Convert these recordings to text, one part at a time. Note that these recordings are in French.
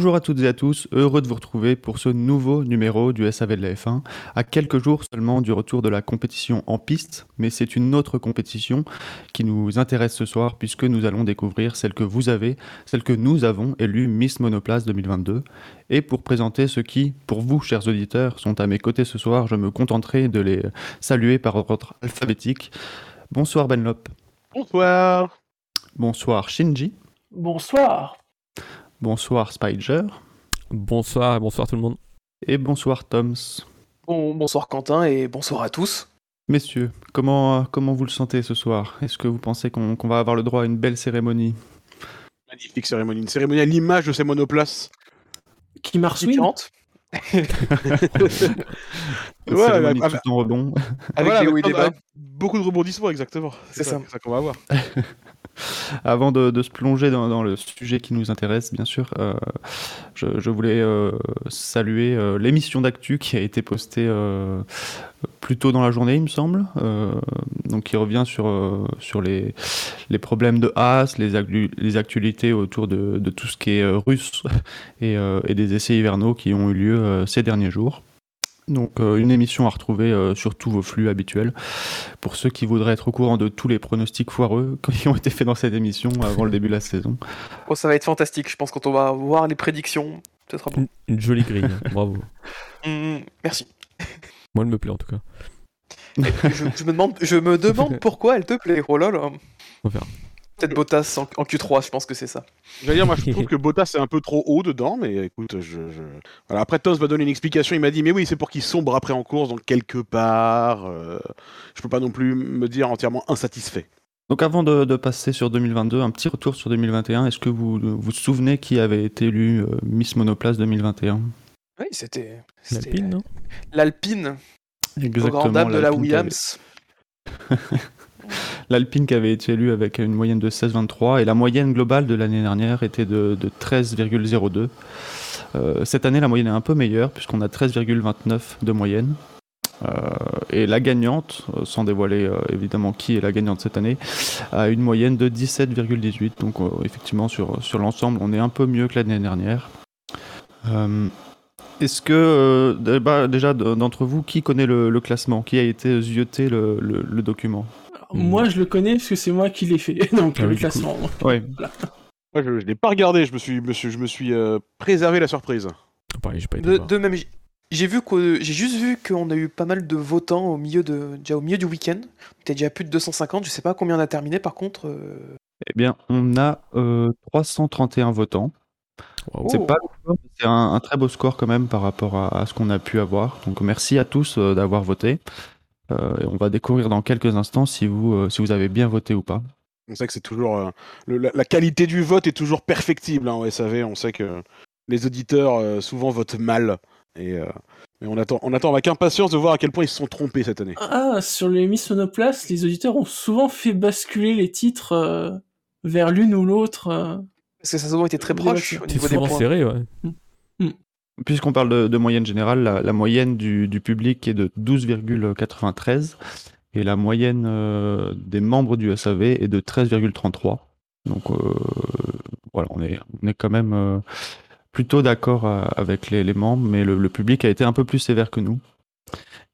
Bonjour à toutes et à tous, heureux de vous retrouver pour ce nouveau numéro du SAV de la F1, à quelques jours seulement du retour de la compétition en piste, mais c'est une autre compétition qui nous intéresse ce soir puisque nous allons découvrir celle que vous avez, celle que nous avons élue Miss Monoplace 2022. Et pour présenter ceux qui, pour vous chers auditeurs, sont à mes côtés ce soir, je me contenterai de les saluer par ordre alphabétique. Bonsoir Benlop. Bonsoir. Bonsoir Shinji. Bonsoir. Bonsoir Spider. Bonsoir et bonsoir tout le monde. Et bonsoir Toms. Bon, bonsoir Quentin et bonsoir à tous. Messieurs, comment, comment vous le sentez ce soir? Est-ce que vous pensez qu'on va avoir le droit à une belle cérémonie? Magnifique cérémonie. Une cérémonie à l'image de ces monoplaces. Qui marche différente Ouais, avec- tout en rebond. avec Voilà, les hauts et avec- des bas. avec Beaucoup de rebondissements, exactement. C'est ça. C'est ça qu'on va avoir. Avant de, de se plonger dans, dans le sujet qui nous intéresse, bien sûr, euh, je, je voulais euh, saluer euh, l'émission d'actu qui a été postée euh, plus tôt dans la journée, il me semble. Euh, donc, qui revient sur, euh, sur les, les problèmes de Haas, les, actu- les actualités autour de, de tout ce qui est euh, russe et, euh, et des essais hivernaux qui ont eu lieu euh, ces derniers jours. Donc euh, une émission à retrouver euh, sur tous vos flux habituels. Pour ceux qui voudraient être au courant de tous les pronostics foireux qui ont été faits dans cette émission avant le début de la saison. Oh, ça va être fantastique, je pense, quand on va voir les prédictions. Ce sera bon. Une, une jolie grille, bravo. Hum, merci. Moi, elle me plaît en tout cas. je, je me demande, je me demande pourquoi elle te plaît. Oh là là. On verra. Peut-être Bottas en, en Q3, je pense que c'est ça. J'allais dire, moi, je trouve que Bottas est un peu trop haut dedans, mais écoute, je. je- Voilà, après, Tos va donner une explication. Il m'a dit, mais oui, c'est pour qu'il sombre après en course, donc quelque part. euh, je peux pas non plus me dire entièrement insatisfait. Donc avant de, de passer sur 2022, un petit retour sur 2021. Est-ce que vous vous vous souvenez qui avait été élu euh, Miss Monoplace 2021 Oui, c'était. c'était L'Alpine, non? L'Alpine, au grand dame de la Williams. L'Alpine qui avait été élue avec une moyenne de 16,23 et la moyenne globale de l'année dernière était de, de 13,02. Euh, cette année, la moyenne est un peu meilleure puisqu'on a 13,29 de moyenne. Euh, et la gagnante, euh, sans dévoiler évidemment qui est la gagnante cette année, a une moyenne de 17,18. Donc effectivement, sur, l'ensemble, on est un peu mieux que l'année dernière. Est-ce que, débat- déjà, d'entre vous, qui connaît le, classement? Qui a été zioté le document? Moi, je le connais parce que c'est moi qui l'ai fait. Donc, Ah le classement. Ouais. Moi, je, je l'ai pas regardé, je me suis, me suis- je me suis euh, préservé la surprise. Pareil, j'ai pas été De, même, j'ai vu que j'ai juste vu qu'on a eu pas mal de votants au milieu de déjà au milieu du week-end. Peut-être déjà plus de 250. Je sais pas combien on a terminé. Par contre, euh, Eh bien, on a euh, 331 votants. Waouh. C'est pas le score, mais c'est un, un très beau score quand même par rapport à, à ce qu'on a pu avoir. Donc merci à tous euh, d'avoir voté. Euh, et on va découvrir dans quelques instants si vous, euh, si vous avez bien voté ou pas. On sait que c'est toujours. euh, le- la, la qualité du vote est toujours perfectible hein, au SAV. On sait que les auditeurs euh, souvent votent mal. Et, euh, mais on attend, on attend avec impatience de voir à quel point ils se sont trompés cette année. Ah, sur les Miss Monoplace, les auditeurs ont souvent fait basculer les titres euh, vers l'une ou l'autre. euh. parce que ça a souvent été très Des proche votes. au C'est niveau des souvent points. serré, ouais. Puisqu'on parle de, moyenne générale, la, moyenne du, public est de 12,93 et la moyenne euh, des membres du SAV est de 13,33. Donc euh, voilà, on est, quand même euh, plutôt d'accord avec les, membres, mais le, public a été un peu plus sévère que nous.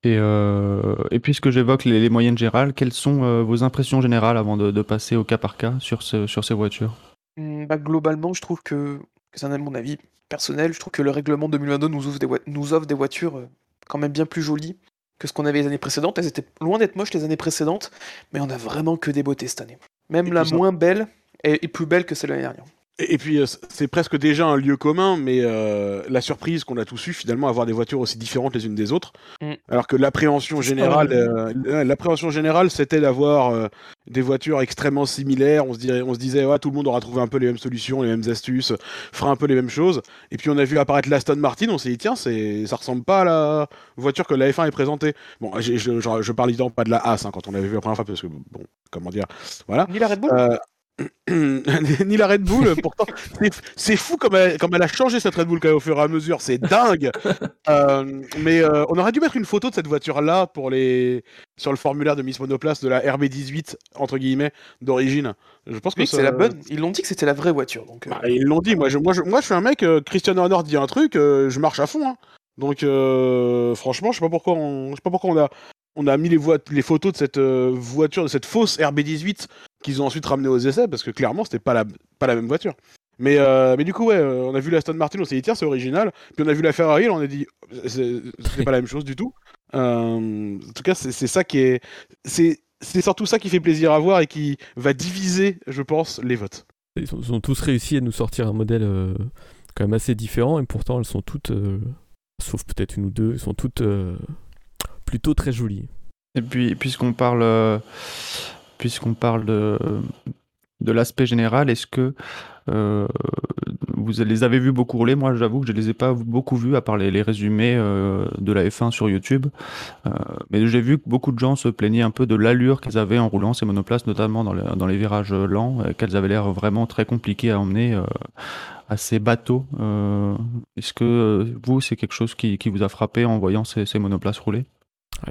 Et, puisque j'évoque les, moyennes générales, quelles sont vos impressions générales avant de, passer au cas par cas sur, ce- sur ces voitures? Hmm, bah, globalement, je trouve que, que c'est mon avis personnel. Je trouve que le règlement 2022 nous offre des, nous offre des voitures euh, quand même bien plus jolies que ce qu'on avait les années précédentes. Elles étaient loin d'être moches les années précédentes, mais on a vraiment que des beautés cette année. Même Et la moins belle est, est plus belle que celle de l'année dernière. Et, puis, euh, c'est presque déjà un lieu commun, mais euh, la surprise qu'on a tous eu, finalement, avoir des voitures aussi différentes les unes des autres. Mm. Alors que l'appréhension générale, euh, l'appréhension générale, c'était d'avoir euh, des voitures extrêmement similaires. On se, dirait, on se disait, ouais, tout le monde aura trouvé un peu les mêmes solutions, les mêmes astuces, fera un peu les mêmes choses. Et puis, on a vu apparaître l'Aston Martin, on s'est dit, tiens, c'est, ça ressemble pas à la voiture que la F1 est présentée. Bon, je, je, je parle évidemment pas de la As hein, quand on l'avait vu la première fois, parce que, bon, comment dire, voilà. Ni la Red Bull ni la Red Bull, pourtant, c'est- fou comme elle, comme elle a changé cette Red Bull quand même, au fur et à mesure, c'est dingue. Euh, mais euh, on aurait dû mettre une photo de cette voiture-là pour les sur le formulaire de Miss Monoplace de la RB18 entre guillemets d'origine. Je pense que Oui, ça- c'est la bonne. Ils l'ont dit que c'était la vraie voiture. Donc, euh, Bah, ils l'ont dit. Moi, je, moi, je, moi, je suis un mec. Christian Horner dit un truc, je marche à fond. hein. Donc, franchement, je sais pas pourquoi on, je sais pas pourquoi on a, on a mis les, les photos de cette voiture, de cette fausse RB18 qu'ils ont ensuite ramené aux essais, parce que clairement, c'était pas la, pas la même voiture. Mais, euh, mais du coup, ouais, euh, on a vu la Aston Martin, on s'est dit tiens, c'est original. Puis on a vu la Ferrari, on a dit c'est pas la même chose du tout. Euh, en tout cas, c'est c'est ça qui est, c'est c'est surtout ça qui fait plaisir à voir et qui va diviser, je pense, les votes. Ils ont, ils ont tous réussi à nous sortir un modèle euh, quand même assez différent, et pourtant elles sont toutes, euh, sauf peut-être une ou deux, elles sont toutes euh, plutôt très jolies. Et puis, puisqu'on parle, euh, puisqu'on parle de, l'aspect général, est-ce que euh, vous les avez vus beaucoup rouler? Moi, j'avoue que je les ai pas beaucoup vus, à part les, résumés euh, de la F1 sur YouTube. Euh, mais j'ai vu que beaucoup de gens se plaignaient un peu de l'allure qu'elles avaient en roulant ces monoplaces, notamment dans, les- virages lents, qu'elles avaient l'air vraiment très compliquées à emmener. euh, assez bateau. Euh, Est-ce que vous, c'est quelque chose qui, vous a frappé en voyant ces, ces monoplaces rouler?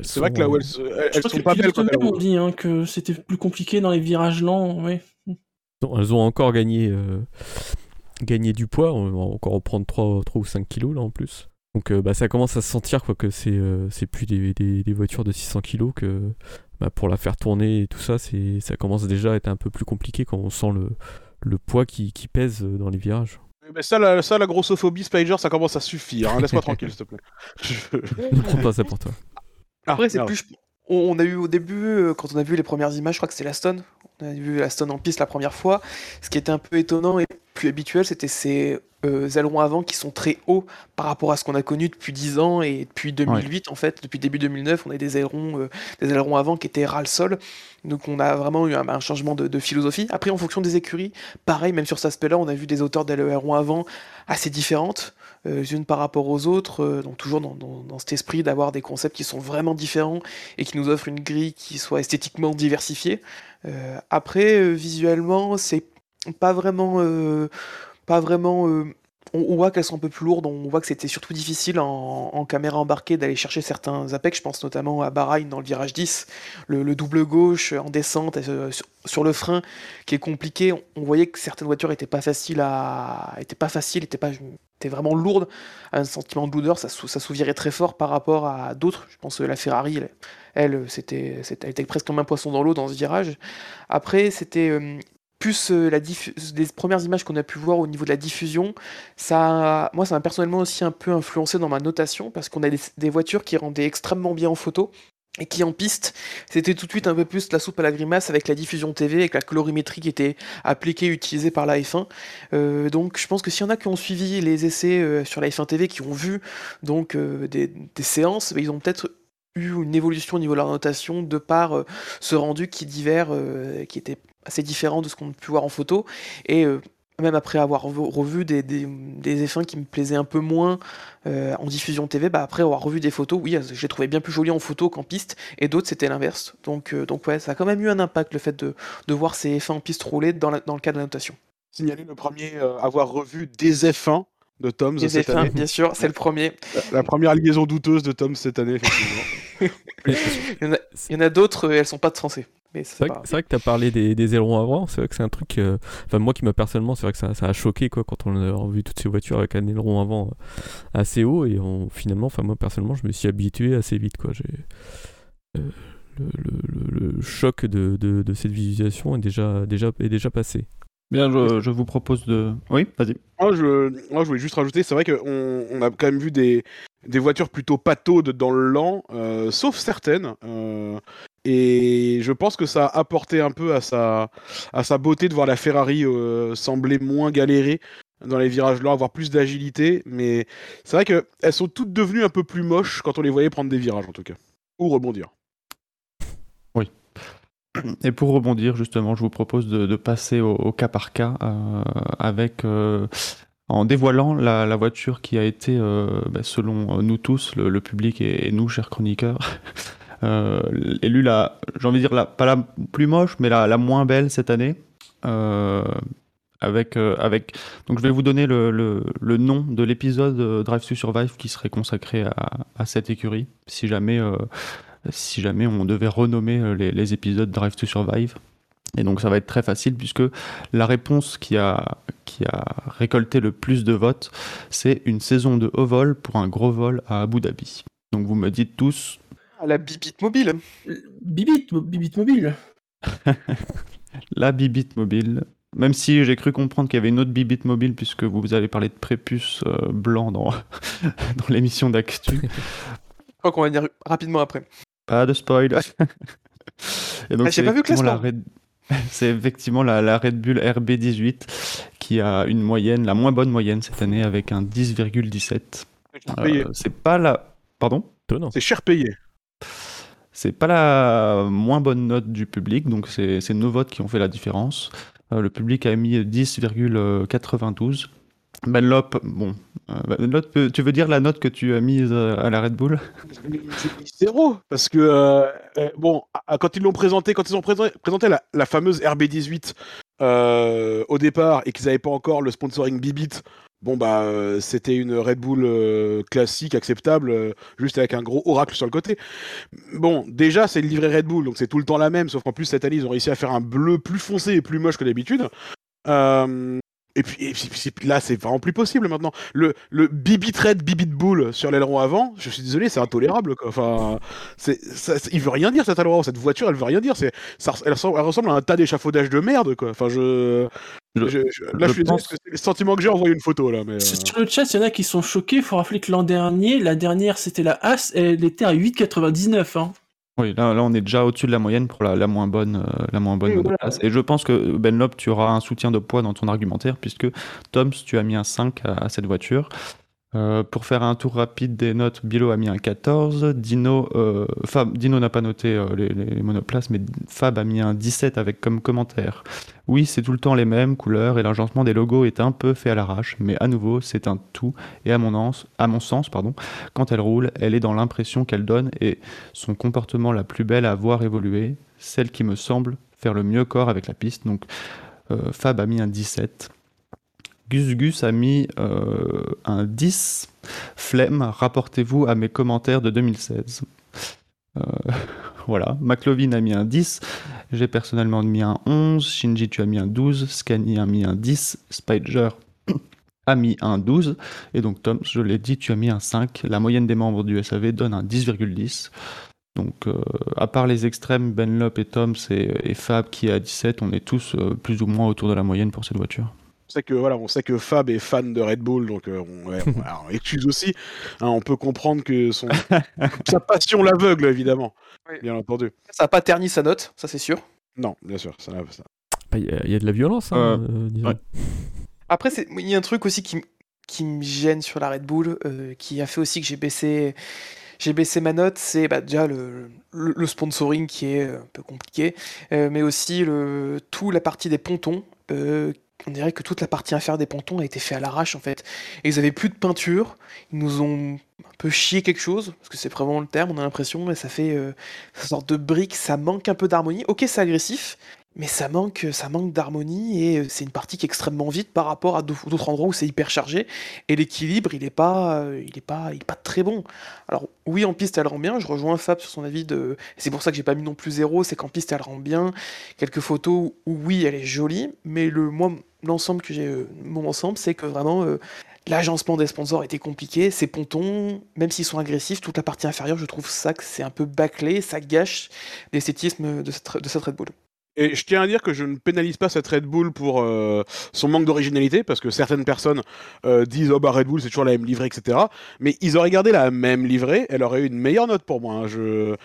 C'est vrai que là où elles, se- elles, elles sont que pas les belles quand elles ont dit hein, que c'était plus compliqué dans les virages lents. Oui. elles ont- elles ont encore gagné, euh, gagné du poids, on va encore reprendre 3, 3 ou 5 kilos là en plus. Donc euh, bah, ça commence à se sentir quoi, que c'est euh, c'est plus des, des- des voitures de 600 kilos, que bah, pour la faire tourner et tout ça, c'est ça commence déjà à être un peu plus compliqué quand on sent le, le poids qui, qui pèse dans les virages. Mais ça, la, ça, la grossophobie Spider, ça commence à suffire. hein. Laisse-moi tranquille, s'il te plaît. Je- Ne prends pas ça pour toi. Ah, Après, c'est plus. On a eu au début, euh, quand on a vu les premières images, je crois que c'était l'Aston. On a vu l'Aston en piste la première fois. Ce qui était un peu étonnant et plus habituel, c'était ces euh, ailerons avant qui sont très hauts par rapport à ce qu'on a connu depuis 10 ans et depuis 2008 en fait. Depuis début 2009, on a des ailerons, euh, des ailerons avant qui étaient ras le sol. Donc on a vraiment eu un, un changement de, de philosophie. Après, en fonction des écuries, pareil, même sur cet aspect-là, on a vu des hauteurs d'ailerons avant assez différentes euh, les unes par rapport aux autres, euh, donc toujours dans, dans- dans cet esprit d'avoir des concepts qui sont vraiment différents et qui nous offrent une grille qui soit esthétiquement diversifiée. Euh, après, euh, visuellement, c'est pas vraiment, euh, pas vraiment. euh, on, voit qu'elles sont un peu plus lourdes, on voit que c'était surtout difficile en, caméra embarquée d'aller chercher certains apex, je pense notamment à Bahreïn dans le virage 10, le, le double gauche en descente, sur, le frein qui est compliqué, on, voyait que certaines voitures étaient pas faciles à, étaient pas faciles, étaient pas, étaient vraiment lourdes, un sentiment de lourdeur, ça, ça souvirait très fort par rapport à d'autres. Je pense que la Ferrari, elle, elle, c'était, était presque comme un poisson dans l'eau dans ce virage. Après, c'était euh, plus euh, la les premières images qu'on a pu voir au niveau de la diffusion. Ça, moi, ça m'a personnellement aussi un peu influencé dans ma notation parce qu'on a des, des voitures qui rendaient extrêmement bien en photo. Et qui en piste, c'était tout de suite un peu plus la soupe à la grimace avec la diffusion TV, avec la colorimétrie qui était appliquée, utilisée par la F1. Euh, donc je pense que s'il y en a qui ont suivi les essais euh, sur la F1 TV, qui ont vu donc des, des séances, bah, ils ont peut-être eu une évolution au niveau de leur notation de par ce rendu qui divers, qui était assez différent de ce qu'on a pu voir en photo. Et euh, même après avoir revu, des, des, des F1 qui me plaisaient un peu moins euh, en diffusion TV, bah après avoir revu des photos, oui, je les trouvais bien plus jolies en photo qu'en piste, et d'autres c'était l'inverse. Donc, euh, donc ouais, ça a quand même eu un impact le fait de, de voir ces F1 en piste rouler dans, la- dans le cas de la notation. Signaler le premier euh, avoir revu des F1 de Tom Les cette F1, année. bien sûr, c'est le premier. La, la première liaison douteuse de Tom cette année, effectivement. Il y en a, il y en a d'autres, euh, elles sont pas de français. Mais c'est vrai, que- c'est vrai que tu as parlé des, des ailerons avant, c'est vrai que c'est un truc. euh, Enfin, moi qui m'a personnellement, c'est vrai que ça, ça a choqué quoi, quand on a revu toutes ces voitures avec un aileron avant euh, assez haut, et on- finalement, enfin, moi personnellement, je me suis habitué assez vite. Quoi. Euh, le, le- le- le choc de, de- de cette visualisation est déjà, déjà, est déjà passé. Bien, je, je vous propose de. Oui, vas-y. Moi je, moi, je voulais juste rajouter, c'est vrai qu'on on a quand même vu des, des voitures plutôt pataudes dans le lent, euh, sauf certaines. euh, et je pense que ça a apporté un peu à sa, à sa beauté de voir la Ferrari euh, sembler moins galérer dans les virages lents, avoir plus d'agilité. Mais c'est vrai qu'elles sont toutes devenues un peu plus moches quand on les voyait prendre des virages, en tout cas. Ou rebondir. Et pour rebondir, justement, je vous propose de, passer au, cas par cas euh, avec. euh, en dévoilant la, voiture qui a été, euh, bah, selon nous tous, le, public et, nous, chers chroniqueurs, élue j'ai envie de dire, pas la plus moche, mais la, moins belle cette année. avec, avec. Donc, je vais vous donner le, nom de l'épisode Drive to Survive qui serait consacré à, cette écurie, si jamais, si jamais on devait renommer euh, les, les épisodes Drive to Survive. Et donc, ça va être très facile puisque la réponse qui a, qui a récolté le plus de votes, c'est une saison de haut vol pour un gros vol à Abu Dhabi. Donc, vous me dites tous À la bibite mobile. Bibit, Bibit mobile. La Bibit mobile. Même si j'ai cru comprendre qu'il y avait une autre Bibit mobile, puisque vous avez parlé de prépuce euh, blanc dans, dans l'émission d'actu. Je crois qu'on va dire rapidement après. Pas de spoil. Et donc, Ah, j'ai c'est pas vu le effectivement la classement. Red- C'est effectivement la, la Red Bull RB18 qui a une moyenne, la moins bonne moyenne cette année, avec un 10,17. C'est payé. Euh, c'est pas la. Pardon? C'est cher payé. C'est pas la moins bonne note du public, donc c'est c'est nos votes qui ont fait la différence. Euh, le public a mis 10,92. Benlop, bon. euh, euh, tu veux dire la note que tu as mise euh, à la Red Bull? Zéro, parce que euh, bon, quand ils l'ont présenté, quand ils ont présenté, la, fameuse RB18 euh, au départ et qu'ils n'avaient pas encore le sponsoring Bibit, bon bah c'était une Red Bull classique, acceptable, juste avec un gros oracle sur le côté. Bon, déjà c'est une livrée Red Bull, donc c'est tout le temps la même, sauf qu'en plus cette année ils ont réussi à faire un bleu plus foncé et plus moche que d'habitude. Euh, et puis, et là, c'est vraiment plus possible maintenant. Le, le Bibit Red, Bibit Bull sur l'aileron avant, je suis désolé, c'est intolérable. Quoi. Enfin, c'est, ça- c'est- il veut rien dire cet aileron, cette voiture, elle veut rien dire. C'est, ça, elle, ressemble, elle ressemble à un tas d'échafaudage de merde. Quoi. Enfin, je, Je- je- je- là, je je suis désolé pense- que c'est le sentiment que j'ai envoyé une photo là. Mais, euh, Sur le chat, il y en a qui sont choqués. Il faut rappeler que l'an dernier, la dernière, c'était la As, elle était à 8,99. Hein. Oui, là, là on est déjà au-dessus de la moyenne pour la, la moins bonne, euh, la moins bonne Oui, voilà. monoplace. Et je pense que Benlop, tu auras un soutien de poids dans ton argumentaire, puisque Toms, tu as mis un 5 à, à cette voiture. Euh, pour faire un tour rapide des notes, Bilo a mis un 14, Dino, euh, Dino n'a pas noté euh, les, monoplaces, mais Fab a mis un 17 avec comme commentaire. Oui, c'est tout le temps les mêmes couleurs et l'agencement des logos est un peu fait à l'arrache, mais à nouveau, c'est un tout. Et à mon, sens, à mon sens, pardon, quand elle roule, elle est dans l'impression qu'elle donne et son comportement la plus belle à voir évoluer, celle qui me semble faire le mieux corps avec la piste. Donc euh, Fab a mis un 17. Gus Gus a mis euh, un 10. Flemme, rapportez-vous à mes commentaires de 2016. Euh, voilà, McLovin a mis un 10. J'ai personnellement mis un 11. Shinji, tu as mis un 12. Scani a mis un 10. Spider a mis un 12. Et donc, Tom, je l'ai dit, tu as mis un 5. La moyenne des membres du SAV donne un 10,10. Donc, euh, à part les extrêmes, Benlop et Tom et, et Fab qui est à 17, on est tous plus ou moins autour de la moyenne pour cette voiture. Sait que voilà, on sait que Fab est fan de Red Bull, donc euh, on, ouais, on- alors, on excuse aussi. hein, on peut comprendre que son sa passion l'aveugle, évidemment, Oui. bien entendu. Ça n'a pas terni sa note, ça c'est sûr. Non, bien sûr, ça, ça- Bah, Il y, a- il y a de la violence, hein, Euh, euh, disons. ouais. Après, c'est- il y a un truc aussi qui, qui me gêne sur la Red Bull, euh, qui a fait aussi que j'ai baissé, j'ai baissé ma note, c'est bah, déjà le, le- le sponsoring qui est un peu compliqué, euh, mais aussi le, tout la partie des pontons. euh, on dirait que toute la partie inférieure des pontons a été faite à l'arrache en fait. Et ils avaient plus de peinture, ils nous ont un peu chié quelque chose, parce que c'est vraiment le terme, on a l'impression, et ça fait euh, sorte de briques, ça manque un peu d'harmonie. Ok, c'est agressif, mais ça manque, ça manque d'harmonie et euh, c'est une partie qui est extrêmement vite par rapport à d'au- d'autres endroits où c'est hyper chargé et l'équilibre il est pas, euh, il est pas, il est pas très bon. Alors oui en piste elle rend bien, je rejoins Fab sur son avis de, c'est pour ça que j'ai pas mis non plus zéro, c'est qu'en piste elle rend bien. Quelques photos où oui elle est jolie, mais le moi l'ensemble que j'ai, euh, mon ensemble c'est que vraiment euh, L'agencement des sponsors était compliqué, ces pontons, même s'ils sont agressifs, toute la partie inférieure, je trouve ça que c'est un peu bâclé, ça gâche l'esthétisme de cette, de cette Red Bull. Et je tiens à dire que je ne pénalise pas cette Red Bull pour euh, son manque d'originalité, parce que certaines personnes euh, disent oh bah Red Bull c'est toujours la même livrée, etc. Mais ils auraient gardé la même livrée, elle aurait eu une meilleure note pour moi. hein.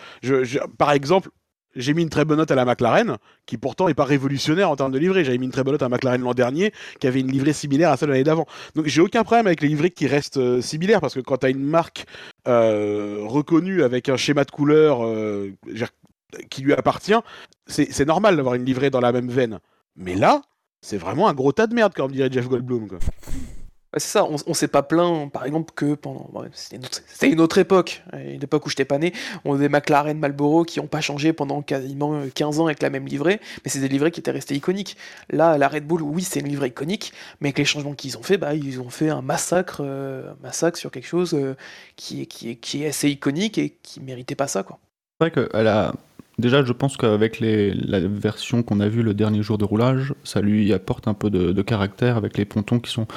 Par exemple, j'ai mis une très bonne note à la McLaren, qui pourtant n'est pas révolutionnaire en termes de livrée. J'avais mis une très bonne note à McLaren l'an dernier, qui avait une livrée similaire à celle de l'année d'avant. Donc j'ai aucun problème avec les livrées qui restent euh, similaires, parce que quand tu as une marque reconnue avec un schéma de couleur euh, qui lui appartient, c'est normal d'avoir une livrée dans la même veine. Mais là, c'est vraiment un gros tas de merde, comme dirait Jeff Goldblum. Quoi. Ouais, c'est ça, on, on s'est pas plaint, par exemple, que pendant. bon, c'était une, autre- c'était une autre époque, une époque où j'étais pas né. On a des McLaren Marlboro qui ont pas changé pendant quasiment euh, 15 ans avec la même livrée, mais c'est des livrées qui étaient restées iconiques. Là, la Red Bull, oui, c'est une livrée iconique, mais avec les changements qu'ils ont fait, bah, ils ont fait un massacre, euh, un massacre sur quelque chose euh, qui, est, qui, est, qui est assez iconique et qui méritait pas ça, quoi. C'est vrai qu'elle a. Déjà, je pense qu'avec les- la version qu'on a vue le dernier jour de roulage, ça lui apporte un peu de, caractère avec les pontons qui sont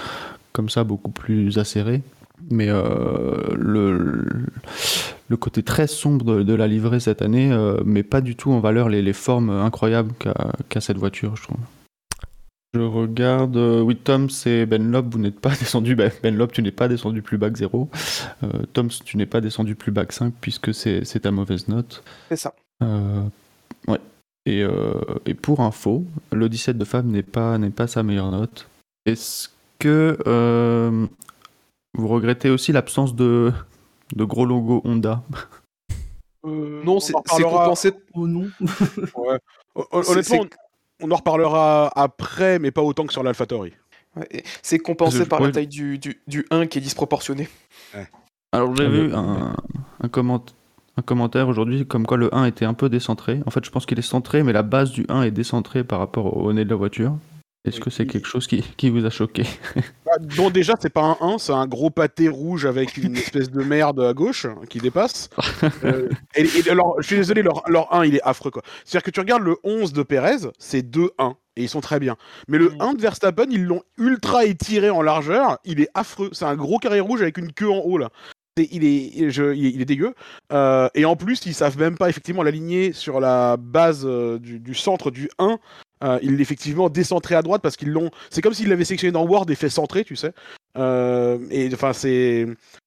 comme ça beaucoup plus acérés. Mais euh, le, côté très sombre de, la livrée cette année euh, met pas du tout en valeur les, formes incroyables qu'a cette voiture, je trouve. Je regarde, euh, oui, Tom, c'est Ben Loeb, vous n'êtes pas descendu, ben, ben tu n'es pas descendu plus bas que 0. Euh, Tom, tu n'es pas descendu plus bas que 5 puisque c'est ta mauvaise note. C'est ça. Euh, ouais. Et, euh, et pour info, le 17 de Fab n'est pas, n'est pas sa meilleure note. Est-ce que euh, vous regrettez aussi l'absence de, de gros logo Honda? Euh, Non, on c'est Oh compensé. non. ouais. Honnêtement, on, on en reparlera après, mais pas autant que sur l'AlphaTauri. Ouais, C'est compensé par la taille du, du, du 1 qui est disproportionné. Alors j'ai vu un, un, comment- un commentaire aujourd'hui comme quoi le 1 était un peu décentré. En fait, je pense qu'il est centré, mais la base du 1 est décentrée par rapport au nez de la voiture. Est-ce que c'est quelque chose qui, qui vous a choqué? Bah, Bon, déjà, c'est pas un 1, c'est un gros pâté rouge avec une espèce de merde à gauche qui dépasse. Euh, et, et alors, je suis désolé, leur, leur 1, il est affreux, quoi. C'est-à-dire que tu regardes le 11 de Perez, c'est 2-1, et ils sont très bien. Mais le Mm. 1 de Verstappen, ils l'ont ultra étiré en largeur, il est affreux. C'est un gros carré rouge avec une queue en haut, là. Il est, je- il est, il est dégueu. Euh, et en plus, ils savent même pas effectivement l'aligner sur la base euh, du, du centre du 1. Euh, il est effectivement décentré à droite parce qu'ils l'ont. C'est comme s'ils l'avaient sectionné dans Word et fait centrer, tu sais. Euh, et enfin, c'est.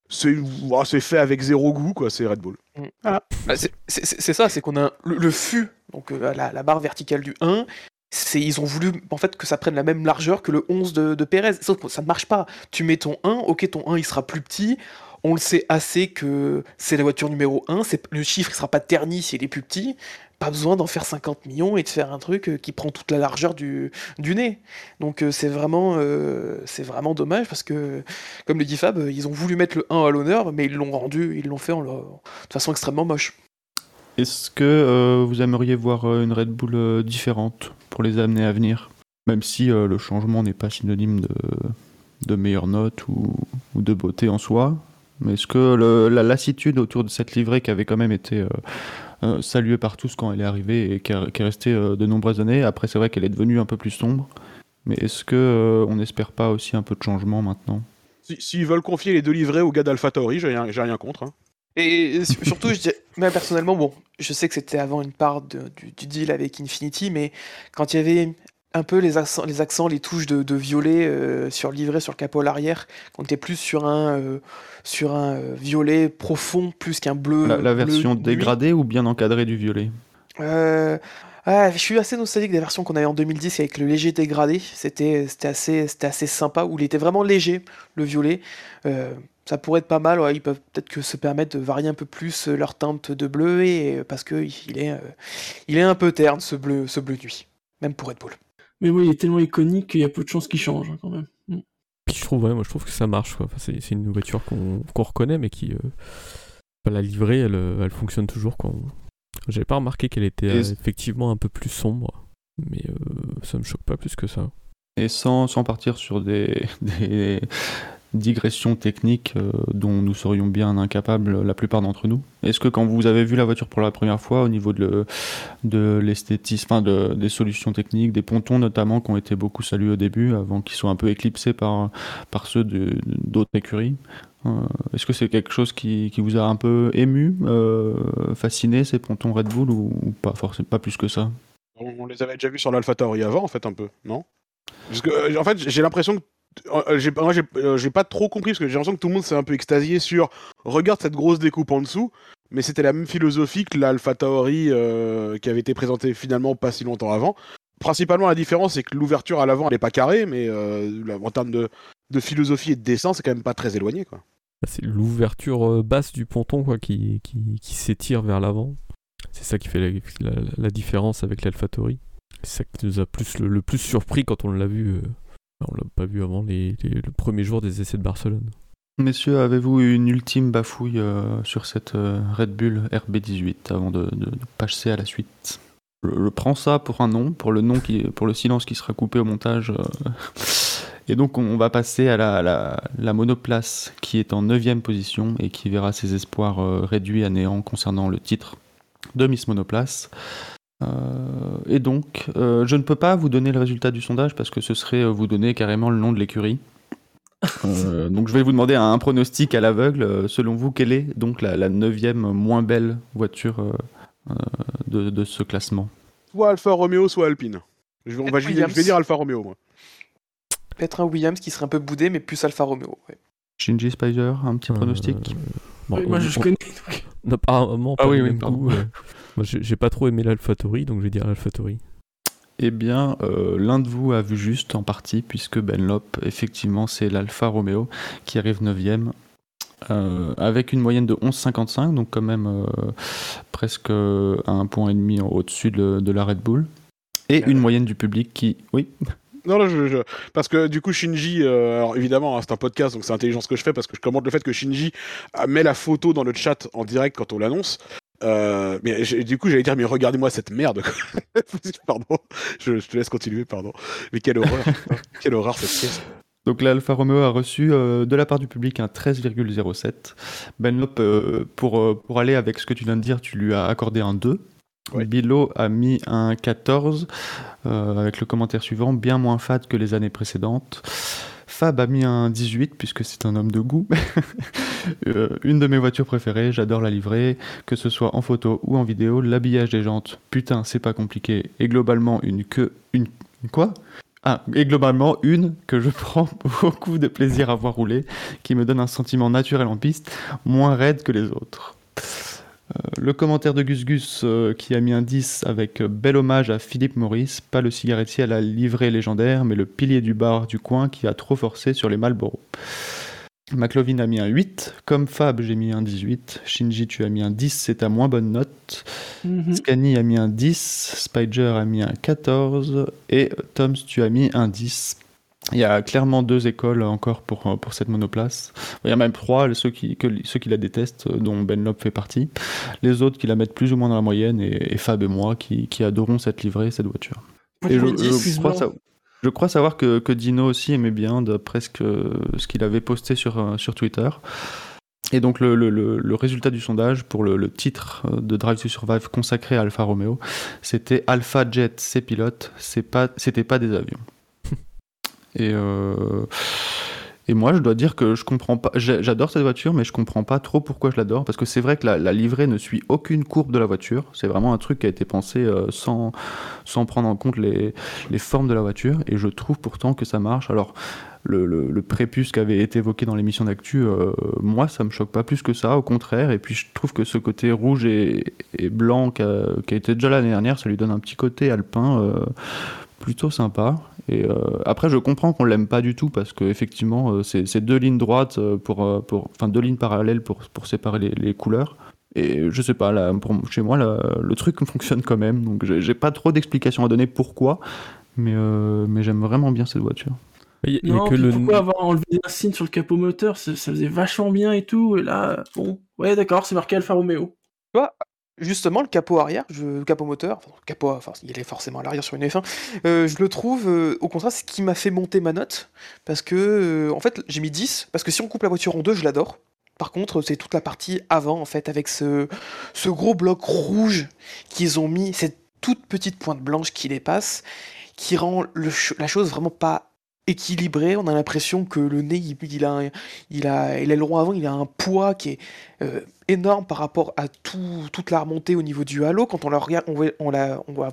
C'est fait avec zéro goût, quoi. C'est Red Bull. Bah, c'est- c'est c'est ça, c'est qu'on a le, le fût, donc euh, la, la barre verticale du 1, c'est ils ont voulu en fait que ça prenne la même largeur que le 11 de, de Pérez. Sauf que ça ne marche pas. Tu mets ton 1, ok, ton 1 il sera plus petit. On le sait assez que c'est la voiture numéro 1, c'est, le chiffre il sera pas terni s'il est plus petit. Pas besoin d'en faire 50 millions et de faire un truc euh, qui prend toute la largeur du, du nez. Donc euh, c'est vraiment, euh, c'est vraiment dommage parce que, comme le dit Fab, ils ont voulu mettre le 1 à l'honneur, mais ils l'ont rendu, ils l'ont fait en de façon extrêmement moche. Est-ce que vous aimeriez voir une Red Bull différente pour les années à venir? Même si le changement n'est pas synonyme de, de meilleure note ou, ou de beauté en soi. Mais est-ce que le- la lassitude autour de cette livrée qui avait quand même été euh, euh, saluée par tous quand elle est arrivée et qui, a- qui est restée euh, de nombreuses années, après c'est vrai qu'elle est devenue un peu plus sombre. Mais est-ce que euh, on n'espère pas aussi un peu de changement maintenant? Si- S'ils veulent confier les deux livrets au gars d'AlphaTauri, j'ai rien, j'ai rien contre. hein. Et su- surtout, je dirais, moi personnellement, bon, je sais que c'était avant une part de- du, du deal avec Infinity, mais quand il y avait un peu les accents, les, accents, les touches de, de violet euh, sur le livret, sur le capot à l'arrière, qu'on était plus sur un, euh, sur un euh, violet profond plus qu'un bleu. la, la bleu version nuit. dégradée ou bien encadrée du violet? Euh, ah, je suis assez nostalgique des versions qu'on avait en 2010 avec le léger dégradé. C'était assez, assez sympa, où il était vraiment léger, le violet. Ça pourrait être pas mal, ouais, ils peuvent peut-être que se permettre de varier un peu plus leur teinte de bleu, et, parce que il est, il est un peu terne, ce bleu, ce bleu nuit. Même pour Red Bull. Mais oui, il est tellement iconique qu'il y a peu de chances qu'il change hein, quand même. Mm. Puis je trouve, ouais, moi je trouve que ça marche. Enfin, c'est, une voiture qu'on, reconnaît, mais qui. euh, la livrée, elle, euh, elle fonctionne toujours. Quoi. J'avais pas remarqué qu'elle était euh, effectivement un peu plus sombre, mais euh, ça me choque pas plus que ça. Et sans, sans partir sur des, des digressions techniques euh, dont nous serions bien incapables, la plupart d'entre nous, est-ce que quand vous avez vu la voiture pour la première fois, au niveau de, le- l'esthétisme, enfin de, des solutions techniques, des pontons notamment, qui ont été beaucoup salués au début, avant qu'ils soient un peu éclipsés par, par ceux d'autres écuries, euh, est-ce que c'est quelque chose qui, qui vous a un peu ému, euh, fasciné, ces pontons Red Bull, ou, pas, forcément, pas plus que ça? On, les avait déjà vus sur l'AlphaTauri avant, en fait, un peu, non? Parce que, en fait, j'ai l'impression que. Euh, moi, j'ai euh, j'ai pas trop compris, parce que j'ai l'impression que tout le monde s'est un peu extasié sur regarde cette grosse découpe en dessous, mais c'était la même philosophie que l'AlphaTauri euh, qui avait été présentée finalement pas si longtemps avant. Principalement, la différence, c'est que l'ouverture à l'avant, elle est pas carrée, mais euh, en termes de, philosophie et de dessin, c'est quand même pas très éloigné. Bah, C'est l'ouverture euh, basse du ponton quoi, qui, qui, s'étire vers l'avant. C'est ça qui fait la, différence avec l'AlphaTauri. C'est ça qui nous a plus, le, plus surpris quand on l'a vu euh, On l'a pas vu avant les, le premier jour des essais de Barcelone. Messieurs, avez-vous une ultime bafouille euh, sur cette euh, Red Bull RB18 avant de, passer à la suite? Je, prends ça pour un nom, pour le nom qui, pour le silence qui sera coupé au montage. euh. Et donc on va passer à la, la, la monoplace qui est en 9 position et qui verra ses espoirs réduits à néant concernant le titre de Miss Monoplace. Euh, et donc, euh, je ne peux pas vous donner le résultat du sondage parce que ce serait euh, vous donner carrément le nom de l'écurie. Euh, donc je vais vous demander un, un pronostic à l'aveugle. Selon vous, quelle est donc la, la neuvième moins belle voiture de, de ce classement? Soit Alfa Romeo, soit Alpine. Je vais, on va, je vais- dire Alfa Romeo, moi. Peut-être un Williams qui serait un peu boudé, mais plus Alfa Romeo. ouais. Shinji Spicer, un petit Euh, pronostic? bon, Oui, moi, on- je, on- connais. on n'a apparemment Ah pas oui, oui, pardon. euh. Moi, j'ai pas trop aimé l'AlphaTauri, donc je vais dire l'AlphaTauri. Eh bien, euh, l'un de vous a vu juste en partie, puisque Benlop, effectivement, c'est l'Alfa Romeo qui arrive 9ème, euh, avec une moyenne de 11,55, donc quand même euh, presque un point et demi au-dessus de, de la Red Bull, et une moyenne du public qui... Oui, Non, non, je, je- parce que du coup, Shinji, euh, alors évidemment, hein, c'est un podcast, donc c'est intelligent ce que je fais, parce que je commande le fait que Shinji met la photo dans le chat en direct quand on l'annonce. Euh, mais du coup, j'allais dire, mais regardez-moi cette merde. pardon, je, je te laisse continuer, pardon. Mais quelle horreur, quelle horreur cette pièce. Donc l'Alfa Romeo a reçu euh, de la part du public un 13,07. Benlop, euh, pour, pour aller avec ce que tu viens de dire, tu lui as accordé un 2. Ouais. Bilo a mis un 14 euh, avec le commentaire suivant, bien moins fade que les années précédentes. Fab a mis un 18 puisque c'est un homme de goût. Euh, une de mes voitures préférées, j'adore la livrer, que ce soit en photo ou en vidéo. L'habillage des jantes, putain, c'est pas compliqué. Et globalement, une queue. Une. une quoi? Ah, et globalement, une que je prends beaucoup de plaisir à voir rouler, qui me donne un sentiment naturel en piste, moins raide que les autres. Euh, le commentaire de Gus Gus euh, qui a mis un 10 avec euh, bel hommage à Philippe Maurice, pas le cigarettier à la livrée légendaire, mais le pilier du bar du coin qui a trop forcé sur les Marlboro. McLovin a mis un 8, comme Fab j'ai mis un 18, Shinji tu as mis un 10, c'est ta moins bonne note, Mhm. Scani a mis un 10, Spider a mis un 14 et Toms tu as mis un 10. Il y a clairement deux écoles encore pour, pour cette monoplace. Il y a même trois, ceux qui, que, ceux qui la détestent, euh, dont Ben Lop fait partie. Les autres qui la mettent plus ou moins dans la moyenne et, et Fab et moi qui, qui adorons cette livrée, cette voiture. Et je je, mets 10, je plus crois je savoir que, que Dino aussi aimait bien d'après ce qu'il avait posté sur, euh, sur Twitter. Et donc le, le- le- le résultat du sondage pour le, titre euh, de Drive to Survive consacré à Alfa Romeo, c'était Alpha Jet, ses pilotes, c'est pas, c'était pas des avions. Et, euh, et moi, je dois dire que je comprends pas. J'adore cette voiture, mais je comprends pas trop pourquoi je l'adore. Parce que c'est vrai que la, livrée ne suit aucune courbe de la voiture. C'est vraiment un truc qui a été pensé euh, sans, sans prendre en compte les, les formes de la voiture. Et je trouve pourtant que ça marche. Alors, le, prépuce qui avait été évoqué dans l'émission d'actu, euh, moi, ça me choque pas plus que ça. Au contraire. Et puis, je trouve que ce côté rouge et, blanc qui a, été déjà l'année dernière, ça lui donne un petit côté alpin. Plutôt sympa. Et euh, après, je comprends qu'on l'aime pas du tout parce que effectivement, euh, c'est deux lignes droites euh, pour, pour, enfin deux lignes parallèles pour, pour séparer les, les couleurs. Et je sais pas, là, pour, chez moi, là, le truc fonctionne quand même. Donc, j'ai pas trop d'explications à donner pourquoi, mais, euh, mais j'aime vraiment bien cette voiture. Il y a- il y a Non, que le. pourquoi avoir enlevé un signe sur le capot moteur ça, ça faisait vachement bien et tout. Et là, bon, ouais, d'accord, c'est marqué Alfa Romeo. Justement, le capot arrière, je, le capot moteur, capot, enfin, il est forcément à l'arrière sur une F1, euh, je le trouve, euh, au contraire, ce qui m'a fait monter ma note, parce que, euh, en fait, j'ai mis 10, parce que si on coupe la voiture en deux, je l'adore. Par contre, c'est toute la partie avant, en fait, avec ce, gros bloc rouge qu'ils ont mis, cette toute petite pointe blanche qui les passe, qui rend la chose vraiment pas équilibrée. On a l'impression que le nez, il, a, il a, il a le rond avant, il a un poids qui est énorme par rapport à tout- toute la remontée au niveau du halo. Quand on la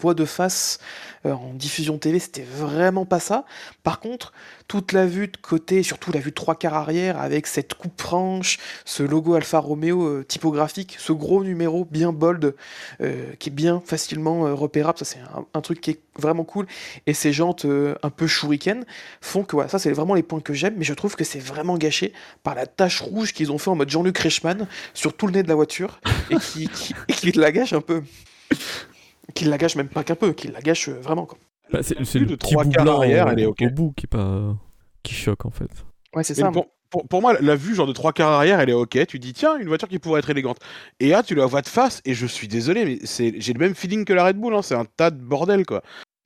voit- de face euh, en diffusion télé, c'était vraiment pas ça. Par contre, toute la vue de côté, surtout la vue trois quarts arrière, avec cette coupe franche, ce logo Alfa Romeo euh, typographique, ce gros numéro bien bold, euh, qui est bien facilement repérable, ça c'est un, truc qui est vraiment cool. Et ces jantes un peu shuriken font que ça c'est vraiment les points que j'aime, mais je trouve que c'est vraiment gâché par la tache rouge qu'ils ont fait en mode Jean-Luc Reichmann sur tout le nez de la voiture et qui, qui, et qui la gâche un peu. Qui la gâche même pas qu'un peu, qui la gâche euh, vraiment. Quoi. Bah, c'est le de petit trois bout blanc arrière, elle est ok. au bout qui est pas qui choque en fait. Ouais, c'est Mais ça. pour, pour- pour moi, la vue genre de trois quarts arrière, elle est ok. Tu dis tiens, une voiture qui pourrait être élégante. Et là, tu la vois de face, et je suis désolé, mais c'est, j'ai le même feeling que la Red Bull. hein, c'est un tas de bordel quoi.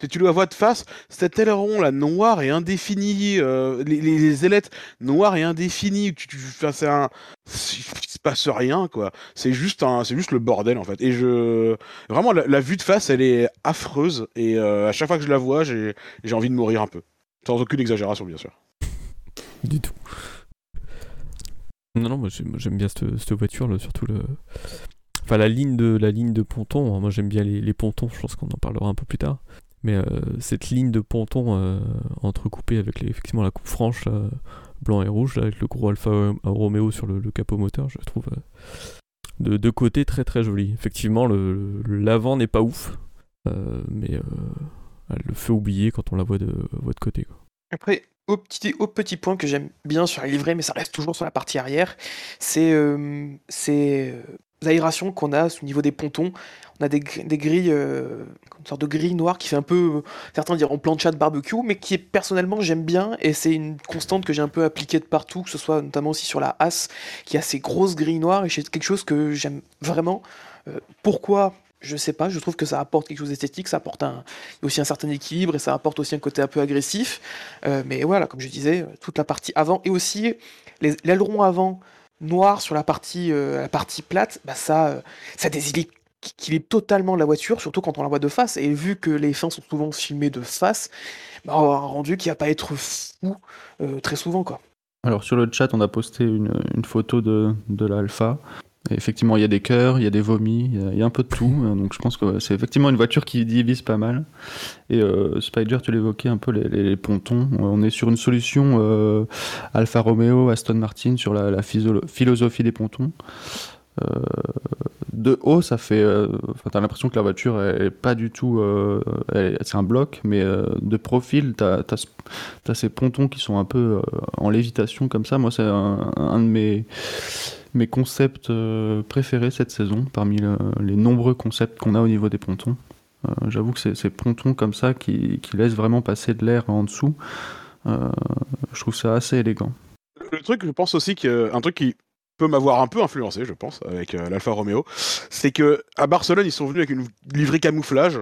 Tu la vois de face, cet aileron là noir et indéfini, euh, les, ailettes noires et indéfinies, tu, tu, c'est un, il se passe rien quoi. C'est juste c'est juste le bordel en fait. Et je, vraiment la, vue de face, elle est affreuse. Et euh, à chaque fois que je la vois, j'ai, j'ai envie de mourir un peu. Sans aucune exagération bien sûr. Du tout. Non, non, moi j'aime bien cette, voiture, là, surtout le. Enfin, la ligne de, la ligne de ponton, moi j'aime bien les pontons, je pense qu'on en parlera un peu plus tard. Mais euh, cette ligne de ponton euh, entrecoupée avec effectivement la coupe franche, là, blanc et rouge, là, avec le gros Alfa Romeo sur le, capot moteur, je trouve euh, de, de côté très très joli. Effectivement, le le- l'avant n'est pas ouf, euh, mais euh, le fait oublier quand on la voit de, voit de côté. quoi. Après, au petit, au petit point que j'aime bien sur la livrée, mais ça reste toujours sur la partie arrière, c'est euh, ces euh, aérations qu'on a au niveau des pontons. On a des, gr- des grilles, euh, une sorte de grille noire qui fait un peu, euh, certains diront plancha de barbecue, mais qui est personnellement j'aime bien et c'est une constante que j'ai un peu appliquée de partout, que ce soit notamment aussi sur la As, qui a ces grosses grilles noires et c'est quelque chose que j'aime vraiment. Euh, pourquoi? Je sais pas, je trouve que ça apporte quelque chose d'esthétique, ça apporte un, aussi un certain équilibre et ça apporte aussi un côté un peu agressif. Mais voilà, comme je disais, toute la partie avant et aussi l'aileron avant noir sur la partie, euh, la partie plate, bah ça, euh, déséquilibre totalement la voiture, surtout quand on la voit de face. Et vu que les fins sont souvent filmées de face, bah, on a un rendu qui va pas être fou euh, très souvent. Alors sur le chat, on a posté une, une photo de, de l'Alpha. Effectivement, il y a des cœurs, il y a des vomis, il y a, un peu de tout. Euh, Donc je pense que c'est effectivement une voiture qui divise pas mal. Et euh, Spider, tu l'évoquais un peu les, pontons. Euh, On est sur une solution Alfa Romeo, Aston Martin sur la, philosophie des pontons. De haut, ça fait. Enfin, t'as l'impression que la voiture est pas du tout. elle- c'est un bloc, mais de profil, t'as as, T'as ces pontons qui sont un peu en lévitation comme ça. Moi, c'est un, un de mes, mes concepts euh, préférés cette saison, parmi le- les nombreux concepts qu'on a au niveau des pontons. Euh, J'avoue que c'est ces pontons comme ça qui, qui laissent vraiment passer de l'air en dessous. euh, je trouve ça assez élégant. Le truc, je pense aussi qu'un truc qui peut m'avoir un peu influencé, je pense, avec l'Alfa Romeo, c'est que à Barcelone, ils sont venus avec une livrée camouflage.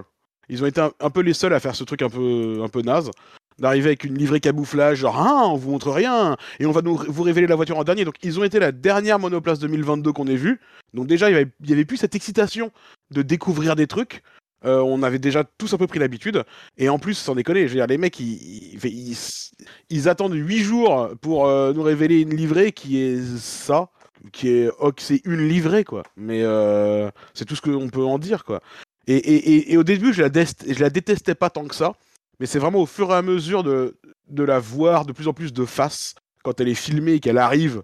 Ils ont été un, un peu les seuls à faire ce truc un peu, un peu naze, d'arriver avec une livrée camouflage, genre ah, on vous montre rien et on va nous, vous révéler la voiture en dernier. Donc ils ont été la dernière monoplace 2022 qu'on ait vue. Donc déjà, il y avait, avait plus cette excitation de découvrir des trucs. Euh, on avait déjà tous un peu pris l'habitude. Et en plus, sans déconner, je veux dire, les mecs, ils, attendent 8 jours pour euh, nous révéler une livrée qui est ça, qui est, oh, c'est une livrée, quoi. Mais euh, c'est tout ce qu'on peut en dire, quoi. Et, et, et, au début, je la, je la détestais pas tant que ça, mais c'est vraiment au fur et à mesure de, de la voir de plus en plus de face quand elle est filmée et qu'elle arrive.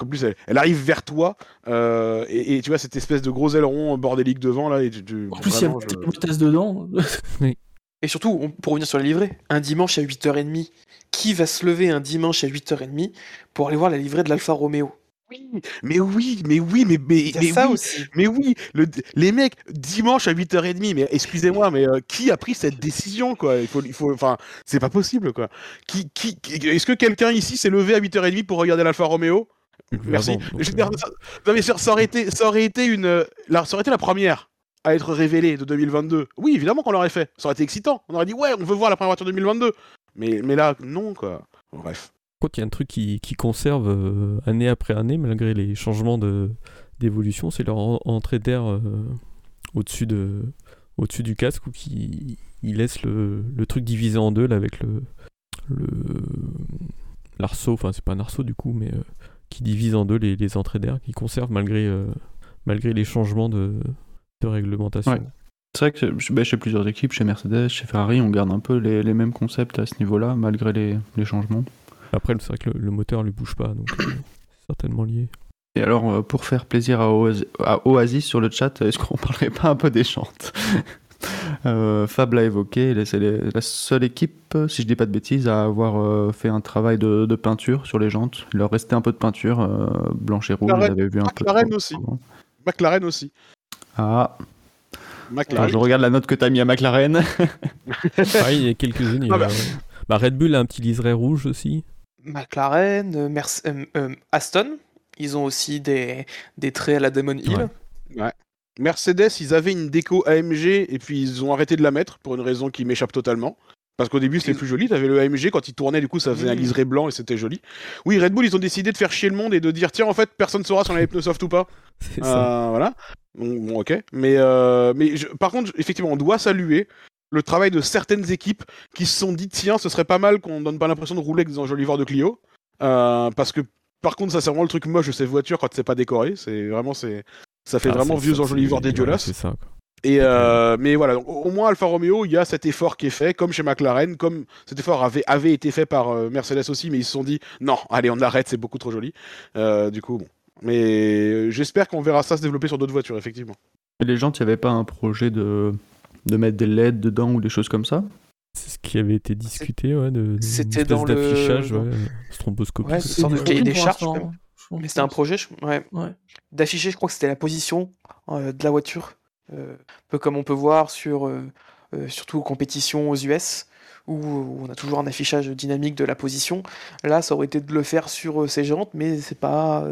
En plus, elle, elle arrive vers toi, euh, et, et tu vois cette espèce de gros aileron bordélique devant là. Et tu, tu- En plus, il y a je- hôtesses dedans. Et surtout, on- pour revenir sur la livrée, un dimanche à 8h30, qui va se lever un dimanche à 8h30 pour aller voir la livrée de l'Alfa Romeo? Oui, mais oui, mais oui, mais, mais, mais ça oui, aussi. Mais oui, le- les mecs, dimanche à 8h30, mais excusez-moi, mais euh, qui a pris cette décision, quoi? Il faut, il faut, enfin, c'est pas possible, quoi. Qui, qui, est-ce que quelqu'un ici s'est levé à 8h30 pour regarder l'Alfa Romeo? Merci. Donc, euh, ça, non, mais ça, ça aurait été, ça aurait été une, euh, la, ça aurait été la première à être révélée de 2022. Oui, évidemment qu'on l'aurait fait. Ça aurait été excitant. On aurait dit ouais, on veut voir la première voiture 2022. Mais, mais là, non, quoi. Bref. Contre, il y a un truc qui, conserve euh, année après année, malgré les changements d'évolution, c'est leur en- entrée d'air euh, au-dessus de, au-dessus du casque, où qui il laisse le, truc divisé en deux, là, avec le, l'arceau, enfin c'est pas un arceau du coup, mais euh, qui divise en deux les, entrées d'air, qui conserve malgré, malgré les changements de, réglementation. C'est vrai que chez- bah, chez plusieurs équipes, chez Mercedes, chez Ferrari, on garde un peu les, mêmes concepts à ce niveau-là, malgré les changements. Après, c'est vrai que le, le moteur lui bouge pas, donc euh, c'est certainement lié. Et alors, euh, pour faire plaisir à Oasis, à Oasis sur le chat, est-ce qu'on parlerait pas un peu des jantes Euh, Fab l'a évoqué, c'est la seule équipe, si je dis pas de bêtises, à avoir euh, fait un travail de, de peinture sur les jantes. Il leur restait un peu de peinture, euh, blanche et rouge, McLaren- j'avais vu un peu. McLaren aussi. McLaren aussi. Ah, McLaren. je regarde la note que t'as mis à McLaren. Ah, il y a quelques-unes. Ah bah. bah, Red Bull a un petit liseré rouge aussi. McLaren, euh, Merce- euh, euh, Aston, ils ont aussi des, des traits à la Demon Hill. Ouais. Mercedes, ils avaient une déco AMG et puis ils ont arrêté de la mettre pour une raison qui m'échappe totalement. Parce qu'au début c'était Ils- plus joli, t'avais le AMG quand il tournait, du coup ça faisait un Mm. liseré blanc et c'était joli. Oui, Red Bull ils ont décidé de faire chier le monde et de dire tiens en fait personne saura si on a les pneus soft ou pas. C'est ça. Euh, voilà. Bon, bon, ok. Mais, euh, mais je- par contre, effectivement, on doit saluer le travail de certaines équipes qui se sont dit tiens, ce serait pas mal qu'on donne pas l'impression de rouler avec des enjoliveurs de Clio. Euh, parce que par contre, ça c'est vraiment le truc moche de ces voitures quand c'est pas décoré. C'est vraiment c'est ça fait Ah, vraiment vieux enjoliveurs dégueulasses. ouais, C'est ça. quoi. Et euh, mais voilà, donc, au moins Alfa Romeo, il y a cet effort qui est fait, comme chez McLaren, comme cet effort avait, avait été fait par euh, Mercedes aussi, mais ils se sont dit non, allez, on arrête, c'est beaucoup trop joli. Euh, du coup, bon. Mais euh, j'espère qu'on verra ça se développer sur d'autres voitures, effectivement. Et les gens, il n'y avait pas un projet de, de mettre des LED dedans ou des choses comme ça C'est ce qui avait été discuté, ouais, de, C'était dans le- d'affichage, dans- ouais, stromboscopique. Ouais, C'est des cahier des pour charges. Mais c'était un projet, je- ouais, Ouais. d'afficher, je crois que c'était la position euh, de la voiture. Euh, un peu comme on peut voir sur, euh, euh, surtout aux compétitions aux US, où, où on a toujours un affichage dynamique de la position. Là, ça aurait été de le faire sur euh, ces jantes, mais c'est pas.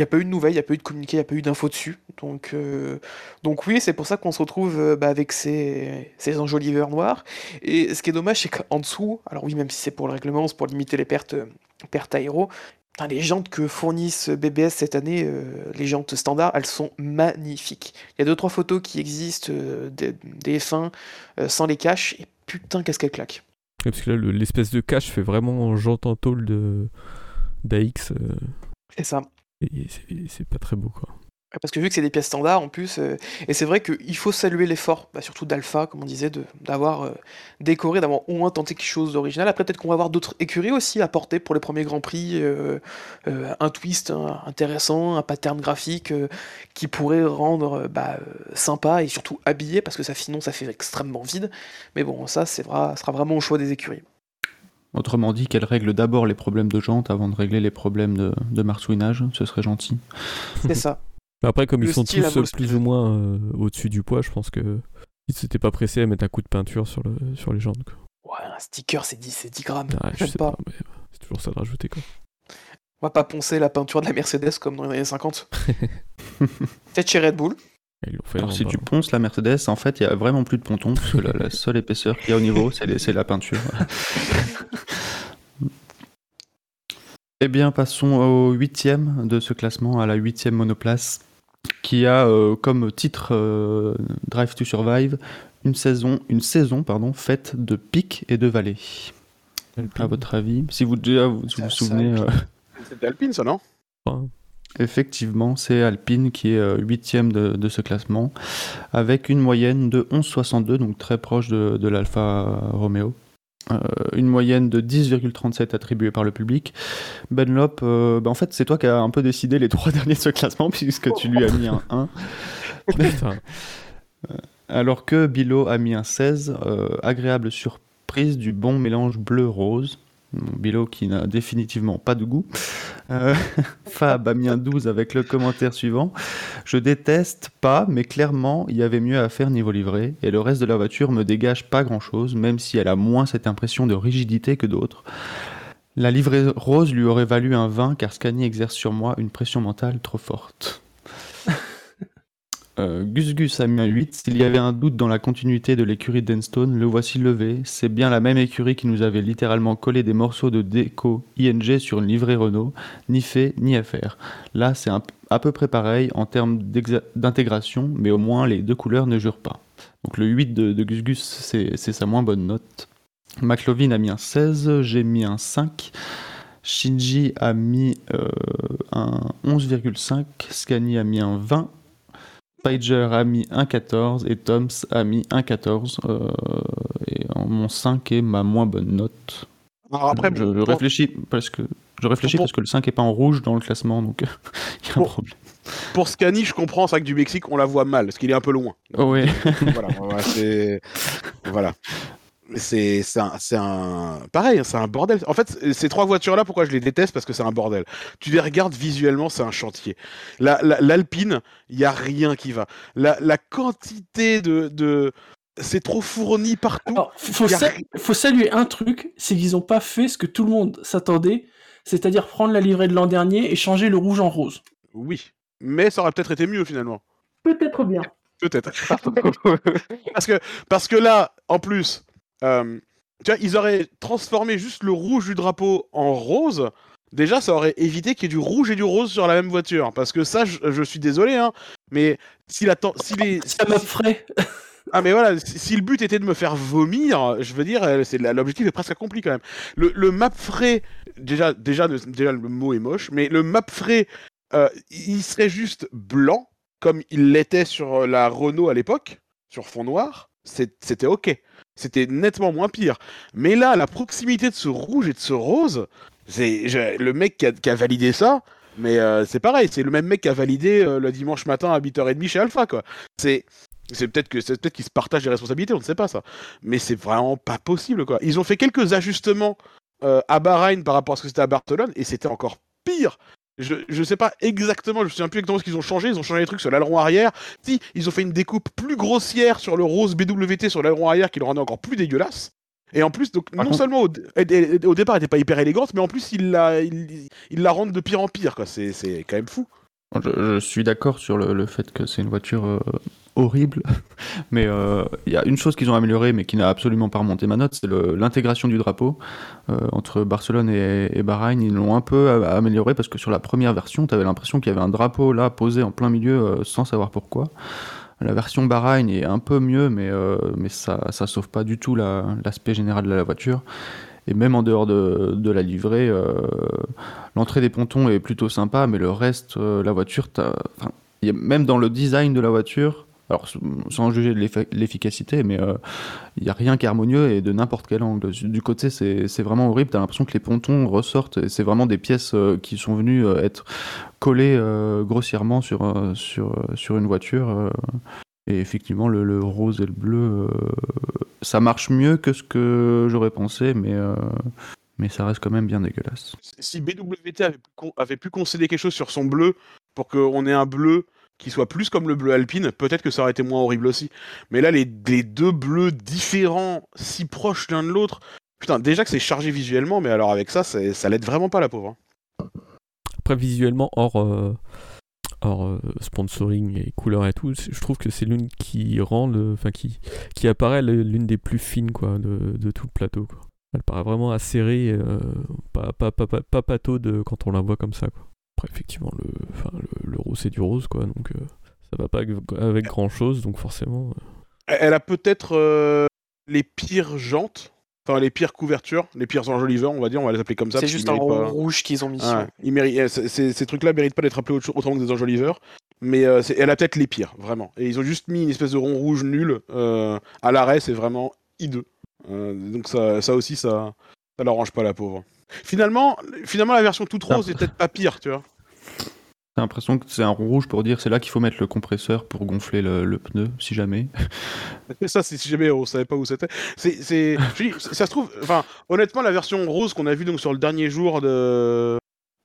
Il n'y a pas eu de nouvelles, il n'y a pas eu de communiqué, il n'y a pas eu d'infos dessus. Donc, euh, donc oui, c'est pour ça qu'on se retrouve euh, bah, avec ces, ces enjoliveurs noirs. Et ce qui est dommage, c'est qu'en dessous, alors oui, même si c'est pour le règlement, c'est pour limiter les pertes, pertes aéro, Putain, les jantes que fournissent BBS cette année, euh, les jantes standards, elles sont magnifiques. Il y a deux trois photos qui existent des, des F1 euh, sans les caches et putain qu'est-ce qu'elles claquent. Ouais, parce que là, le- l'espèce de cache fait vraiment jante en tôle de d'AX. C'est ça. C'est- pas très beau, quoi. Parce que vu que c'est des pièces standards en plus, euh, et c'est vrai qu'il faut saluer l'effort, bah, surtout d'Alpha, comme on disait, d'avoir euh, décoré, d'avoir au moins tenté quelque chose d'original. Après, peut-être qu'on va avoir d'autres écuries aussi à porter pour les premiers Grands Prix, euh, un twist hein, intéressant, un pattern graphique qui pourrait rendre bah, sympa et surtout habillé, parce que ça, sinon ça fait extrêmement vide. Mais bon, ça, vrai, sera vraiment au choix des écuries. Autrement dit, qu'elle règle d'abord les problèmes de jantes avant de régler les problèmes de, de marsouinage, ce serait gentil. C'est ça. Mais Après, comme Le ils sont tous euh, plus ou moins euh, au-dessus du poids, je pense que ils s'étaient pas pressés à mettre un coup de peinture sur, le, sur les jantes. Quoi. Ouais, un sticker, c'est 10, c'est 10 grammes. Ah, je sais pas. pas, mais c'est toujours ça de rajouter. Quoi. On va pas poncer la peinture de la Mercedes comme dans les années 50. Peut-être chez Red Bull. Et ils l'ont fait. Alors en si bas. tu ponces la Mercedes, en fait, il y a vraiment plus de ponton, parce que la, la seule épaisseur qu'il y a au niveau, c'est c'est la peinture. eh bien, passons au huitième de ce classement, à la huitième monoplace, qui a euh, comme titre euh, Drive to Survive une saison, une saison pardon, faite de pics et de vallées. À votre avis, si vous déjà vous, souvenez, euh, C'était Alpine, ça, non? Effectivement, c'est Alpine qui est euh, huitième de, de ce classement, avec une moyenne de 11,62, donc très proche de, de l'Alfa Romeo. Euh, une moyenne de 10,37 attribuée par le public. Benlop, euh, bah, en fait, c'est toi qui as un peu décidé les trois derniers de ce classement, puisque tu lui as mis un 1. putain. Alors que Bilo a mis un 16, euh, agréable surprise du bon mélange bleu-rose. Bilo qui n'a définitivement pas de goût. Euh, Fab a mis un 12 avec le commentaire suivant. Je déteste pas, mais clairement, il y avait mieux à faire niveau livré, et le reste de la voiture me dégage pas grand-chose, même si elle a moins cette impression de rigidité que d'autres. La livrée rose lui aurait valu un 20 car Scani exerce sur moi une pression mentale trop forte. Euh, Gus Gus a mis un 8. S'il y avait un doute dans la continuité de l'écurie d'Enstone, le voici levé. C'est bien la même écurie qui nous avait littéralement collé des morceaux de déco ING sur une livrée Renault. Ni fait, ni à faire. Là, c'est à peu près pareil en termes d'intégration, mais au moins les deux couleurs ne jurent pas. Donc le 8 de, Gus Gus, c'est c'est sa moins bonne note. McLovin a mis un 16, j'ai mis un 5. Shinji a mis euh, un 11,5, Scani a mis un 20, Spider a mis un 14 et Toms a mis un 14. euh, et mon 5 est ma moins bonne note. Alors après, je, réfléchis parce que je réfléchis pour- parce que le 5 est pas en rouge dans le classement, donc il y a un Pour- problème. pour Scani, je comprends, c'est vrai que du Mexique, on la voit mal, parce qu'il est un peu loin. Oh ouais. voilà. Voilà. C'est un, pareil, c'est un bordel. En fait, ces trois voitures-là, pourquoi je les déteste? Parce que c'est un bordel. Tu les regardes visuellement, c'est un chantier. La- la- L'Alpine, il y a rien qui va. La, la quantité de, de... c'est trop fourni partout. Alors, faut, a faut saluer un truc, c'est qu'ils ont pas fait ce que tout le monde s'attendait, c'est-à-dire prendre la livrée de l'an dernier et changer le rouge en rose. Oui, mais ça aurait peut-être été mieux finalement. Peut-être bien. Peut-être. parce que parce que là, en plus, euh, tu vois, ils auraient transformé juste le rouge du drapeau en rose. Déjà, ça aurait évité qu'il y ait du rouge et du rose sur la même voiture. Parce que ça, je, je suis désolé, hein, mais si la si les Ça me ferait. ah mais voilà, si, si le but était de me faire vomir, je veux dire, euh, c'est l'objectif est presque accompli quand même. Le, le map frais, déjà, déjà, le- déjà le mot est moche, mais le map frais, euh, il serait juste blanc comme il l'était sur la Renault à l'époque, sur fond noir. C'était ok, c'était nettement moins pire. Mais là, la proximité de ce rouge et de ce rose, c'est le mec qui a, validé ça. Mais euh, c'est pareil, c'est le même mec qui a validé euh, le dimanche matin à 8h30 chez Alpha, quoi. C'est c'est peut-être que c'est peut-être qu'ils se partagent les responsabilités, on ne sait pas ça. Mais c'est vraiment pas possible quoi. Ils ont fait quelques ajustements euh, à Bahreïn par rapport à ce que c'était à Barcelone et c'était encore pire. Je, je sais pas exactement, je me souviens plus exactement ce qu'ils ont changé. Ils ont changé les trucs sur l'aileron arrière. Si, ils ont fait une découpe plus grossière sur le rose BWT sur l'aileron arrière qui le rendait encore plus dégueulasse. Et en plus, donc, Par non contre- seulement au, départ, elle était pas hyper élégante, mais en plus, ils la, ils la rendent de pire en pire. c'est quand même fou. Je, suis d'accord sur le, fait que c'est une voiture euh, horrible, mais euh, il y a une chose qu'ils ont améliorée, mais qui n'a absolument pas remonté ma note, c'est l'intégration du drapeau Euh, entre Barcelone et, Bahreïn. Ils l'ont un peu amélioré parce que sur la première version, tu avais l'impression qu'il y avait un drapeau là posé en plein milieu sans savoir pourquoi. La version Bahreïn est un peu mieux, mais, mais ça, ça sauve pas du tout la- l'aspect général de la voiture. Et même en dehors de, de la livrée, euh, l'entrée des pontons est plutôt sympa, mais le reste, euh, la voiture, même dans le design de la voiture, alors sans juger l'efficacité, mais euh, il n'y a rien qui est harmonieux et de n'importe quel angle. Du côté, c'est vraiment horrible. Tu as l'impression que les pontons ressortent et c'est vraiment des pièces euh, qui sont venues euh, être collées euh, grossièrement sur, euh, sur, euh, sur une voiture. Et effectivement, le, le rose et le bleu, euh, ça marche mieux que ce que j'aurais pensé, mais, euh, mais ça reste quand même bien dégueulasse. Si BWT avait, pu con- avait pu concéder quelque chose sur son bleu pour qu'on ait un bleu qui soit plus comme le bleu alpine, peut-être que ça aurait été moins horrible aussi. Mais là, les, les deux bleus différents, si proches l'un de l'autre, putain, déjà que c'est chargé visuellement, mais alors avec ça, ça l'aide vraiment pas la pauvre. hein. Après, visuellement, hors, euh, hors euh, sponsoring et couleurs et tout, je trouve que c'est l'une qui rend le. Enfin, qui, qui apparaît l'une des plus fines, quoi, de, de tout le plateau, quoi. Elle paraît vraiment acérée, euh, pas, pas, pas, pas, quand on la voit comme ça, quoi. Après, effectivement, le, enfin, le, rose, c'est du rose, quoi, donc euh, ça va pas avec, grand chose, donc forcément. Elle a peut-être les pires jantes, enfin les pires couvertures, les pires enjoliveurs, on va dire, on va les appeler comme ça. C'est juste un pas- rouge qu'ils ont mis. Ils méritent- euh, c- ces, ces trucs-là méritent pas d'être appelés autre- autrement que des enjoliveurs. Mais euh, elle a peut-être les pires, vraiment. Et ils ont juste mis une espèce de rond rouge nul euh, à l'arrêt, c'est vraiment hideux. Euh, donc ça, ça aussi, ça, ça l'arrange pas la pauvre. Finalement, finalement la version toute rose est peut-être pas pire, tu vois. J'ai l'impression que c'est un rond rouge pour dire c'est là qu'il faut mettre le compresseur pour gonfler le, le pneu, si jamais. Ça, c'est si jamais on savait pas où c'était. C'est, c'est, je dis, ça se trouve, enfin, honnêtement, la version rose qu'on a vue donc sur le dernier jour de,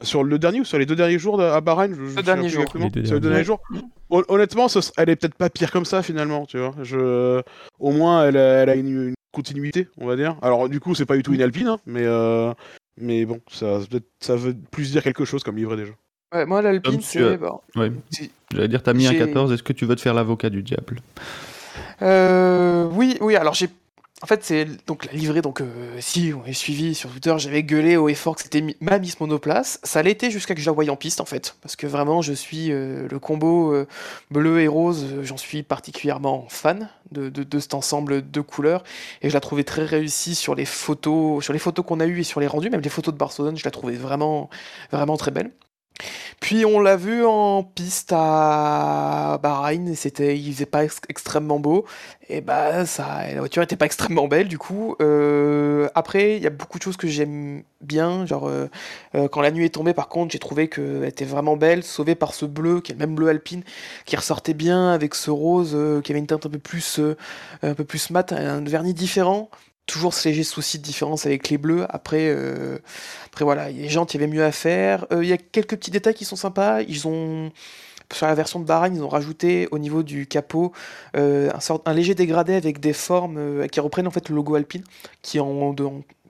sur le dernier ou sur les deux derniers jours de- à Bahreïn, je, je souviens dernier jour. Les deux le derniers. jour. Hon- Honnêtement, ce elle est peut-être pas pire comme ça finalement, tu vois. Je, au moins, elle a, elle a une, une continuité, on va dire. Alors, du coup, c'est pas du tout une Alpine, hein, mais, euh, mais bon, ça, ça veut plus dire quelque chose comme livret déjà. Ouais, moi, l'Alpine, c'est. bah, Ouais. J'allais dire, t'as mis un J'ai- 14, est-ce que tu veux te faire l'avocat du diable? Euh, oui, oui, alors j'ai. En fait, c'est donc la livrée. Donc, euh, si on est suivi sur Twitter, j'avais gueulé au effort que c'était ma Miss Monoplace. Ça l'était jusqu'à que je la voie en piste, en fait. Parce que vraiment, je suis euh, le combo bleu et rose, j'en suis particulièrement fan de, de, de cet ensemble de couleurs. Et je la trouvais très réussie sur les photos, sur les photos qu'on a eues et sur les rendus. Même les photos de Barcelone, je la trouvais vraiment, vraiment très belle. Puis on l'a vu en piste à Bahreïn et c'était, il faisait pas ex- extrêmement beau. Et bah ça, la voiture était pas extrêmement belle du coup. Euh, après, il y a beaucoup de choses que j'aime bien, genre euh, euh, quand la nuit est tombée, par contre, j'ai trouvé qu'elle était vraiment belle, sauvée par ce bleu qui est le même bleu alpine, qui ressortait bien avec ce rose qui avait une teinte un peu plus, un peu plus mat, un vernis différent. Toujours ce léger souci de différence avec les bleus. Après, euh, après voilà, les jantes, il y avait mieux à faire. Euh, il y a quelques petits détails qui sont sympas. Ils ont sur la version de Bahreïn, ils ont rajouté au niveau du capot euh, un, léger dégradé avec des formes qui reprennent en fait le logo Alpine, qui, en,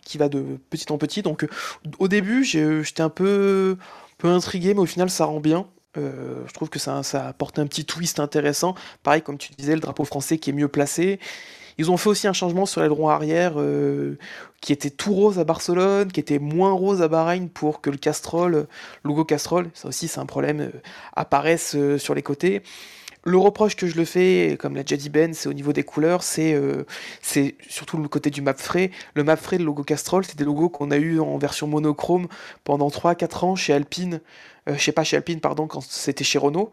qui va de petit en petit. Donc au début, j'étais un peu, peu intrigué, mais au final, ça rend bien. je trouve que ça, ça apporte un petit twist intéressant. Pareil, comme tu disais, le drapeau français qui est mieux placé. Ils ont fait aussi un changement sur l'aileron arrière euh, qui était tout rose à Barcelone, qui était moins rose à Bahreïn pour que le Castrol, logo Castrol, ça aussi c'est un problème, euh, apparaisse euh, sur les côtés. Le reproche que je le fais, comme l'a déjà dit Ben, c'est au niveau des couleurs, c'est surtout le côté du map frais. Le map frais, le logo Castrol, c'est des logos qu'on a eu en version monochrome pendant 3-4 ans chez Alpine, je sais pas chez Alpine, pardon, quand c'était chez Renault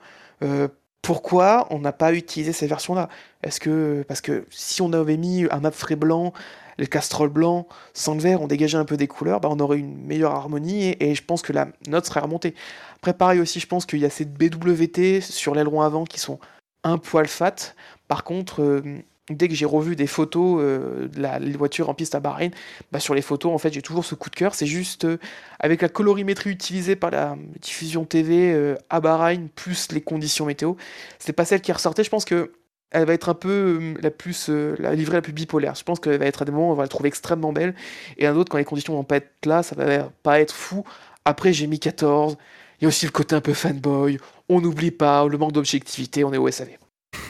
pourquoi on n'a pas utilisé cette version-là? Est-ce que parce que si on avait mis un map frais blanc, les casseroles blancs sans le vert, on dégageait un peu des couleurs, bah on aurait une meilleure harmonie et, je pense que la note serait remontée. Après pareil aussi, je pense qu'il y a ces BWT sur l'aileron avant qui sont un poil fat. Par contre, euh, dès que j'ai revu des photos euh, de la voiture en piste à Bahreïn, bah sur les photos, en fait, j'ai toujours ce coup de cœur. C'est juste euh, avec la colorimétrie utilisée par la diffusion TV à Bahreïn, plus les conditions météo, c'est pas celle qui ressortait. Je pense que elle va être un peu la plus la livrée la plus bipolaire. Je pense qu'elle va être à des moments où on va la trouver extrêmement belle, et un autre quand les conditions vont pas être là, ça va pas être fou. Après, j'ai mis 14. Il y a aussi le côté un peu fanboy. On n'oublie pas le manque d'objectivité. On est au SAV.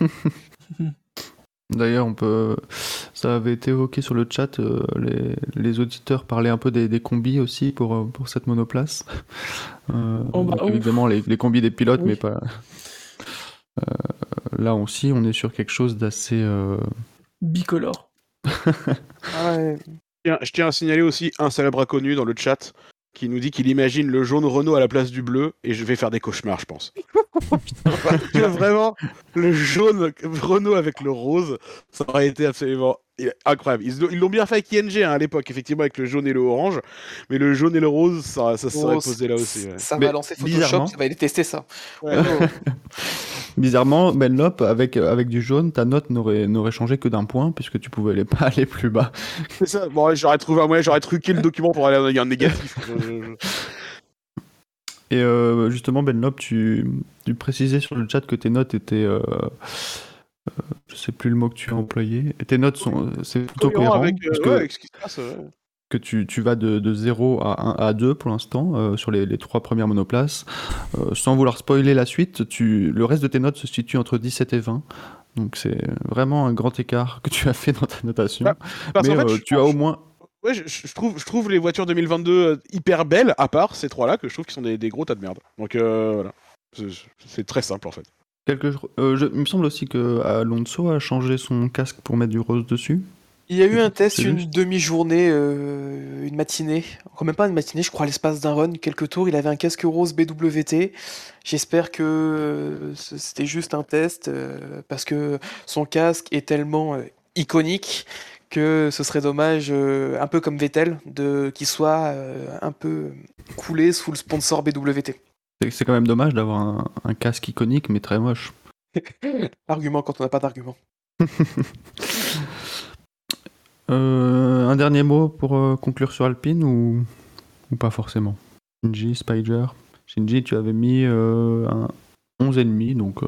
D'ailleurs, on peut, ça avait été évoqué sur le chat. Euh, les, auditeurs parlaient un peu des, combis aussi pour, euh, pour cette monoplace. Euh, oh, bah, évidemment, les, combis des pilotes, mais pas. Là aussi, on est sur quelque chose d'assez bicolore. Ah je tiens à signaler aussi un célèbre inconnu dans le chat qui nous dit qu'il imagine le jaune Renault à la place du bleu et je vais faire des cauchemars, je pense. vraiment, le jaune Renault avec le rose, ça aurait été absolument incroyable. Ils l'ont bien fait avec ING hein, à l'époque, effectivement, avec le jaune et le orange, mais le jaune et le rose, ça, ça serait posé là aussi. Ça va lancer Photoshop, ça va aller tester ça. Bizarrement, Benlop, avec, avec du jaune, ta note n'aurait changé que d'un point, puisque tu pouvais pas aller plus bas. C'est ça, bon, j'aurais trouvé un moyen, j'aurais truqué le document pour aller en négatif. Et euh, justement, Benlop, tu, tu précisais sur le chat que tes notes étaient. Euh, euh, je sais plus le mot que tu as employé. Tes notes sont. C'est plutôt cohérent. Avec, euh, que, avec ce qui se passe, que tu, tu, vas de, de 0 à 1 à 2 pour l'instant euh, sur les, les, trois premières monoplaces. sans vouloir spoiler la suite, tu, le reste de tes notes se situe entre 17 et 20. Donc c'est vraiment un grand écart que tu as fait dans ta notation. Bah, Mais tu as au moins Ouais, je, trouve, je trouve les voitures 2022 euh, hyper belles, à part ces trois-là, que je trouve qui sont des, des, gros tas de merde. Donc euh, voilà, c'est très simple en fait. Quelque, euh, il me semble aussi que Alonso a changé son casque pour mettre du rose dessus. Il y a eu un test, une demi-journée, une matinée, encore même pas une matinée, je crois, à l'espace d'un run, quelques tours. Il avait un casque rose BWT. J'espère que c'était juste un test, parce que son casque est tellement iconique que ce serait dommage, euh, un peu comme Vettel, de qu'il soit euh, un peu coulé sous le sponsor BWT. C'est quand même dommage d'avoir un, casque iconique mais très moche. Argument quand on n'a pas d'argument. Euh, un dernier mot pour conclure sur Alpine ou, ou pas forcément? Shinji, Spider. Shinji, tu avais mis un 11,5 donc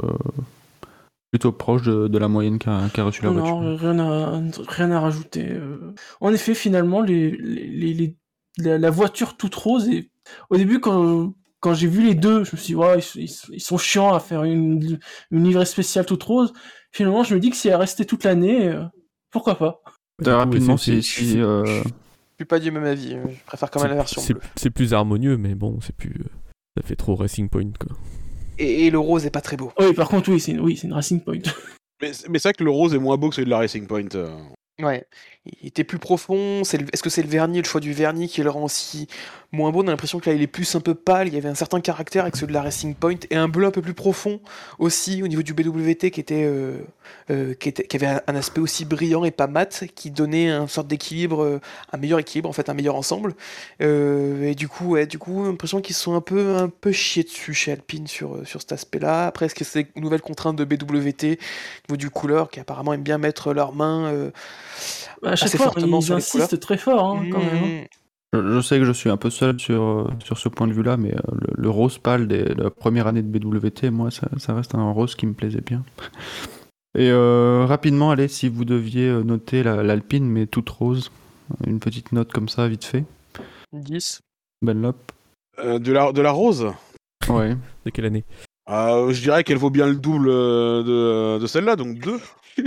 plutôt proche de, la moyenne qu'a reçu la voiture. Non, rien à, rien à rajouter. Euh. En effet, finalement, les, les, la, voiture toute rose, et au début, quand, quand j'ai vu les deux, je me suis dit, ils, sont chiants à faire une, une livrée spéciale toute rose. Finalement, je me dis que si elle restait toute l'année, euh, pourquoi pas? Rapidement, si. si euh... Je suis pas du même avis, je préfère quand même la version C'est plus harmonieux, mais bon, c'est plus. Ça fait trop Racing Point, quoi. Et, le rose est pas très beau. Oui, par contre, oui, c'est une, oui, une Racing Point. mais, mais c'est vrai que le rose est moins beau que celui de la Racing Point. Euh. Ouais, il était plus profond. Est-ce que c'est le vernis, le choix du vernis qui le rend aussi moins beau On a l'impression que là, il est plus un peu pâle. Il y avait un certain caractère avec ceux de la Racing Point et un bleu un peu plus profond aussi au niveau du BWT qui était, euh, euh, qui, était qui, avait un aspect aussi brillant et pas mat, qui donnait une sorte d'équilibre, euh, un meilleur équilibre en fait, un meilleur ensemble. et du coup, ouais, du coup, l'impression qu'ils sont un peu, un peu chiés dessus chez Alpine sur, sur cet aspect-là. Après, est-ce que c'est une nouvelle contrainte de BWT au niveau du couleur qui apparemment aime bien mettre leurs mains à chaque assez fois, fortement ils sur les insistent très fort hein, quand même. hein. Mmh. Je sais que je suis un peu seul sur, euh, sur ce point de vue-là, mais euh, le, le rose pâle de la première année de BWT, moi, ça, ça reste un rose qui me plaisait bien. Et euh, rapidement, allez, si vous deviez noter la- l'Alpine, mais toute rose, une petite note comme ça, vite fait. 10. Benlop. Euh, de, la, de la rose? Ouais. De quelle année? Euh, Je dirais qu'elle vaut bien le double de, de celle-là, donc 2.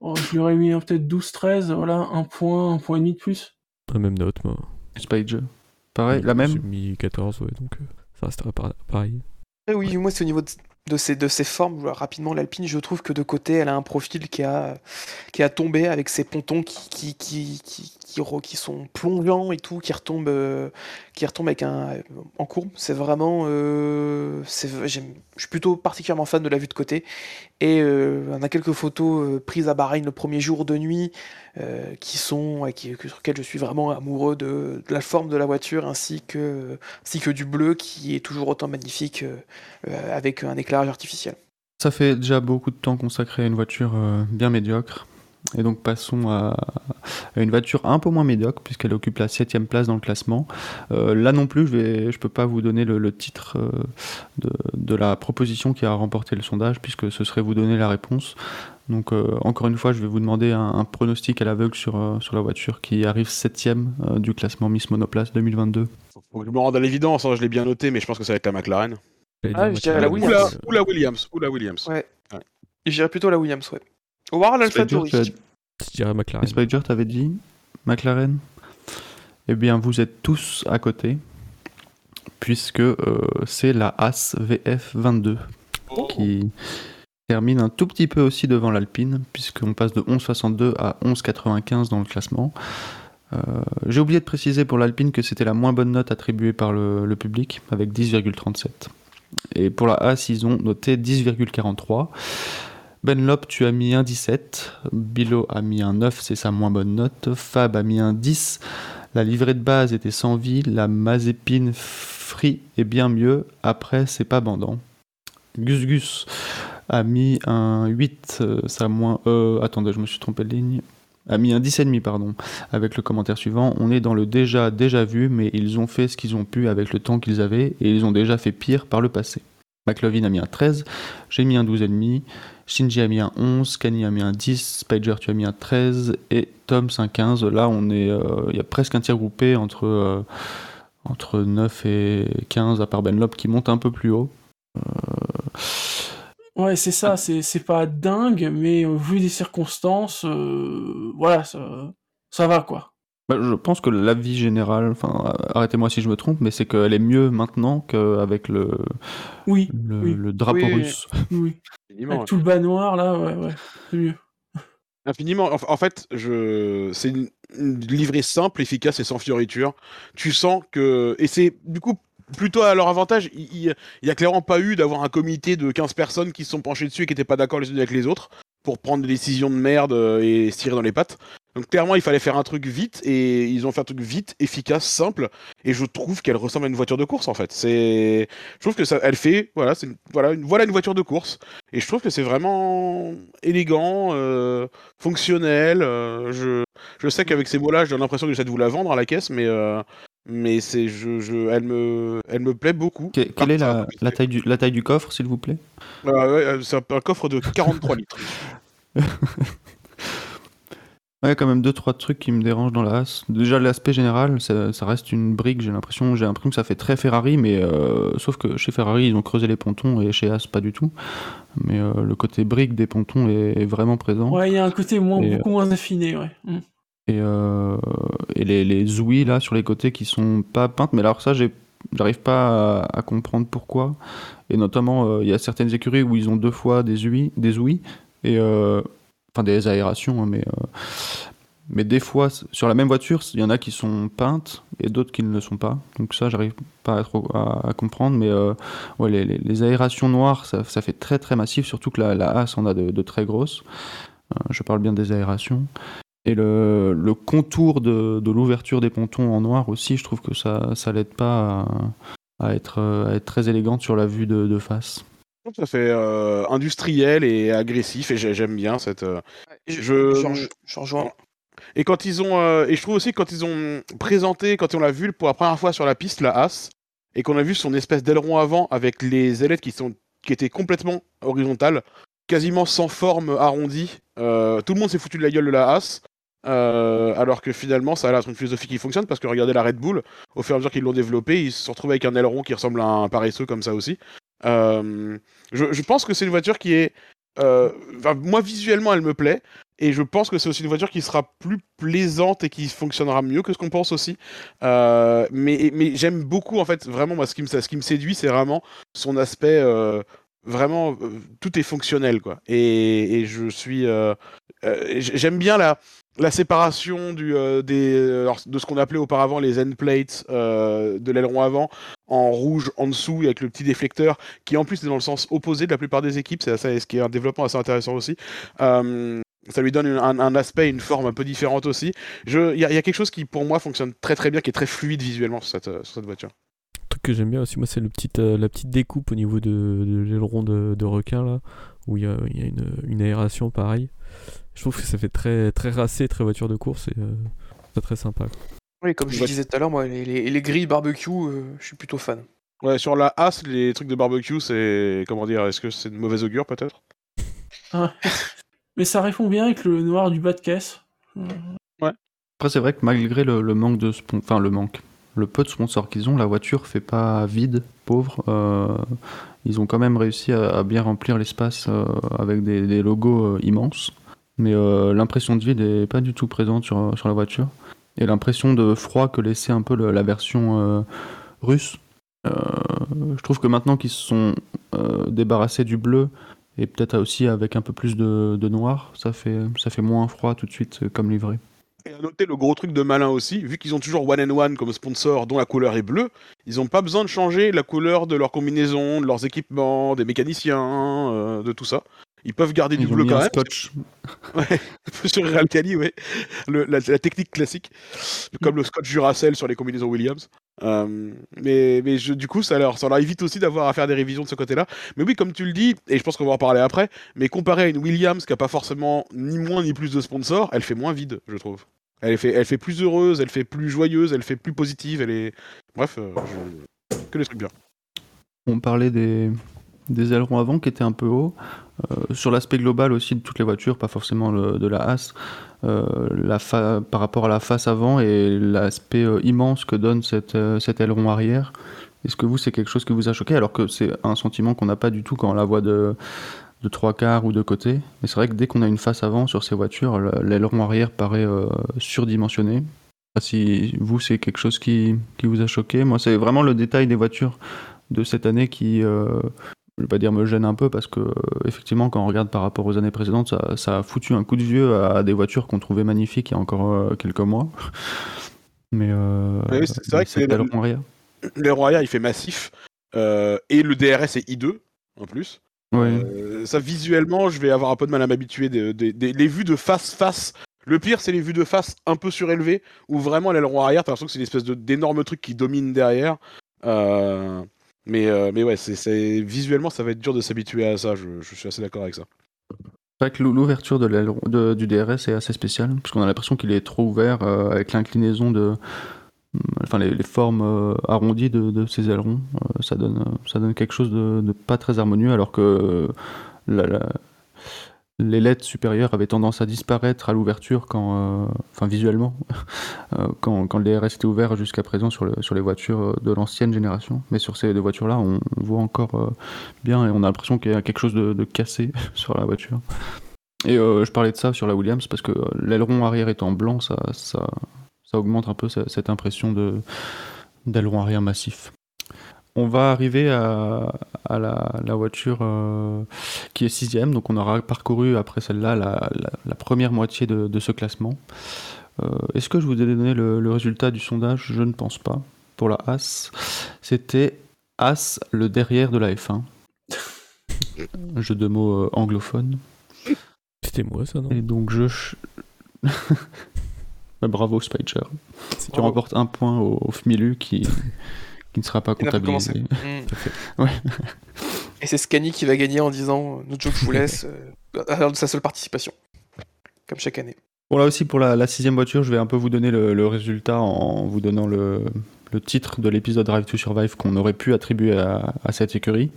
Oh, je lui aurais mis peut-être 12-13, voilà, un point, un point et demi de plus. La même note, moi. Spage. Pareil, la même J'ai mis 14, ouais, donc euh, ça restera par- pareil. Eh oui, moi c'est au niveau de, de ses, de ses formes, rapidement l'Alpine, je trouve que de côté elle a un profil qui a, qui a tombé avec ses pontons qui, qui, qui, qui, qui, sont plongeants et tout, qui retombent, euh, qui retombent avec un, en courbe. C'est vraiment. euh, je suis plutôt particulièrement fan de la vue de côté. Et euh, on a quelques photos prises à Bahreïn le premier jour de nuit qui sont, sur lesquelles je suis vraiment amoureux de, de la forme de la voiture ainsi que, ainsi que du bleu qui est toujours autant magnifique. avec un éclairage artificiel. Ça fait déjà beaucoup de temps consacré à une voiture bien médiocre. Et donc passons à, à une voiture un peu moins médiocre, puisqu'elle occupe la 7 place dans le classement. Euh, là non plus, je ne je peux pas vous donner le, le titre euh, de, de la proposition qui a remporté le sondage, puisque ce serait vous donner la réponse. Donc euh, encore une fois, je vais vous demander un, un pronostic à l'aveugle sur, euh, sur la voiture qui arrive 7 du classement Miss Monoplace 2022. Faut que je me rende à l'évidence, hein, je l'ai bien noté, mais je pense que ça va être la McLaren. Ah, dire je dirais la McLaren, Ou la, Williams. ou la Williams. Ou la Williams. Ouais. Ouais. Et j'irais plutôt la Williams, ouais. Tauri. tu as- Je dirais McLaren. Spider, t'avais dit McLaren Eh bien, vous êtes tous à côté, puisque euh, c'est la As VF22 qui termine un tout petit peu aussi devant l'Alpine, puisqu'on passe de 11,62 à 11,95 dans le classement. Euh, J'ai oublié de préciser pour l'Alpine que c'était la moins bonne note attribuée par le, le public, avec 10,37. Et pour la As, ils ont noté 10,43. Benlop, tu as mis un 17. Bilo a mis un 9, c'est sa moins bonne note. Fab a mis un 10. La livrée de base était sans vie. La Mazepine Free est bien mieux. Après, c'est pas bandant. Gus Gus a mis un 8. euh, sa moins. Euh, attendez, je me suis trompé de ligne. A mis un 10,5, pardon. Avec le commentaire suivant. On est dans le déjà, déjà vu, mais ils ont fait ce qu'ils ont pu avec le temps qu'ils avaient et ils ont déjà fait pire par le passé. McLovin a mis un 13. J'ai mis un 12,5. Shinji a mis un 11, Kani a mis un 10, Spider tu as mis un 13 et Tom un 15. Là on est, euh, il y a presque un tir groupé entre, euh, entre 9 et 15 à part Benlop qui monte un peu plus haut. Ouais, c'est ça, c'est c'est pas dingue, mais euh, vu les circonstances, euh, voilà, ça, ça va quoi. Bah, je pense que l'avis général, enfin arrêtez-moi si je me trompe, mais c'est qu'elle est mieux maintenant qu'avec le, Oui, le, Oui. le drapeau Oui. russe. oui. Infiniment. Avec tout le bas noir là, ouais, ouais, c'est mieux. Infiniment. En, fait, je... c'est une, une livrée simple, efficace et sans fioriture. Tu sens que. Et c'est du coup plutôt à leur avantage. Il il- il y a clairement pas eu d'avoir un comité de 15 personnes qui se sont penchées dessus et qui n'étaient pas d'accord les unes avec les autres pour prendre des décisions de merde euh, et se tirer dans les pattes. Donc clairement, il fallait faire un truc vite et ils ont fait un truc vite, efficace, simple. Et je trouve qu'elle ressemble à une voiture de course en fait. C'est, je trouve que ça, elle fait, voilà, c'est une, voilà, une, voilà une voiture de course. Et je trouve que c'est vraiment élégant, euh, fonctionnel. euh, je, je sais qu'avec ces mots-là, j'ai l'impression que j'essaie de vous la vendre à la caisse, mais euh, mais c'est, je, je, elle me, elle me plaît beaucoup. Que- quelle est la, la taille du, la taille du coffre, s'il vous plaît? Ouais, euh, c'est un, un coffre de 43 litres. Ouais, quand même deux trois trucs qui me dérangent dans la As. Déjà l'aspect général, ça, ça reste une brique. J'ai l'impression, j'ai l'impression que ça fait très Ferrari, mais euh, sauf que chez Ferrari ils ont creusé les pontons et chez As pas du tout. Mais euh, le côté brique des pontons est, est vraiment présent. Ouais, il y a un côté moins, Et, beaucoup moins affiné, ouais. Mm. Et, euh, et les, les ouïes là sur les côtés qui sont pas peintes. Mais alors ça, j'ai, j'arrive pas à, à comprendre pourquoi. Et notamment, euh, il y a certaines écuries où ils ont deux fois des ouïes, des ouïes et euh, enfin des aérations, hein, mais euh, mais des fois sur la même voiture, il y en a qui sont peintes et d'autres qui ne le sont pas. Donc ça, j'arrive pas à, comprendre. Mais euh, ouais, les, aérations noires, ça, fait très très massif, surtout que la, la As en a de, très grosses. Euh, je parle bien des aérations. Et le, contour de, l'ouverture des pontons en noir aussi, je trouve que ça, ça l'aide pas à, être, à être très élégante sur la vue de face. Ça fait euh, industriel et agressif et j'ai- j'aime bien cette. euh, Je, Je- je- je rejoins. Et quand ils ont euh, et je trouve aussi que quand ils ont présenté, quand on l'a vu pour la première fois sur la piste, la As, et qu'on a vu son espèce d'aileron avant avec les ailettes qui sont qui étaient complètement horizontales, quasiment sans forme arrondie. tout le monde s'est foutu de la gueule de la As. euh, alors que finalement, ça a l'air d'être une philosophie qui fonctionne parce que regardez la Red Bull, au fur et à mesure qu'ils l'ont développé, ils se sont retrouvés avec un aileron qui ressemble à un paresseux comme ça aussi. Euh, je, pense que c'est une voiture qui est. euh, moi, visuellement, elle me plaît. Et je pense que c'est aussi une voiture qui sera plus plaisante et qui fonctionnera mieux que ce qu'on pense aussi. Euh, mais mais j'aime beaucoup, en fait, vraiment, ce qui me, ce qui me séduit, c'est vraiment son aspect. vraiment, tout est fonctionnel, quoi. Et, et je suis. J'aime bien la, la séparation du, euh, euh, de ce qu'on appelait auparavant les end plates euh, de l'aileron avant, en rouge en dessous, avec le petit déflecteur, qui en plus est dans le sens opposé de la plupart des équipes. C'est ce qui est un développement assez intéressant aussi. Ça lui donne un, aspect, une forme un peu différente aussi. Il y, a- quelque chose qui, pour moi, fonctionne très très bien, qui est très fluide visuellement sur cette, voiture. Truc que j'aime bien aussi, moi, c'est la petite découpe au niveau de, l'aileron de, requin, là, où il y a, il y a une, une aération pareil. Je trouve que ça fait très, très racé, très voiture de course, et euh, c'est très sympa. quoi. Oui, comme je Ouais. disais tout à l'heure, moi, les, les- les grilles barbecue, euh, je suis plutôt fan. Ouais, sur la As, les trucs de barbecue, c'est. Comment dire Est-ce que c'est de mauvaise augure peut-être? Mais ça répond bien avec le noir du bas de caisse. Après, c'est vrai que malgré le, le manque de spon- enfin le manque, le peu de sponsors qu'ils ont, la voiture fait pas vide, pauvre. Euh, ils ont quand même réussi à, à bien remplir l'espace euh, avec des, des logos euh, immenses. Mais euh, l'impression de vide n'est pas du tout présente sur, sur la voiture. Et l'impression de froid que laissait un peu la version euh, russe. Euh, je trouve que maintenant qu'ils se sont débarrassés du bleu et peut-être aussi avec un peu plus de, noir, ça fait, ça fait moins froid tout de suite comme livré. Et à noter le gros truc de malin aussi, vu qu'ils ont toujours One and One comme sponsor dont la couleur est bleue, ils n'ont pas besoin de changer la couleur de leur combinaison, de leurs équipements, des mécaniciens, de tout ça. Ils peuvent garder du Ils bleu quand un même. scotch. Ouais, sur Realcali, ouais. Le- la, la technique classique, comme le scotch Duracell sur les combinaisons Williams. Euh, mais mais je- du coup, ça leur, ça leur évite aussi d'avoir à faire des révisions de ce côté-là. Mais oui, comme tu le dis, et je pense qu'on va en parler après, mais comparé à une Williams qui a pas forcément ni moins ni plus de sponsors, elle fait moins vide, je trouve. Elle fait, elle fait plus heureuse, elle fait plus joyeuse, elle fait plus positive, elle est. Bref, euh, je- que des trucs bien. On parlait des, des ailerons avant qui étaient un peu hauts. Euh, sur l'aspect global aussi de toutes les voitures, pas forcément de la As, euh, par rapport à la face avant et l'aspect euh, immense que donne cette, cet aileron arrière. Est-ce que vous, c'est quelque chose qui vous a choqué alors que c'est un sentiment qu'on n'a pas du tout quand on la voit de, de trois quarts ou de côté? Mais c'est vrai que dès qu'on a une face avant sur ces voitures, le- l'aileron arrière paraît surdimensionné. Si vous, c'est quelque chose qui, qui vous a choqué, moi, c'est vraiment le détail des voitures de cette année qui, je vais pas dire me gêne un peu parce que euh, effectivement quand on regarde par rapport aux années précédentes, ça, ça a foutu un coup de vieux à des voitures qu'on trouvait magnifiques il y a encore euh, quelques mois. Mais euh, Oui, c'est- vrai que c'est- arrière. L'aileron arrière, il fait massif. euh, et le DRS est I2, en plus. Euh, ça visuellement, je vais avoir un peu de mal à m'habituer. Des, des- des- les vues de face face. Le pire, c'est les vues de face un peu surélevées, où vraiment l'aileron arrière, t'as l'impression que c'est une espèce d'énorme truc qui domine derrière. Euh, mais, euh, mais ouais, visuellement, ça va être dur de s'habituer à ça. Je, suis assez d'accord avec ça. C'est l'ouverture du DRS est assez spéciale, parce qu'on a l'impression qu'il est trop ouvert euh, avec l'inclinaison de. Enfin, les, formes euh, arrondies de, de ces ailerons, euh, ça, donne, ça donne quelque chose de, pas très harmonieux, alors que la- les LED supérieures avaient tendance à disparaître à l'ouverture, quand, euh, enfin visuellement, euh, quand, le DRS était ouvert jusqu'à présent sur, le- sur les voitures de l'ancienne génération. Mais sur ces deux voitures-là, on, voit encore euh, bien et on a l'impression qu'il y a quelque chose de, cassé sur la voiture. Et je parlais de ça sur la Williams parce que l'aileron arrière étant blanc, ça, augmente un peu ce- cette impression d'aileron arrière massif. On va arriver à, à la, la voiture euh, qui est sixième, donc on aura parcouru après celle-là la, la- la première moitié de, de ce classement. Euh, Est-ce que je vous ai donné le, le résultat du sondage? Je ne pense pas. Pour la As, c'était As le derrière de la F1. Jeu de mots euh, anglophone. C'était moi, ça, non? Et donc je. Bah, Bravo Spicer. Tu remportes un point au, au FMILU qui, qui ne sera pas comptabilisé. Mm. Ouais. Et c'est Scani qui va gagner en disant notre jeu je vous laisse euh, à l'heure de sa seule participation. Comme chaque année. Bon, là aussi, pour la, la sixième voiture, je vais un peu vous donner le, le résultat en vous donnant le, le titre de l'épisode Drive to Survive qu'on aurait pu attribuer à, à, cette écurie.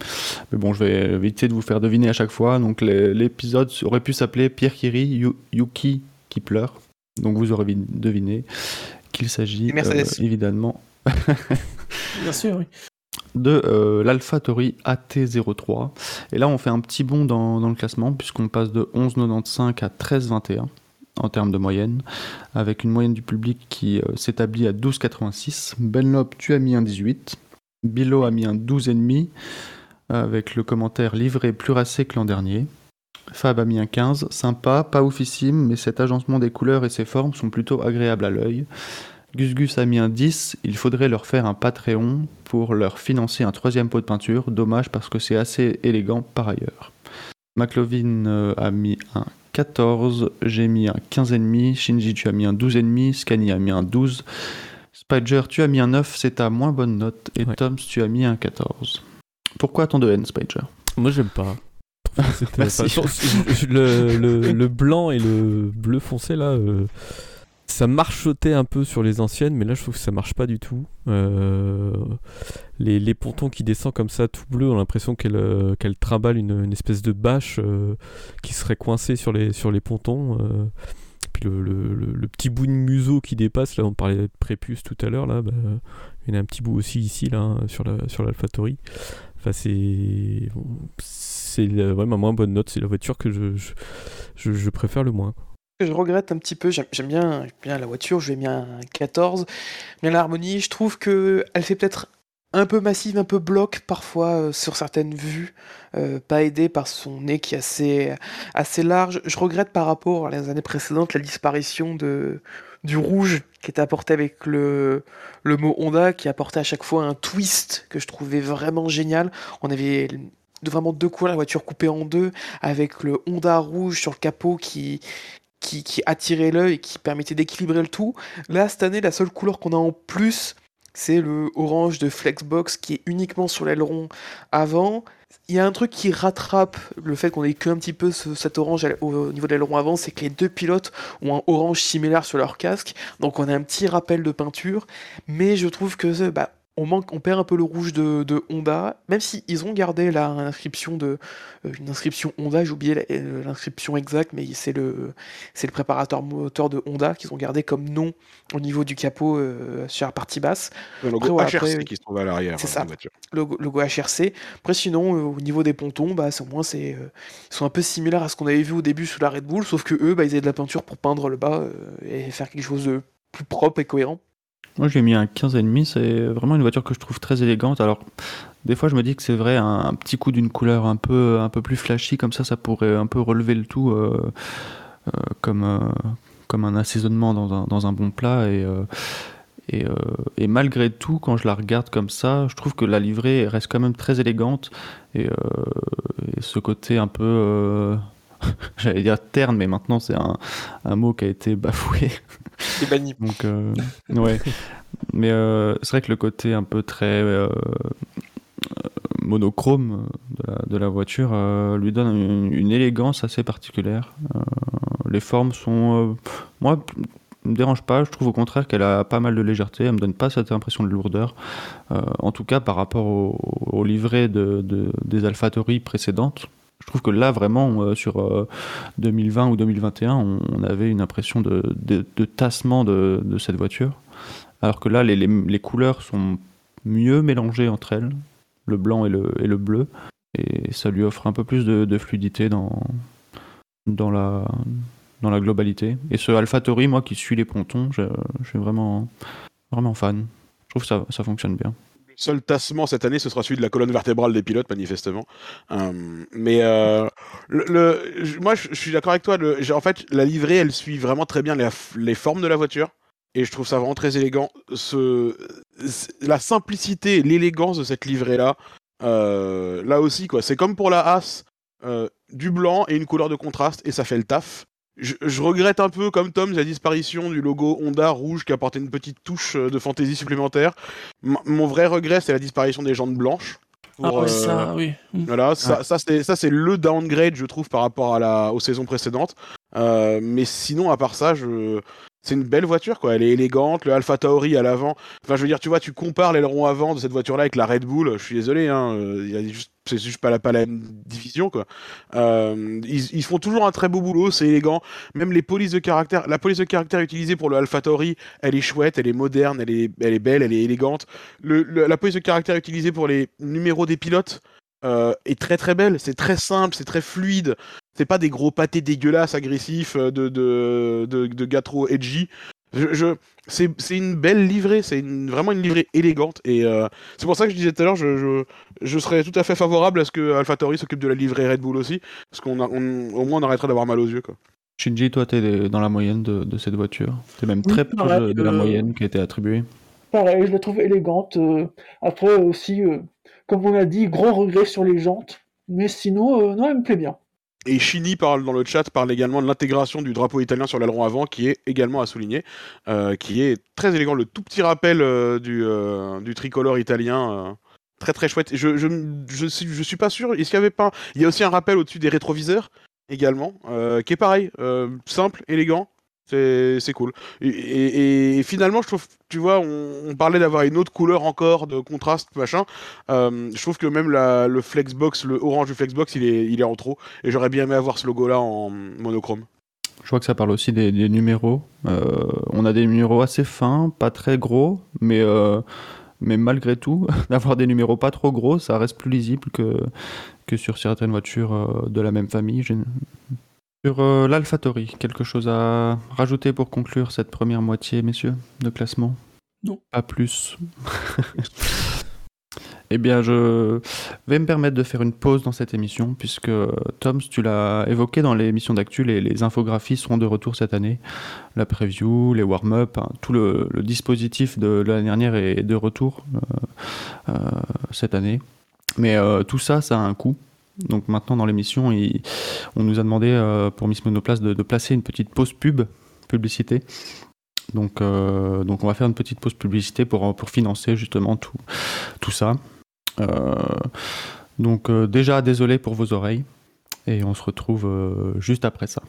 Mais bon, je vais éviter de vous faire deviner à chaque fois. Donc, l'épisode aurait pu s'appeler Pierre Kiri, Yuki qui pleure. Donc, vous aurez deviné qu'il s'agit euh, évidemment. De euh, l'AlphaTauri AT03. Et là, on fait un petit bond dans, dans le classement, puisqu'on passe de 11,95 à 13,21 en termes de moyenne, avec une moyenne du public qui euh, s'établit à 12,86. Benlop, tu as mis un 18. Bilo a mis un 12,5, avec le commentaire livré plus racé que l'an dernier. Fab a mis un 15, sympa, pas oufissime, mais cet agencement des couleurs et ses formes sont plutôt agréables à l'œil. Gus Gus a mis un 10, il faudrait leur faire un Patreon pour leur financer un troisième pot de peinture, dommage parce que c'est assez élégant par ailleurs. McLovin euh, a mis un 14, j'ai mis un 15,5, Shinji tu as mis un 12,5, Scani a mis un 12, Spider tu as mis un 9, c'est ta moins bonne note, et ouais. Toms tu as mis un 14. Pourquoi tant de haine, Spider? Moi j'aime pas. le, le, le, blanc et le bleu foncé là, euh, ça marchotait un peu sur les anciennes, mais là je trouve que ça marche pas du tout. Euh, les, pontons qui descendent comme ça tout bleu, ont l'impression qu'elle euh, une, espèce de bâche euh, qui serait coincée sur les, sur les pontons. Euh. Puis le, le, petit bout de museau qui dépasse, là on parlait de prépuce tout à l'heure, là, bah, il y en a un petit bout aussi ici, là, hein, sur la sur. Enfin c'est c'est ouais, ma moins bonne note, c'est la voiture que je, je préfère le moins je regrette un petit peu, j'aime bien, la voiture, je vais bien un 14, bien l'harmonie, je trouve que elle fait peut-être un peu massive, un peu bloc parfois euh, sur certaines vues, euh, pas aidée par son nez qui est assez, assez large. Je regrette par rapport à les années précédentes la disparition de, du rouge qui était apporté avec le, le mot Honda, qui apportait à chaque fois un twist que je trouvais vraiment génial. On avait vraiment deux couleurs, la voiture coupée en deux, avec le Honda rouge sur le capot qui, qui, attirait l'œil et qui permettait d'équilibrer le tout. Là, cette année, la seule couleur qu'on a en plus, c'est le orange de Flexbox qui est uniquement sur l'aileron avant. Il y a un truc qui rattrape le fait qu'on ait qu'un petit peu ce, cet orange au niveau de l'aileron avant, c'est que les deux pilotes ont un orange similaire sur leur casque, donc on a un petit rappel de peinture, mais je trouve que bah, on, manque, on perd un peu le rouge de, de Honda, même si ils ont gardé la inscription de euh, une inscription Honda, j'ai oublié euh, l'inscription exacte, mais c'est le c'est le préparateur moteur de Honda qu'ils ont gardé comme nom au niveau du capot euh, sur la partie basse. Le logo après, HRC après, qui se trouve à l'arrière. C'est hein, ça. Le logo, logo, HRC. Après sinon euh, au niveau des pontons, bah au moins c'est euh, ils sont un peu similaires à ce qu'on avait vu au début sous la Red Bull, sauf que eux bah, ils avaient de la peinture pour peindre le bas et faire quelque chose de plus propre et cohérent. Moi j'ai mis un 15,5, c'est vraiment une voiture que je trouve très élégante. Alors des fois je me dis que c'est vrai, un, petit coup d'une couleur un peu, un peu plus flashy comme ça, ça pourrait un peu relever le tout euh, euh, comme, euh, comme un assaisonnement dans un, dans un bon plat. Et, et, malgré tout, quand je la regarde comme ça, je trouve que la livrée reste quand même très élégante. Et ce côté un peu j'allais dire terne, mais maintenant c'est un, un, mot qui a été bafoué. C'est banni. Donc, euh, ouais. mais euh, c'est vrai que le côté un peu très euh, monochrome de la, de la voiture lui donne une, une, élégance assez particulière. les formes sont, moi, me dérange pas. Je trouve au contraire qu'elle a pas mal de légèreté. Elle me donne pas cette impression de lourdeur. Euh, en tout cas, par rapport au, au livret de, de, des AlphaTauri précédentes, je trouve que là, vraiment, euh, sur euh, 2020 ou 2021, on, avait une impression de, de, tassement de, de, cette voiture. Alors que là, les, les, les, couleurs sont mieux mélangées entre elles, le blanc et le, et le bleu. Et ça lui offre un peu plus de, fluidité dans, dans, la, dans la globalité. Et ce AlphaTauri, moi qui suis les pontons, je, je suis vraiment, vraiment fan. Je trouve que ça, ça fonctionne bien seul tassement cette année, ce sera celui de la colonne vertébrale des pilotes, manifestement. Euh, mais euh, moi, je, suis d'accord avec toi. En fait, la livrée, elle suit vraiment très bien les, formes de la voiture. Et je trouve ça vraiment très élégant. La simplicité l'élégance de cette livrée-là, euh, là aussi. C'est comme pour la As, du blanc et une couleur de contraste, et ça fait le taf. Je, je, regrette un peu, comme Tom, la disparition du logo Honda rouge qui apportait une petite touche euh, de fantaisie supplémentaire. M mon vrai regret, c'est la disparition des jantes blanches. pour. ah ouais, euh, ça, oui. Mm. Voilà, ça, ça c'est ça c'est le downgrade je trouve par rapport à la aux saisons précédentes. Euh, mais sinon à part ça, je c'est une belle voiture quoi. Elle est élégante, le Alpha Tauri à l'avant. Enfin je veux dire tu vois tu compares l'aileron avant de cette voiture là avec la Red Bull. Je suis désolé hein, euh, c'est juste pas la, pas la division quoi. Euh, ils, ils font toujours un très beau boulot, c'est élégant. Même les polices de caractère, la police de caractère utilisée pour le Alpha Tauri, elle est chouette, elle est moderne, elle est, elle est belle, elle est élégante. Le, le- la police de caractère utilisée pour les numéros des pilotes euh, est très très belle. C'est très simple, c'est très fluide. C'est pas des gros pâtés dégueulasses, agressifs euh, de, de, de, de gars trop edgy. Je, je- c'est, c'est une belle livrée, c'est une- vraiment une livrée élégante. Et euh, c'est pour ça que je disais tout à l'heure, je, je, je serais tout à fait favorable à ce que AlphaTauri s'occupe de la livrée Red Bull aussi. Parce qu'on au moins on arrêterait d'avoir mal aux yeux. Quoi. Shinji, toi, t'es dans la moyenne de, de cette voiture. T'es même Oui, très proche pareil, de, de la euh, moyenne qui a été attribuée. Pareil, je la trouve élégante. euh, après aussi, euh, comme on a dit, gros regret sur les jantes. Mais sinon, euh, non, elle me plaît bien. Et Chini parle dans le chat parle également de l'intégration du drapeau italien sur l'aileron avant, qui est également à souligner, euh, qui est très élégant. Le tout petit rappel euh, du, euh, du tricolore italien, très très chouette. Et Je, je, je, suis, je suis pas sûr, est-ce qu'il y avait pas. Il y a aussi un rappel au-dessus des rétroviseurs également, qui est pareil, simple, élégant. C'est cool. Et, finalement, je trouve, tu vois, on, parlait d'avoir une autre couleur encore, de contraste, machin. Euh, je trouve que même le Flexbox, le orange du Flexbox, il est, il est en trop. Et j'aurais bien aimé avoir ce logo-là en monochrome. Je vois que ça parle aussi des, numéros. Euh, on a des numéros assez fins, pas très gros, mais, euh, mais malgré tout, d'avoir des numéros pas trop gros, ça reste plus lisible que, que sur certaines voitures de la même famille. Sur euh, l'AlphaTauri, quelque chose à rajouter pour conclure cette première moitié, messieurs, de classement? Non. Pas plus. Eh bien, je vais me permettre de faire une pause dans cette émission, puisque euh, Tom, tu l'as évoqué dans l'émission d'actu, les, les infographies seront de retour cette année. La preview, les warm-up, hein, tout le, le dispositif de l'année dernière est de retour euh, euh, cette année. Mais tout ça, ça a un coût. Donc maintenant, dans l'émission, on nous a demandé euh, pour Miss Monoplace de, placer une petite pause pub, publicité. Donc, euh, donc on va faire une petite pause publicité pour, pour financer justement tout, tout ça. Euh, donc déjà désolé pour vos oreilles et on se retrouve juste après ça.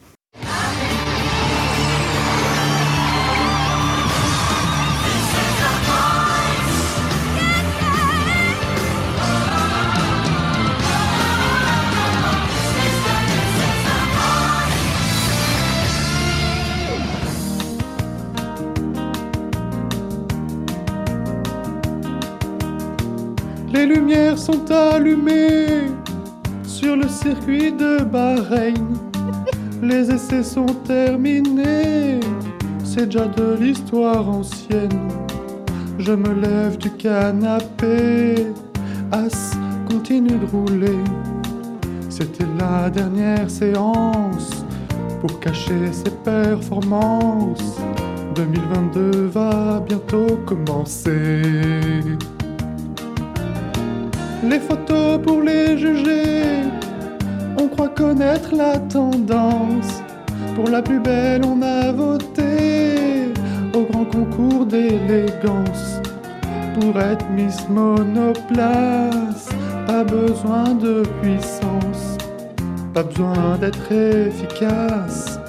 Les lumières sont allumées sur le circuit de Bahreïn. Les essais sont terminés, c'est déjà de l'histoire ancienne. Je me lève du canapé, As continue de rouler. C'était la dernière séance pour cacher ses performances. 2022 va bientôt commencer. Les photos pour les juger, on croit connaître la tendance. Pour la plus belle, on a voté au grand concours d'élégance. Pour être Miss Monoplace, pas besoin de puissance, pas besoin d'être efficace.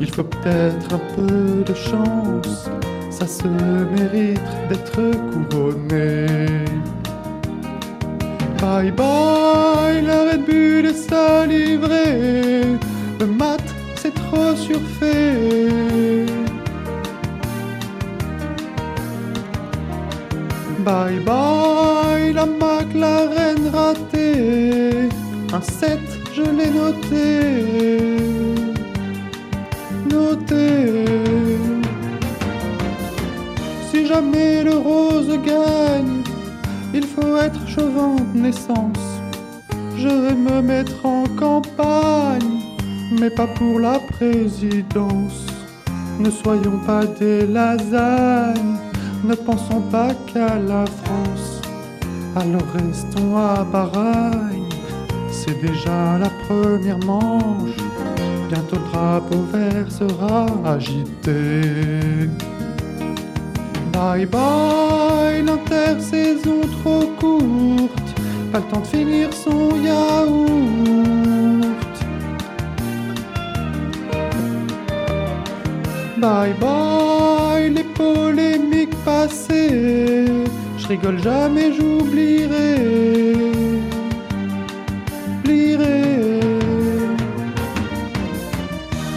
Il faut peut-être un peu de chance, ça se mérite d'être couronné. Bye bye, la Red Bull est sa livrée. Le mat, c'est trop surfait. Bye bye, la McLaren ratée. Un 7, je l'ai noté. Noté. Si jamais le rose gagne, il faut être de naissance. Je vais me mettre en campagne, mais pas pour la présidence. Ne soyons pas des lasagnes, ne pensons pas qu'à la France. Alors restons à Bahreïn, c'est déjà la première manche. Bientôt le drapeau vert sera agité. Bye bye, l'intersaison trop courte. pas le temps de finir son yaourt. Bye bye les polémiques passées. Je rigole jamais, j'oublierai.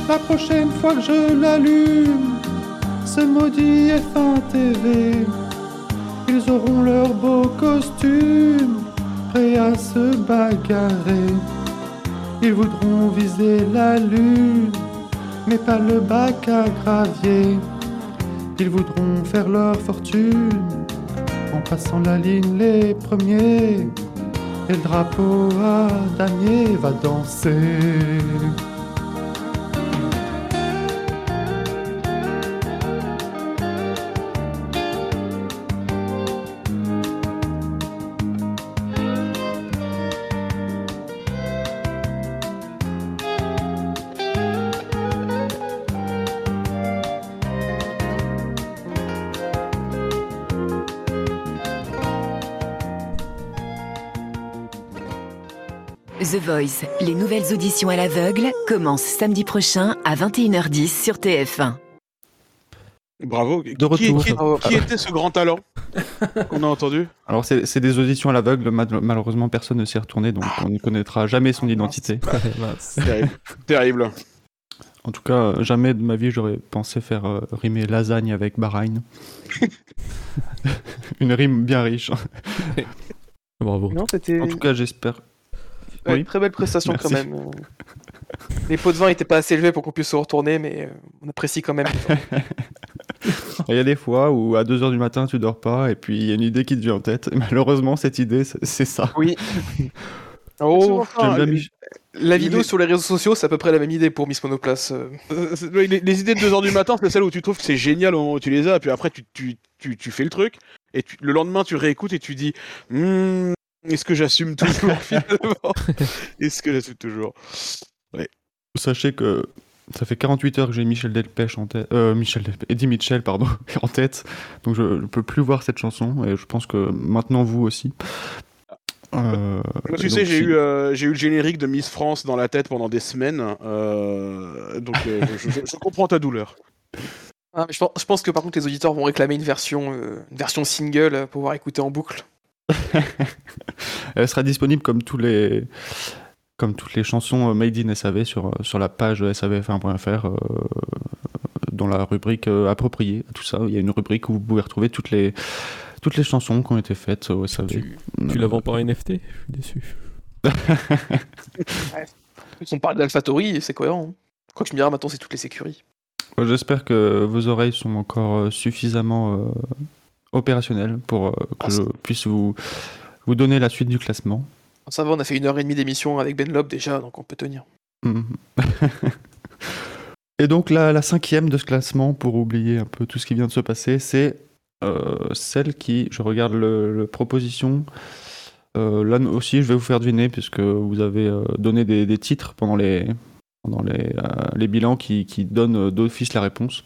La prochaine fois que je l'allume, ce maudit F1 TV, ils auront leur beau costume, prêts à se bagarrer. Ils voudront viser la lune, mais pas le bac à gravier. Ils voudront faire leur fortune en passant la ligne les premiers. Et le drapeau à damier va danser. Voice, les nouvelles auditions à l'aveugle, commencent samedi prochain à 21h10 sur TF1. Bravo. De Qui- retour. Qui, Bravo. qui était ce grand talent qu'on a entendu Alors c'est c'est des auditions à l'aveugle, mal- malheureusement personne ne s'y est retourné, donc on ne connaîtra jamais son identité. Mince. Terrible. Terrible. En tout cas, euh, jamais de ma vie j'aurais pensé faire euh, rimer lasagne avec Bahreïn. Une rime bien riche. Bravo. Non, c'était En tout cas, j'espère. Ouais, oui. très belle prestation quand même. Les pots de vin n'étaient pas assez élevés pour qu'on puisse se retourner, mais euh, on apprécie quand même. Il y a des fois où à 2h du matin tu dors pas et puis il y a une idée qui te vient en tête. Et malheureusement, cette idée, c'est ça. Oui. Oh, enfin, la vidéo les- sur les réseaux sociaux, c'est à peu près la même idée pour Miss Monoplace. euh. Euh, les, les idées de 2h du matin, c'est celles où tu trouves que c'est génial au moment où tu les as, puis après tu, tu, tu, tu fais le truc, et tu- le lendemain tu réécoutes et tu dis Hmm, Est-ce que j'assume toujours finalement? Est-ce que j'assume toujours? Sachez que ça fait 48 heures que j'ai Michel Delpech en tête. Euh, Michel Delpech, Eddie Mitchell, pardon, en tête. Donc je ne peux plus voir cette chanson et je pense que maintenant vous aussi. Euh, Moi, tu donc sais, j'ai si- eu, euh, j'ai eu le générique de Miss France dans la tête pendant des semaines, euh, donc euh, je, je- je comprends ta douleur. Ah, mais je, pense, je pense que par contre les auditeurs vont réclamer une version, euh, une version single euh, pour pouvoir écouter en boucle. Elle sera disponible comme tous les comme toutes les chansons euh, made in SAV sur, euh, sur la page savf1.fr euh, dans la rubrique euh, appropriée à tout ça. Il y a une rubrique où vous pouvez retrouver toutes les toutes les chansons qui ont été faites au SAV. Tu, tu la vends par NFT Je suis déçu. On parle d'Alphatori et c'est cohérent. hein. Crois que je me dirais maintenant c'est toutes les sécuries. J'espère que vos oreilles sont encore suffisamment euh, opérationnelles pour euh, que Ah, je puisse vous, vous donner la suite du classement. Ça va, on a fait une heure et demie d'émission avec Ben Lob déjà, donc on peut tenir. Mhm. Et donc la, la cinquième de ce classement, pour oublier un peu tout ce qui vient de se passer, c'est euh, celle qui, je regarde le, le proposition, euh, là aussi je vais vous faire deviner puisque vous avez euh, donné des, des titres pendant les, pendant les, les bilans qui, qui donnent d'office la réponse.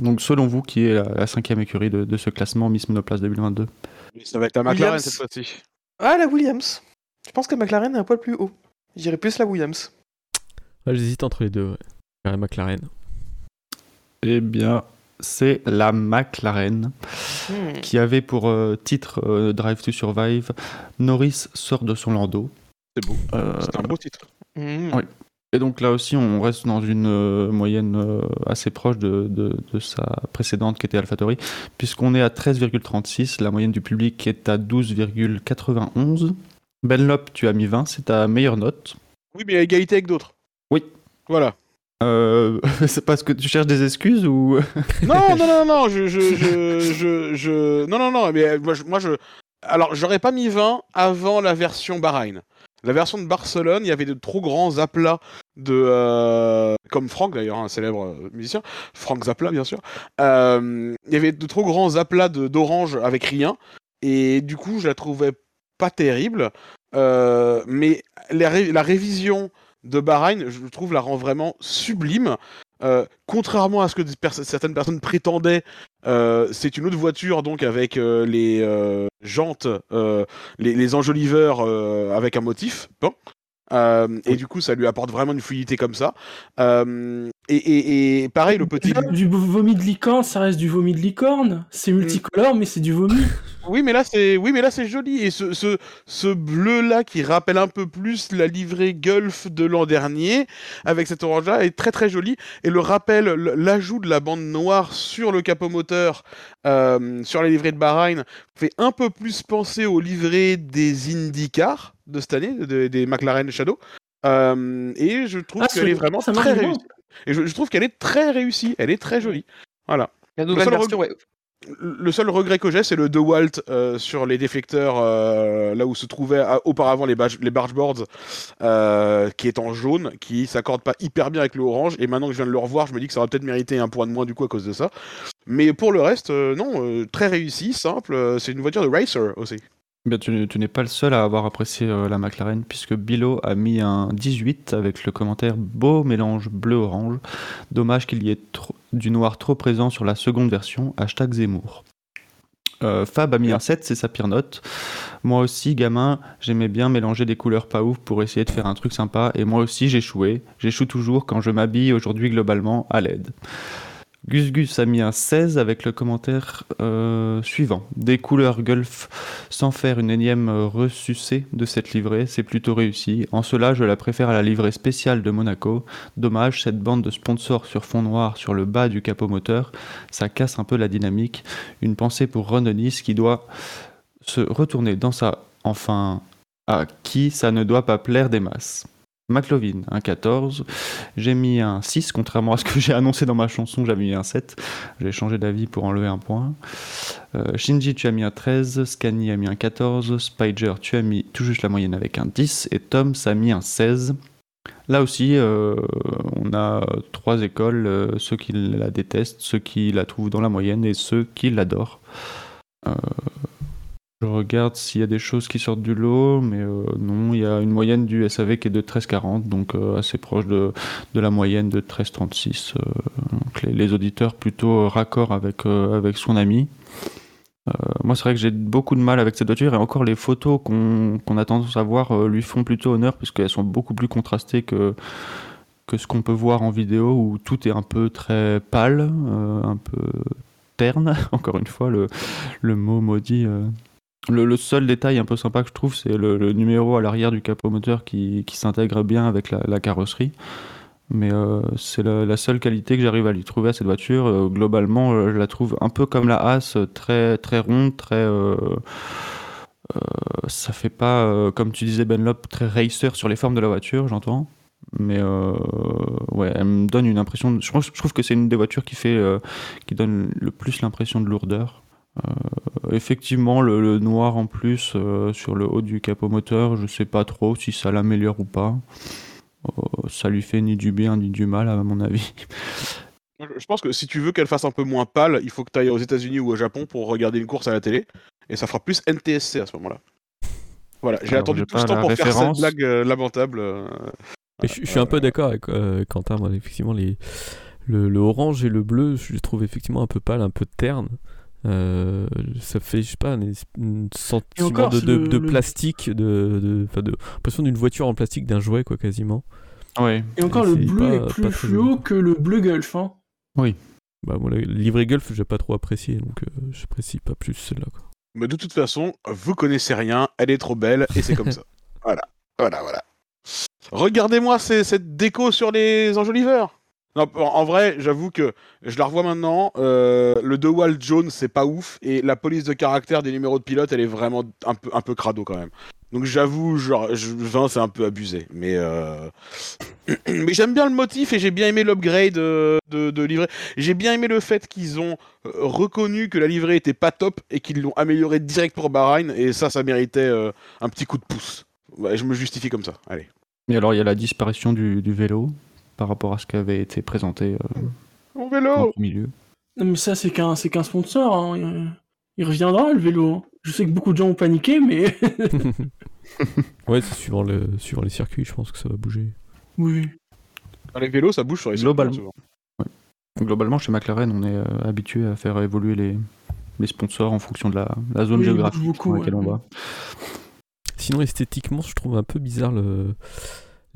Donc selon vous, qui est la, la cinquième écurie de, de ce classement Miss Monoplace 2022 Ça va être la McLaren Williams. cette fois-ci. Ah, la Williams Je pense que McLaren est un poil plus haut. J'irais plus la Williams. Ah, J'hésite entre les deux. Ouais. La McLaren. Eh bien, c'est la McLaren. Hmm. qui avait pour euh, titre euh, Drive to Survive Norris sort de son landau. C'est beau. Euh, C'est un beau titre. Hmm. Oui. Et donc là aussi, on reste dans une euh, moyenne euh, assez proche de, de- de sa précédente qui était AlphaTauri, puisqu'on est à 13,36, la moyenne du public est à 12,91. Benlop, tu as mis 20, c'est ta meilleure note. Oui, mais à égalité avec d'autres. Oui. Voilà. Euh, c'est parce que tu cherches des excuses ou Non, non, non, non, je, je, je, je, je- non, non, non, mais moi, je, moi, je, alors, j'aurais pas mis 20 avant la version Bahreïn. La version de Barcelone, il y avait de trop grands aplats de, euh, comme Franck d'ailleurs, un célèbre euh, musicien, Frank Zappa bien sûr. Euh, il y avait de trop grands aplats d'orange avec rien, et du coup, je la trouvais pas terrible. Mais la, la révision de Bahreïn, je trouve, la rend vraiment sublime. Euh, contrairement à ce que des pers- certaines personnes prétendaient, euh, c'est une autre voiture donc avec euh, les euh, jantes, euh, les, les enjoliveurs euh, avec un motif. Bon. Euh, Et du coup, ça lui apporte vraiment une fluidité comme ça. Euh, et, et- et pareil, le petit. Du vomi de licorne, ça reste du vomi de licorne. C'est multicolore, mais c'est du vomi. Oui, mais là c'est oui, mais là c'est joli et ce ce, ce bleu là qui rappelle un peu plus la livrée Gulf de l'an dernier avec cet orange là est très très joli et le rappel l'ajout de la bande noire sur le capot moteur euh, sur les livrées de Bahreïn fait un peu plus penser aux livrées des IndyCar de cette année de- des McLaren Shadow Euh, et je trouve Ah, qu'elle est vraiment ça très réussie et je, je trouve qu'elle est très réussie elle est très jolie voilà La nouvelle seul version, ouais. le seul regret que j'ai, c'est le DeWalt euh, sur les déflecteurs, euh, là où se trouvaient ah, auparavant les, les bargeboards, euh, qui est en jaune, qui s'accorde pas hyper bien avec le orange. Et maintenant que je viens de le revoir, je me dis que ça aurait peut-être mérité un point de moins du coup à cause de ça. Mais pour le reste, euh, non, très réussi, simple. c'est une voiture de racer aussi. Bien, tu, n'es pas le seul à avoir apprécié euh, la McLaren, puisque Bilo a mis un 18 avec le commentaire beau mélange bleu-orange. Dommage qu'il y ait du noir trop présent sur la seconde version. Hashtag Zemmour. Euh, Fab a mis un 7, c'est sa pire note. Moi aussi, gamin, j'aimais bien mélanger des couleurs pas ouf pour essayer de faire un truc sympa. Et moi aussi, j'échouais. J'échoue toujours quand je m'habille aujourd'hui globalement à l'aide. Gus Gus a mis un 16 avec le commentaire euh, suivant. Des couleurs Gulf sans faire une énième euh, ressucée de cette livrée, c'est plutôt réussi. En cela, je la préfère à la livrée spéciale de Monaco. Dommage, cette bande de sponsors sur fond noir sur le bas du capot moteur, ça casse un peu la dynamique. Une pensée pour Ron Dennis qui doit se retourner dans sa... Enfin, à qui ça ne doit pas plaire des masses. McLovin, un 14. J'ai mis un 6, contrairement à ce que j'ai annoncé dans ma chanson, j'avais mis un 7. J'ai changé d'avis pour enlever un point. Euh, Shinji, tu as mis un 13. Scani a mis un 14. Spider, tu as mis tout juste la moyenne avec un 10. Et Tom, ça a mis un 16. Là aussi, euh, on a trois écoles, euh, ceux qui la détestent, ceux qui la trouvent dans la moyenne et ceux qui l'adorent. Je regarde s'il y a des choses qui sortent du lot, mais euh, non, il y a une moyenne du SAV qui est de 13,40, donc euh, assez proche de, la moyenne de 13,36. euh, les, auditeurs plutôt raccord avec, avec son ami. Moi, c'est vrai que j'ai beaucoup de mal avec cette voiture, et encore les photos qu'on a tendance à voir lui font plutôt honneur, puisqu'elles sont beaucoup plus contrastées que, que ce qu'on peut voir en vidéo, où tout est un peu très pâle, un peu terne, encore une fois, le, le mot maudit. Le, seul détail un peu sympa que je trouve, c'est le, numéro à l'arrière du capot moteur qui, s'intègre bien avec la, carrosserie. Mais euh, c'est la, seule qualité que j'arrive à lui trouver à cette voiture. Euh, globalement, euh, je la trouve un peu comme la As, très, très ronde, très. ça fait pas, comme tu disais, Benlop, très racer sur les formes de la voiture, j'entends. Mais ouais, elle me donne une impression. je, pense- je trouve que c'est une des voitures qui fait, qui donne le plus l'impression de lourdeur. Euh, effectivement, le, le noir en plus euh, sur le haut du capot moteur, je sais pas trop si ça l'améliore ou pas. Euh, ça lui fait ni du bien ni du mal, à mon avis. Je pense que si tu veux qu'elle fasse un peu moins pâle, il faut que tu ailles aux États-Unis ou au Japon pour regarder une course à la télé, et ça fera plus NTSC à ce moment-là. Voilà, j'ai attendu tout ce temps pour faire référence. cette blague euh, lamentable. euh, Et je, je suis un peu d'accord avec euh, Quentin. Moi, effectivement, les, le, le orange et le bleu, je les trouve effectivement un peu pâle, un peu terne. Euh, ça fait, je sais pas, un, sentiment encore, de, de, le- de le- plastique, de, de, l'impression d'une voiture en plastique, d'un jouet, quoi, quasiment. Ouais. Et encore, Et le bleu pas- est plus fluo que le bleu Gulf. Hein. Bah, moi, le livret Gulf, j'ai pas trop apprécié, donc euh, j'apprécie pas plus celle-là, quoi. Mais de toute façon, vous connaissez rien, elle est trop belle, et c'est comme ça. Voilà, voilà, voilà. Regardez-moi cette déco sur les enjoliveurs. En, vrai, j'avoue que je la revois maintenant. euh, le DeWalt jaune, c'est pas ouf, et la police de caractère des numéros de pilote, elle est vraiment un peu, crado quand même. Donc j'avoue, genre, je- 20, c'est un peu abusé. Mais, euh, mais j'aime bien le motif et j'ai bien aimé l'upgrade euh, de, de livret. J'ai bien aimé le fait qu'ils ont reconnu que la livrée était pas top et qu'ils l'ont améliorée direct pour Bahreïn. Et ça, ça méritait un petit coup de pouce. Je me justifie comme ça. Allez. Et alors, il y a la disparition du vélo? Par rapport à ce qui avait été présenté euh, Mon vélo tout milieu. Non, mais ça, c'est qu'un c'est qu'un sponsor. hein. Il- Il reviendra, le vélo. hein. Je sais que beaucoup de gens ont paniqué, mais ouais, c'est suivant, le, suivant les circuits, je pense que ça va bouger. oui. Les vélos, ça bouge sur les Globalement. circuits. Globalement, chez McLaren, on est euh, habitué à faire évoluer les, les sponsors en fonction de la, la zone Oui, géographique beaucoup, dans laquelle ouais. on va. Sinon, esthétiquement, je trouve un peu bizarre le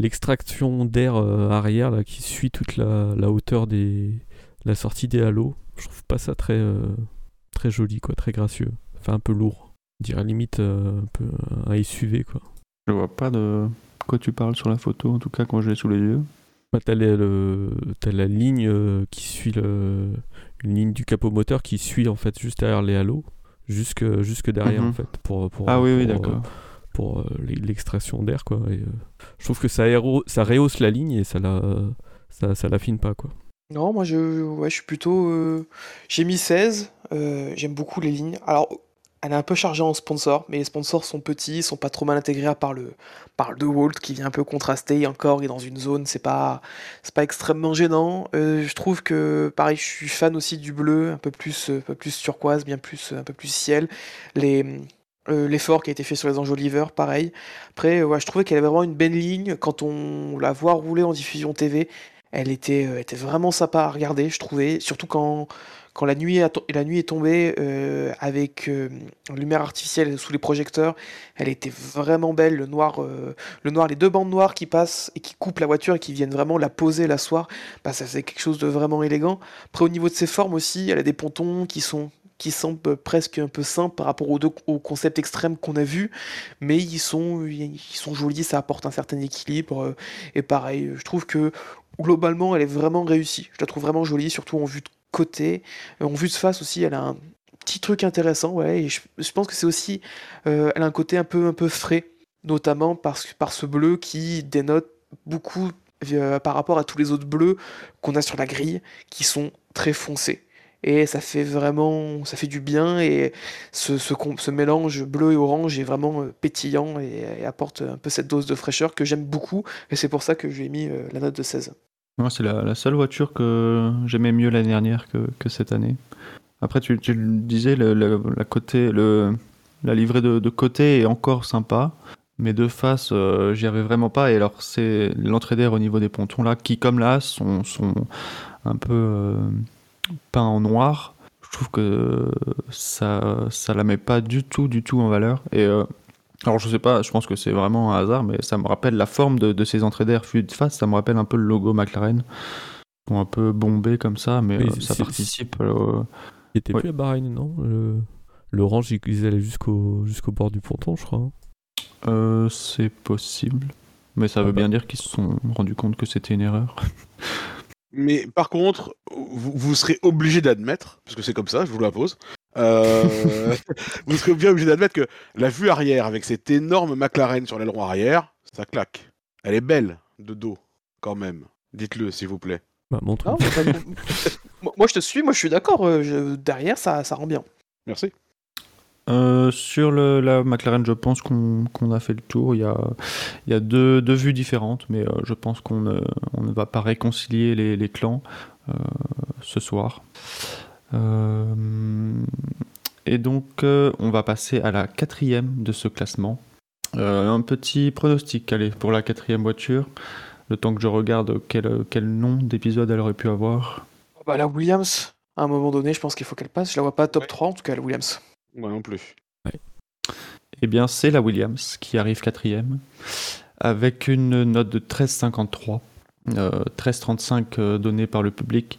l'extraction d'air euh, arrière là, qui suit toute la, la hauteur des la sortie des halos. Je trouve pas ça très euh, très joli quoi, très gracieux. Enfin un peu lourd. Je dirais limite euh, un peu un SUV quoi. Je vois pas de quoi tu parles sur la photo, en tout cas quand je l'ai sous les yeux. Bah, t'as, les- le- t'as la ligne qui suit le une ligne du capot moteur qui suit en fait juste derrière les halos jusque jusque derrière Mhm. en fait pour pour Ah oui, oui, pour, d'accord. euh, pour euh, l'e- l'extraction d'air quoi et, euh, je trouve que ça rehausse la ligne et ça la ça, l'affine pas quoi Non, moi je, ouais, je suis plutôt. euh, J'ai mis 16. euh, J'aime beaucoup les lignes. Alors, elle est un peu chargée en sponsors, mais les sponsors sont petits, ils sont pas trop mal intégrés à part le, par le DeWalt qui vient un peu contraster. Et encore, il est dans une zone, c'est pas, pas extrêmement gênant. Je trouve que, pareil, je suis fan aussi du bleu, un peu plus, un peu plus turquoise, bien plus, un peu plus ciel. Les. Euh, L'effort qui a été fait sur les enjoliveurs, pareil. Après, euh, je trouvais qu'elle avait vraiment une belle ligne. Quand on la voit rouler en diffusion TV, elle était, euh, était vraiment sympa à regarder, je trouvais, surtout quand, la, nuit est tombée avec lumière artificielle sous les projecteurs. Elle était vraiment belle, le noir, le noir, les deux bandes noires qui passent et qui coupent la voiture et qui viennent vraiment la poser, l'asseoir. Bah, ça faisait quelque chose de vraiment élégant. Après, au niveau de ses formes aussi, elle a des pontons qui sont qui semblent presque un peu simples par rapport aux deux au concept extrême qu'on a vu, mais ils sont, ils jolis, ça apporte un certain équilibre. euh, Et pareil, je trouve que globalement, elle est vraiment réussie. Je la trouve vraiment jolie, surtout en vue de côté. Euh, En vue de face aussi, elle a un petit truc intéressant, ouais. Et je, pense que c'est aussi, euh, elle a un côté un peu, frais, notamment par ce bleu qui dénote beaucoup par rapport à tous les autres bleus qu'on a sur la grille, qui sont très foncés. Et ça fait vraiment, ça fait du bien et ce, ce, mélange bleu et orange est vraiment euh, pétillant et, apporte un peu cette dose de fraîcheur que j'aime beaucoup et c'est pour ça que je lui ai mis euh, la note de 16. Moi, c'est la, seule voiture que j'aimais mieux l'année dernière que, cette année. Après, tu, tu disais, la, côté, le, la livrée de, côté est encore sympa, mais de face, euh, j'y arrive vraiment pas. Et alors, c'est l'entrée d'air au niveau des pontons là, qui, comme là, sont, sont un peu euh, peints en noir. Je trouve que ça, ça la met pas du tout, du tout en valeur. Et euh, alors, je sais pas, je pense que c'est vraiment un hasard, mais ça me rappelle la forme de, de ces entrées d'air fluides de face, ça me rappelle un peu le logo McLaren. Ils sont un peu bombés comme ça, mais Oui, euh, ça participe. euh, il était Ouais. plus à Bahreïn non? Le- l'orange ils- ils allaient jusqu'au jusqu'au bord du ponton je crois hein. euh, c'est possible. Mais ça Ah veut bah. bien dire qu'ils se sont rendus compte que c'était une erreur. Mais par contre, vous, vous serez obligé d'admettre, parce que c'est comme ça, je vous la pose, euh, vous serez bien obligé d'admettre que la vue arrière, avec cette énorme McLaren sur l'aileron arrière, ça claque. Elle est belle de dos, quand même. Dites-le, s'il vous plaît. bah, montre moi, je te suis, moi je suis d'accord, euh, je- derrière ça, ça rend bien. Merci. Euh, sur le, la McLaren, je pense qu'on a fait le tour. Il y a, il y a deux, deux vues différentes, mais euh, je pense qu'on ne, on ne va pas réconcilier les, les clans euh, ce soir. Euh, et donc, euh, on va passer à la quatrième de ce classement. Euh, un petit pronostic, allez, pour la quatrième voiture. Le temps que je regarde quel, quel nom d'épisode elle aurait pu avoir. Bah, la Williams, à un moment donné, je pense qu'il faut qu'elle passe. Je la vois pas top Ouais. 3, en tout cas, la Williams. Moi non plus. Eh bien, c'est la Williams qui arrive quatrième, avec une note de 13,53, euh, 13,35 euh, donnée par le public.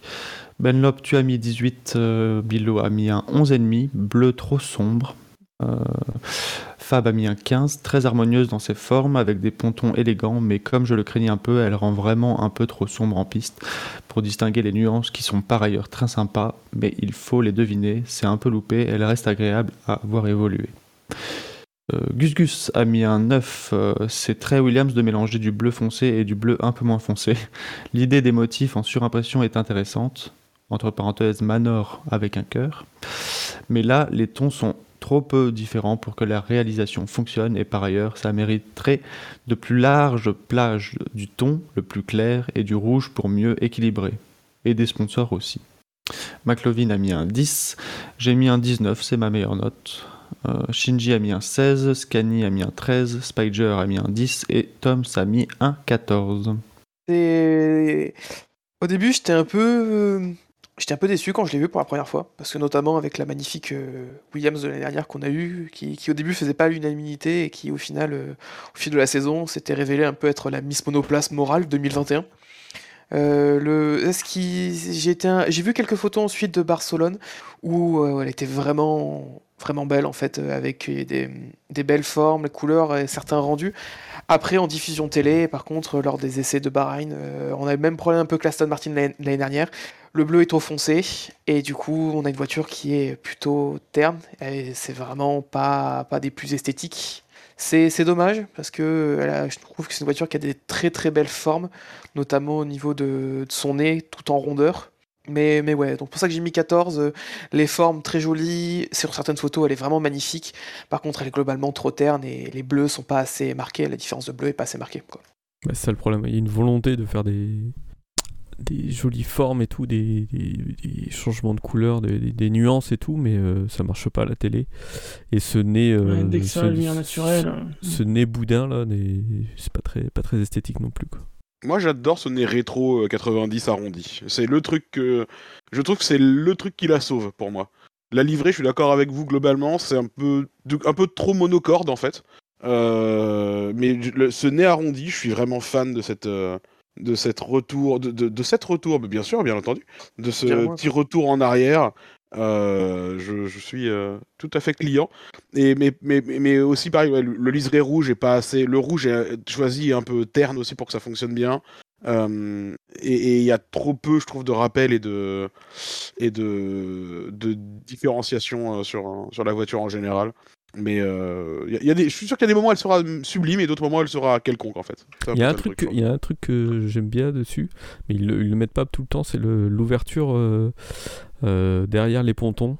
Benlop, tu as mis 18, euh, Bilo a mis un 11,5, bleu trop sombre. Euh, Fab a mis un 15, très harmonieuse dans ses formes, avec des pontons élégants, mais comme je le craignais un peu, elle rend vraiment un peu trop sombre en piste, pour distinguer les nuances qui sont par ailleurs très sympas, mais il faut les deviner, c'est un peu loupé, elle reste agréable à voir évoluer. Euh, Gus Gus a mis un 9. euh, c'est très Williams de mélanger du bleu foncé et du bleu un peu moins foncé. L'idée des motifs en surimpression est intéressante. Entre parenthèses, Manor avec un cœur. Mais là, les tons sont trop peu différents pour que la réalisation fonctionne et par ailleurs, ça mériterait de plus larges plages du ton, le plus clair, et du rouge pour mieux équilibrer. Et des sponsors aussi. McLovin a mis un 10. J'ai mis un 19, c'est ma meilleure note. Euh, Shinji a mis un 16, Scani a mis un 13, Spider a mis un 10 et Toms a mis un 14. Et... Au début, j'étais un peu. J'étais un peu déçu quand je l'ai vu pour la première fois, parce que notamment avec la magnifique euh, Williams de l'année dernière qu'on a eue, qui, au début faisait pas l'unanimité et qui au final, euh, au fil de la saison, s'était révélée un peu être la Miss Monoplace morale 2021. Euh, le, qui, j'ai vu quelques photos ensuite de Barcelone où elle était vraiment, vraiment belle en fait, euh, avec des, belles formes, les couleurs et certains rendus. Après, en diffusion télé, par contre, lors des essais de Bahreïn, euh, on a le même problème un peu que l'Aston Martin l'année dernière. Le bleu est trop foncé et du coup, on a une voiture qui est plutôt terne et c'est vraiment pas, pas des plus esthétiques. C'est dommage parce que je trouve que c'est une voiture qui a des très très belles formes, notamment au niveau de, de son nez tout en rondeur. Mais, mais ouais, donc pour ça que j'ai mis 14, euh, les formes très jolies, sur certaines photos elle est vraiment magnifique, par contre elle est globalement trop terne et les bleus sont pas assez marqués, la différence de bleu est pas assez marquée. Quoi. Bah, c'est ça le problème. Il y a une volonté de faire des, des jolies formes et tout, des, des- des changements de couleurs, des, des- des nuances et tout, mais euh, ça marche pas à la télé. Et ce nez, euh, Ouais, dès que ce, c'est la lumière naturelle. ce nez boudin là, c'est pas très, pas très esthétique non plus. Quoi. Moi, j'adore ce nez rétro euh, 90 arrondi. C'est le truc que. Je trouve que c'est le truc qui la sauve pour moi. La livrée, je suis d'accord avec vous globalement, c'est un peu, de- un peu trop monocorde en fait. Euh, mais le- ce nez arrondi, je suis vraiment fan de cette. euh, de cette retour, de, de, de cette retour, bien sûr, bien entendu, de ce petit retour en arrière, euh, je, je suis euh, tout à fait client. Et mais, mais, mais- mais aussi pareil, ouais, le, le liseré rouge est pas assez, le rouge est choisi un peu terne aussi pour que ça fonctionne bien. Euh, et il y a trop peu, je trouve, de rappels et de et de, de différenciation euh, sur la voiture en général. Mais euh, il y a- il y a des, je suis sûr qu'il y a des moments où elle sera sublime et d'autres moments où elle sera quelconque en fait. Il y a un truc, truc, il y a un truc que j'aime bien dessus, mais ils le, ils le mettent pas tout le temps, c'est l'ouverture euh, euh, derrière les pontons,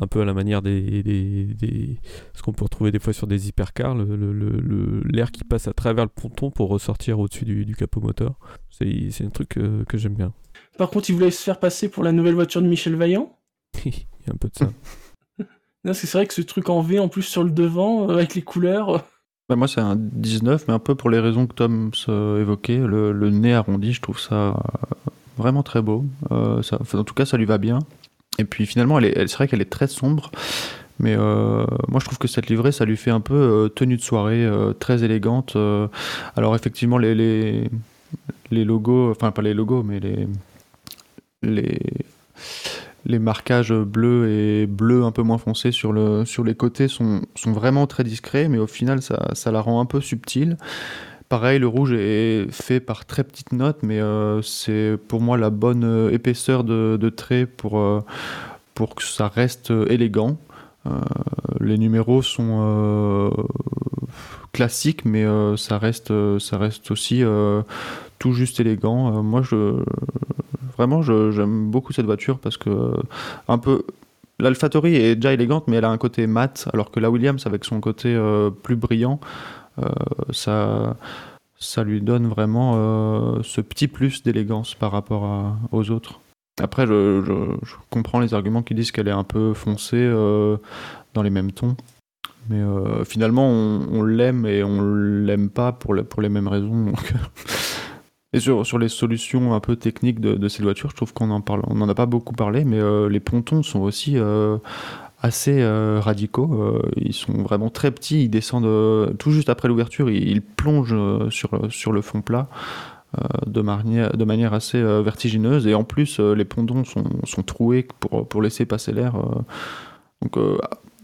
un peu à la manière des, des, des- ce qu'on peut retrouver des fois sur des hypercars, le- le- le- le- l'air qui passe à travers le ponton pour ressortir au-dessus du, du capot moteur. C'est un truc que, que j'aime bien. Par contre, il voulait se faire passer pour la nouvelle voiture de Michel Vaillant. Il y a un peu de ça. C'est vrai que ce truc en V en plus sur le devant, euh, avec les couleurs. euh, Bah, moi, c'est un 19, mais un peu pour les raisons que Tom évoquait. Le, le nez arrondi, je trouve ça euh, vraiment très beau. Euh, en tout cas, ça lui va bien. Et puis finalement, elle est, elle- c'est vrai qu'elle est très sombre. Mais euh, moi, je trouve que cette livrée, ça lui fait un peu euh, tenue de soirée, très élégante. alors, effectivement, les, les, logos, enfin, pas les logos, mais les, les, les marquages bleus et bleus un peu moins foncés sur, le, sur les côtés sont, sont vraiment très discrets, mais au final, ça, ça la rend un peu subtile. Pareil, le rouge est fait par très petites notes, mais euh, c'est pour moi la bonne euh, épaisseur de, trait pour, euh, pour que ça reste élégant. Les numéros sont classiques, mais ça, reste, ça reste aussi tout juste élégant. Moi, je, vraiment, j'aime beaucoup cette voiture parce que un peu. L'Alphatori est déjà élégante, mais elle a un côté mat, alors que la Williams, avec son côté plus brillant, ça, ça lui donne vraiment euh, ce petit plus d'élégance par rapport aux autres. Après, je, comprends les arguments qui disent qu'elle est un peu foncée euh, dans les mêmes tons. Mais euh, finalement, on, l'aime et on l'aime pas pour, le- pour les mêmes raisons. Et sur, les solutions un peu techniques de, de cette voiture, je trouve qu'on en n'en a pas beaucoup parlé, mais euh, les pontons sont aussi euh, assez euh, radicaux. Euh, ils sont vraiment très petits, ils descendent euh, tout juste après l'ouverture, ils, plongent sur, sur le fond plat de, manière, assez vertigineuse. Et en plus, les pontons sont, sont troués pour, pour laisser passer l'air. donc,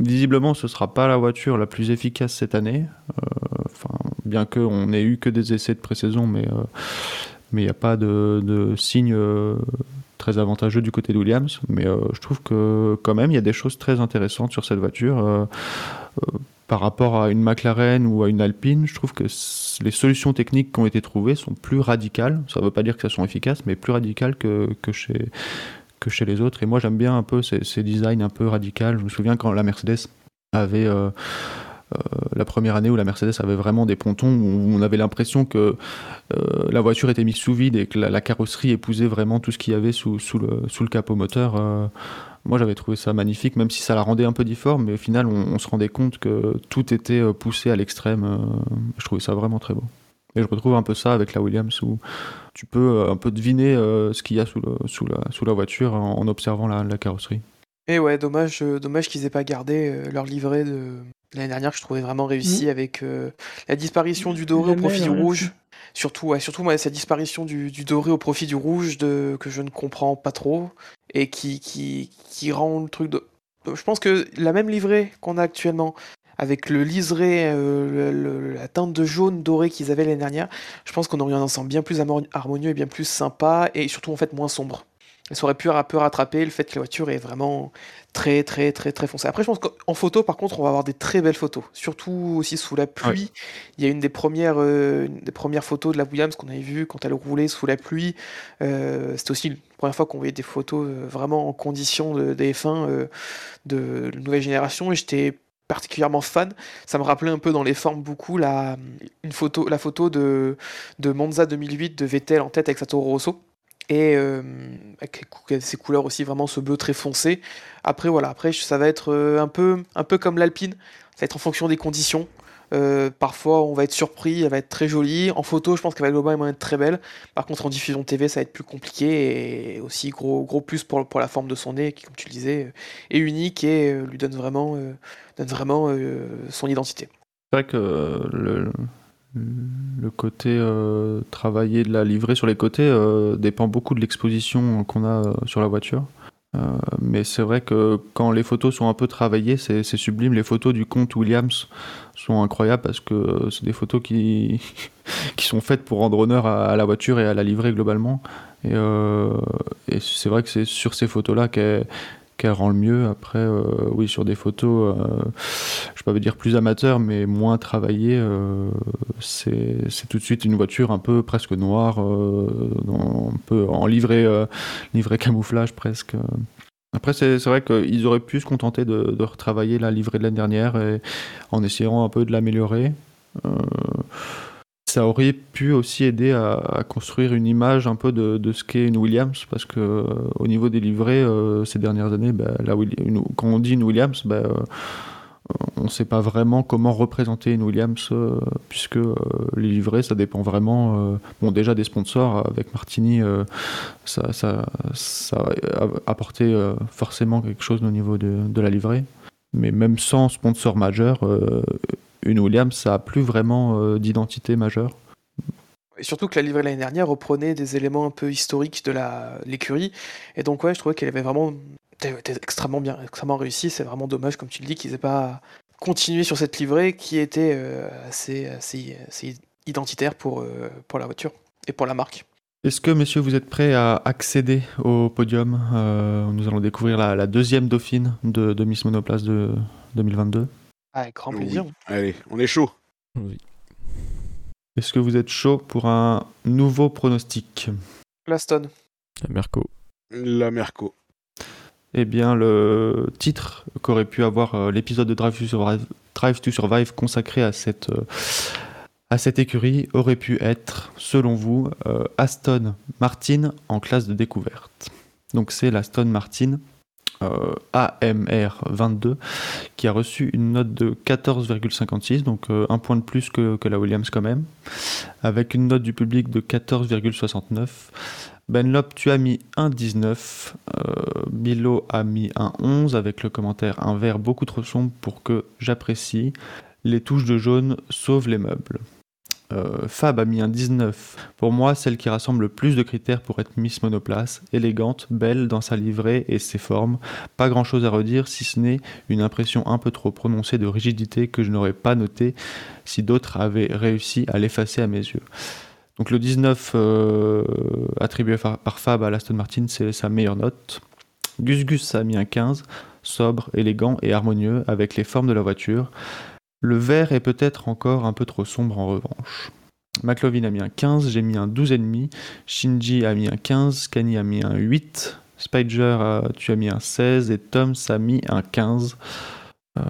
visiblement, ce sera pas la voiture la plus efficace cette année. Enfin, bien qu'on ait eu que des essais de pré-saison, mais mais il n'y a pas de, de signe très avantageux du côté de Williams. Mais euh, je trouve que quand même, il y a des choses très intéressantes sur cette voiture. Euh, euh, par rapport à une McLaren ou à une Alpine, je trouve que les solutions techniques qui ont été trouvées sont plus radicales. Ça ne veut pas dire qu'elles sont efficaces, mais plus radicales que, que chez, que chez les autres. Et moi, j'aime bien un peu ces, ces designs un peu radicaux. Je me souviens quand la Mercedes avait la première année où la Mercedes avait vraiment des pontons où on avait l'impression que euh, la voiture était mise sous vide et que la, carrosserie épousait vraiment tout ce qu'il y avait sous, le, sous le capot moteur. Euh, moi, j'avais trouvé ça magnifique, même si ça la rendait un peu difforme, mais au final, on, se rendait compte que tout était euh, poussé à l'extrême. euh, je trouvais ça vraiment très beau. Et je retrouve un peu ça avec la Williams où tu peux un peu deviner ce qu'il y a sous, sous, la, sous la voiture en, observant la, la, carrosserie. Et ouais, dommage, dommage qu'ils aient pas gardé leur livret de l'année dernière que je trouvais vraiment réussi mmh. avec la disparition du doré au profit du rouge. Surtout, ouais, surtout moi, cette disparition du, du, doré au profit du rouge de, que je ne comprends pas trop et qui, qui, qui rend le truc de. Je pense que la même livrée qu'on a actuellement, avec le liseré, euh, la teinte de jaune doré qu'ils avaient l'année dernière, je pense qu'on aurait un ensemble bien plus harmonieux et bien plus sympa et surtout en fait moins sombre. Ça aurait pu un peu rattraper le fait que la voiture est vraiment très très très très foncée. Après je pense qu'en photo par contre on va avoir des très belles photos, surtout aussi sous la pluie. Il y a une des premières, euh, des premières photos de la Williams qu'on avait vu quand elle roulait sous la pluie. Euh, C'était aussi la première fois qu'on voyait des photos euh, vraiment en condition de, des F1 de nouvelle génération et j'étais particulièrement fan. Ça me rappelait un peu dans les formes beaucoup la, une photo, la photo de, de Monza 2008 de Vettel en tête avec Satoru Rosso et euh, avec ces couleurs aussi vraiment ce bleu très foncé. Après voilà, après ça va être euh, un peu un peu comme l'Alpine, ça va être en fonction des conditions. Euh, parfois on va être surpris, elle va être très jolie. En photo, je pense qu'elle va globalement être très belle. Par contre en diffusion TV, ça va être plus compliqué et aussi gros gros plus pour, pour la forme de son nez qui comme tu le disais est unique et lui donne vraiment donne vraiment son identité. C'est vrai que le, le côté euh, travaillé de la livrée sur les côtés euh, dépend beaucoup de l'exposition qu'on a euh, sur la voiture. mais c'est vrai que quand les photos sont un peu travaillées, c'est sublime. Les photos du comte Williams sont incroyables parce que c'est des photos qui, sont faites pour rendre honneur à, la voiture et à la livrée globalement. Et, c'est vrai que c'est sur ces photos-là qu'elle qu'elle rend le mieux. Après, euh, oui, sur des photos, euh, je peux pas dire plus amateur, mais moins travaillé, euh, c'est tout de suite une voiture un peu presque noire, un peu en livré, livré camouflage presque. Après, c'est vrai qu'ils auraient pu se contenter de, de retravailler la livrée de l'année dernière et, en essayant un peu de l'améliorer ça aurait pu aussi aider à, construire une image un peu de, ce qu'est une Williams, parce que euh, au niveau des livrets, euh, ces dernières années, bah, quand on dit une Williams, bah, euh, on ne sait pas vraiment comment représenter une Williams, puisque les livrets, ça dépend vraiment, bon déjà des sponsors, avec Martini, ça, ça, a apporté forcément quelque chose au niveau de, de la livrée, mais même sans sponsor majeur, une Williams, ça a plus vraiment euh, d'identité majeure. Et surtout que la livrée l'année dernière reprenait des éléments un peu historiques de l'écurie. Et donc, ouais, je trouvais qu'elle avait vraiment été extrêmement bien, extrêmement réussi. C'est vraiment dommage, comme tu le dis, qu'ils aient pas continué sur cette livrée qui était euh, assez, assez, identitaire pour, euh, pour la voiture et pour la marque. Est-ce que, messieurs, vous êtes prêts à accéder au podium Nous allons découvrir la, deuxième dauphine de, de Miss Monoplace de 2022. Avec grand plaisir. Allez, on est chaud. Est-ce que vous êtes chaud pour un nouveau pronostic? L'Aston. La Merco. La Merco. Eh bien, le titre qu'aurait pu avoir euh, l'épisode de Drive to, Survive, Drive to Survive consacré à cette, euh, à cette écurie aurait pu être, selon vous, euh, Aston Martin en classe de découverte. Donc c'est l'Aston Martin euh, AMR22 qui a reçu une note de 14,56, donc euh, un point de plus que, la Williams quand même, avec une note du public de 14,69. Benlop, tu as mis un 19, euh, Milo a mis un 11 avec le commentaire un vert beaucoup trop sombre pour que j'apprécie. Les touches de jaune sauvent les meubles. Euh, Fab a mis un 19. Pour moi, celle qui rassemble le plus de critères pour être Miss Monoplace, élégante, belle dans sa livrée et ses formes. Pas grand chose à redire si ce n'est une impression un peu trop prononcée de rigidité que je n'aurais pas noté si d'autres avaient réussi à l'effacer à mes yeux. Donc le 19 euh, attribué par Fab à l'Aston Martin, c'est sa meilleure note. Gus Gus a mis un 15, sobre, élégant et harmonieux avec les formes de la voiture. Le vert est peut-être encore un peu trop sombre en revanche. McLovin a mis un 15, j'ai mis un 12,5, Shinji a mis un 15, Kani a mis un 8, Spider, tu as mis un 16 et Tom a mis un 15. Euh,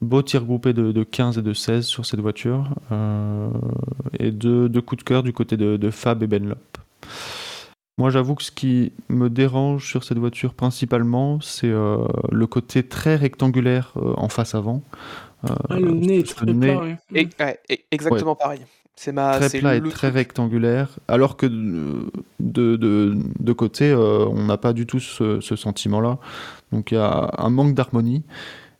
beau tir groupé de, 15 et de 16 sur cette voiture. Euh, et deux, coups de cœur du côté de, Fab et Benlop. Moi, j'avoue que ce qui me dérange sur cette voiture principalement, c'est euh, le côté très rectangulaire euh, en face avant. Euh, Ah, le nez est ce très nez plat, ouais. Et, ouais, et- exactement pareil. C'est ma, très c'est plat et le très rectangulaire, alors que de, de, de- côté, euh, on n'a pas du tout ce, ce sentiment-là. Donc il y a un manque d'harmonie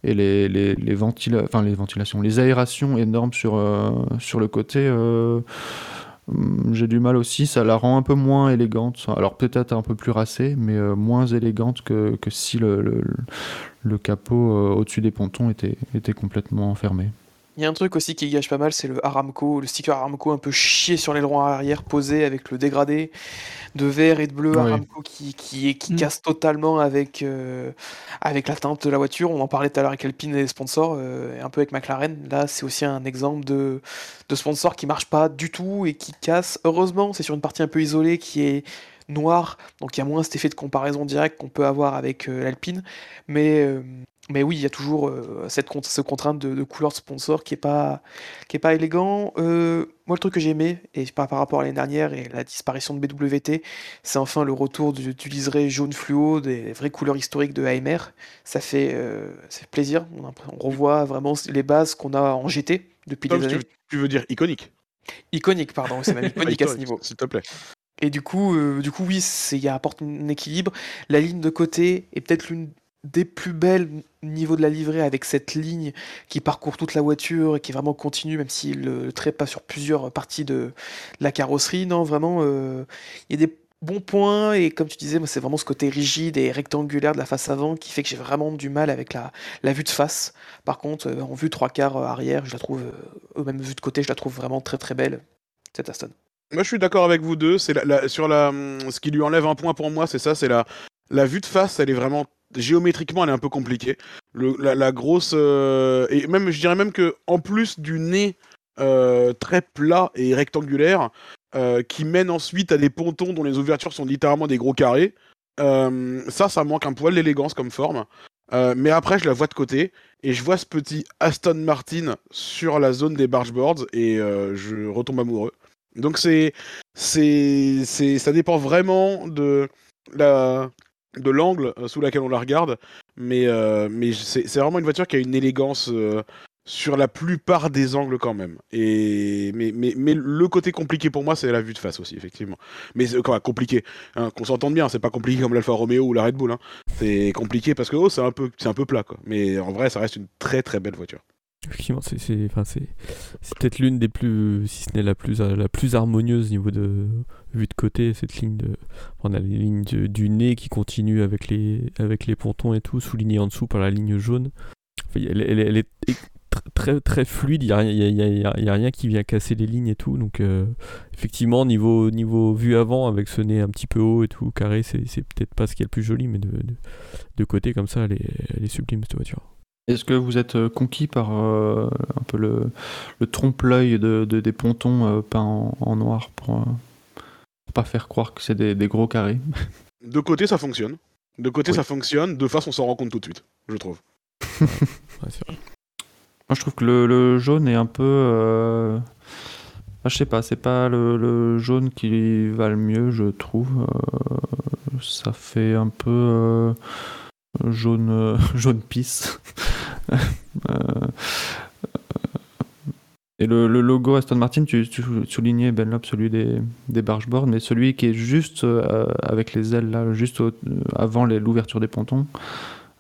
et les, les, les, ventila- enfin, les ventilations, les aérations énormes sur, euh, sur le côté. euh, j'ai du mal aussi, ça la rend un peu moins élégante. Alors peut-être un peu plus racée, mais euh, moins élégante que, si le, le, capot euh, au-dessus des pontons était complètement fermé. Il y a un truc aussi qui gâche pas mal, c'est le Aramco, le sticker Aramco un peu chié sur l'aileron arrière, posé avec le dégradé de vert et de bleu Ouais. Aramco qui, qui, qui Mm. casse totalement avec, euh, avec la teinte de la voiture. On en parlait tout à l'heure avec Alpine et les sponsors, euh, et un peu avec McLaren. Là, c'est aussi un exemple de, de sponsor qui marche pas du tout et qui casse. Heureusement, c'est sur une partie un peu isolée qui est noire, donc il y a moins cet effet de comparaison direct qu'on peut avoir avec euh, l'Alpine. Mais, euh, mais oui, il y a toujours euh, cette, con- ce contrainte de, de couleur de sponsor qui est pas, qui est pas élégant. Euh, moi, le truc que j'ai aimé, et par, par rapport à l'année dernière et la disparition de BWT, c'est enfin le retour du, du liseré jaune fluo, des vraies couleurs historiques de AMR. Ça fait, euh, ça fait plaisir. On, a- on revoit vraiment les bases qu'on a en GT depuis Tom, des années. tu veux dire iconique Iconique, pardon, c'est même iconique à ce niveau. S'il te plaît. Et du coup, euh, du coup oui, il apporte un équilibre. La ligne de côté est peut-être l'une des plus belles au niveau de la livrée avec cette ligne qui parcourt toute la voiture et qui est vraiment continue, même si le, le trait passe sur plusieurs parties de, la carrosserie. Non, vraiment, euh, il y a des bons points et comme tu disais, moi, c'est vraiment ce côté rigide et rectangulaire de la face avant qui fait que j'ai vraiment du mal avec la, la vue de face. Par contre, euh, en vue trois quarts euh, arrière, je la trouve, euh, même vue de côté, je la trouve vraiment très très belle, cette Aston. Moi, je suis d'accord avec vous deux. C'est sur la, hum, ce qui lui enlève un point pour moi, c'est ça, c'est la, la vue de face. Elle est vraiment géométriquement, elle est un peu compliquée. La, grosse euh, et même, je dirais même que en plus du nez euh, très plat et rectangulaire, euh, qui mène ensuite à des pontons dont les ouvertures sont littéralement des gros carrés. ça, ça manque un poil d'élégance comme forme. Mais après, je la vois de côté et je vois ce petit Aston Martin sur la zone des bargeboards et je retombe amoureux. Donc c'est, c'est, c'est, ça dépend vraiment de la, de l'angle euh, sous laquelle on la regarde, mais, euh, mais c'est, vraiment une voiture qui a une élégance euh, sur la plupart des angles quand même. Et mais, mais, mais le côté compliqué pour moi, c'est la vue de face aussi, effectivement. Mais quoi, compliqué, hein, qu'on s'entende bien, c'est pas compliqué comme l'Alfa Romeo ou la Red Bull. hein. C'est compliqué parce que oh, c'est un peu, un peu plat, quoi. Mais en vrai, ça reste une très très belle voiture. Effectivement, c'est c'est- enfin, c'est c'est peut-être l'une des plus, si ce n'est la plus, la plus harmonieuse niveau de vue de côté, cette ligne de. On a les lignes du nez qui continue avec les, avec les pontons et tout, souligné en dessous par la ligne jaune. Elle, est tr- très, très fluide, il n'y a, y a- rien qui vient casser les lignes et tout. Donc, euh, effectivement, niveau, niveau vue avant, avec ce nez un petit peu haut et tout, carré, c'est peut-être pas ce qui est le plus joli, mais de, de, de côté comme ça, elle est, elle est sublime cette voiture. Est-ce que vous êtes euh, conquis par euh, un peu le, le trompe-l'œil de, de- des pontons euh, peints en, en noir pour, euh, pour pas faire croire que c'est des, des gros carrés? De côté, ça fonctionne. De côté, Oui. ça fonctionne. De face, on s'en rend compte tout de suite, je trouve. Ouais, c'est vrai. Moi, je trouve que le, le jaune est un peu. euh, ah, je sais pas, c'est pas le, le jaune qui va le mieux, je trouve. Euh, ça fait un peu euh, jaune, euh, jaune pisse. Euh, et le, logo Aston Martin, tu, soulignais Ben Lop, celui des, des mais celui qui est juste euh, avec les ailes là, juste avant l'ouverture des pontons.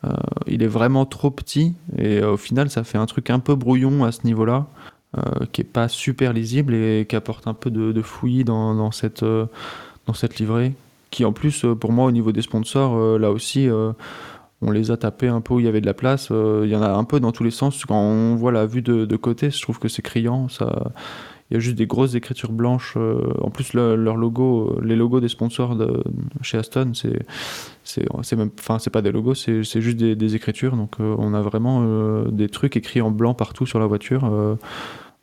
Euh, il est vraiment trop petit et euh, au final ça fait un truc un peu brouillon à ce niveau-là, euh, qui est pas super lisible et qui apporte un peu de, fouillis dans, cette, euh, dans cette livrée. Qui en plus, euh, pour moi, au niveau des sponsors, euh, là aussi, euh, on les a tapés un peu où il y avait de la place. Euh, Il y en a un peu dans tous les sens. Quand on voit la vue de, de côté, je trouve que c'est criant. Ça... Il y a juste des grosses écritures blanches. euh, en plus, le- leur logo, euh, les logos des sponsors de, chez Aston, c'est c'est même enfin c'est pas des logos c'est juste des, écritures donc on a vraiment des trucs écrits en blanc partout sur la voiture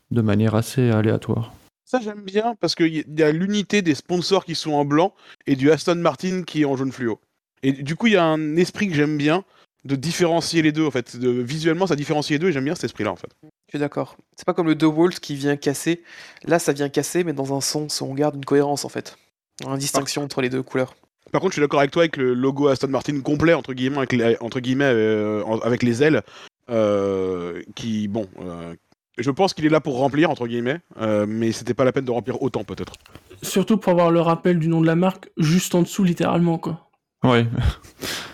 de manière assez aléatoire Ça, j'aime bien parce qu'il y a l'unité des sponsors qui sont en blanc et du Aston Martin qui est en jaune fluo. Et du coup, il y a un esprit que j'aime bien de différencier les deux en fait. De, visuellement, ça différencie les deux et j'aime bien cet esprit-là en fait. Je suis d'accord. C'est pas comme le DeWalt qui vient casser. Là, ça vient casser, mais dans un sens où on garde une cohérence en fait. Une distinction entre les deux couleurs. Par contre, je suis d'accord avec toi avec le logo Aston Martin complet entre guillemets avec les, entre guillemets euh, avec les ailes, euh, qui bon, euh, je pense qu'il est là pour remplir entre guillemets, euh, mais c'était pas la peine de remplir autant peut-être. Surtout pour avoir le rappel du nom de la marque juste en dessous, littéralement, quoi. Ouais.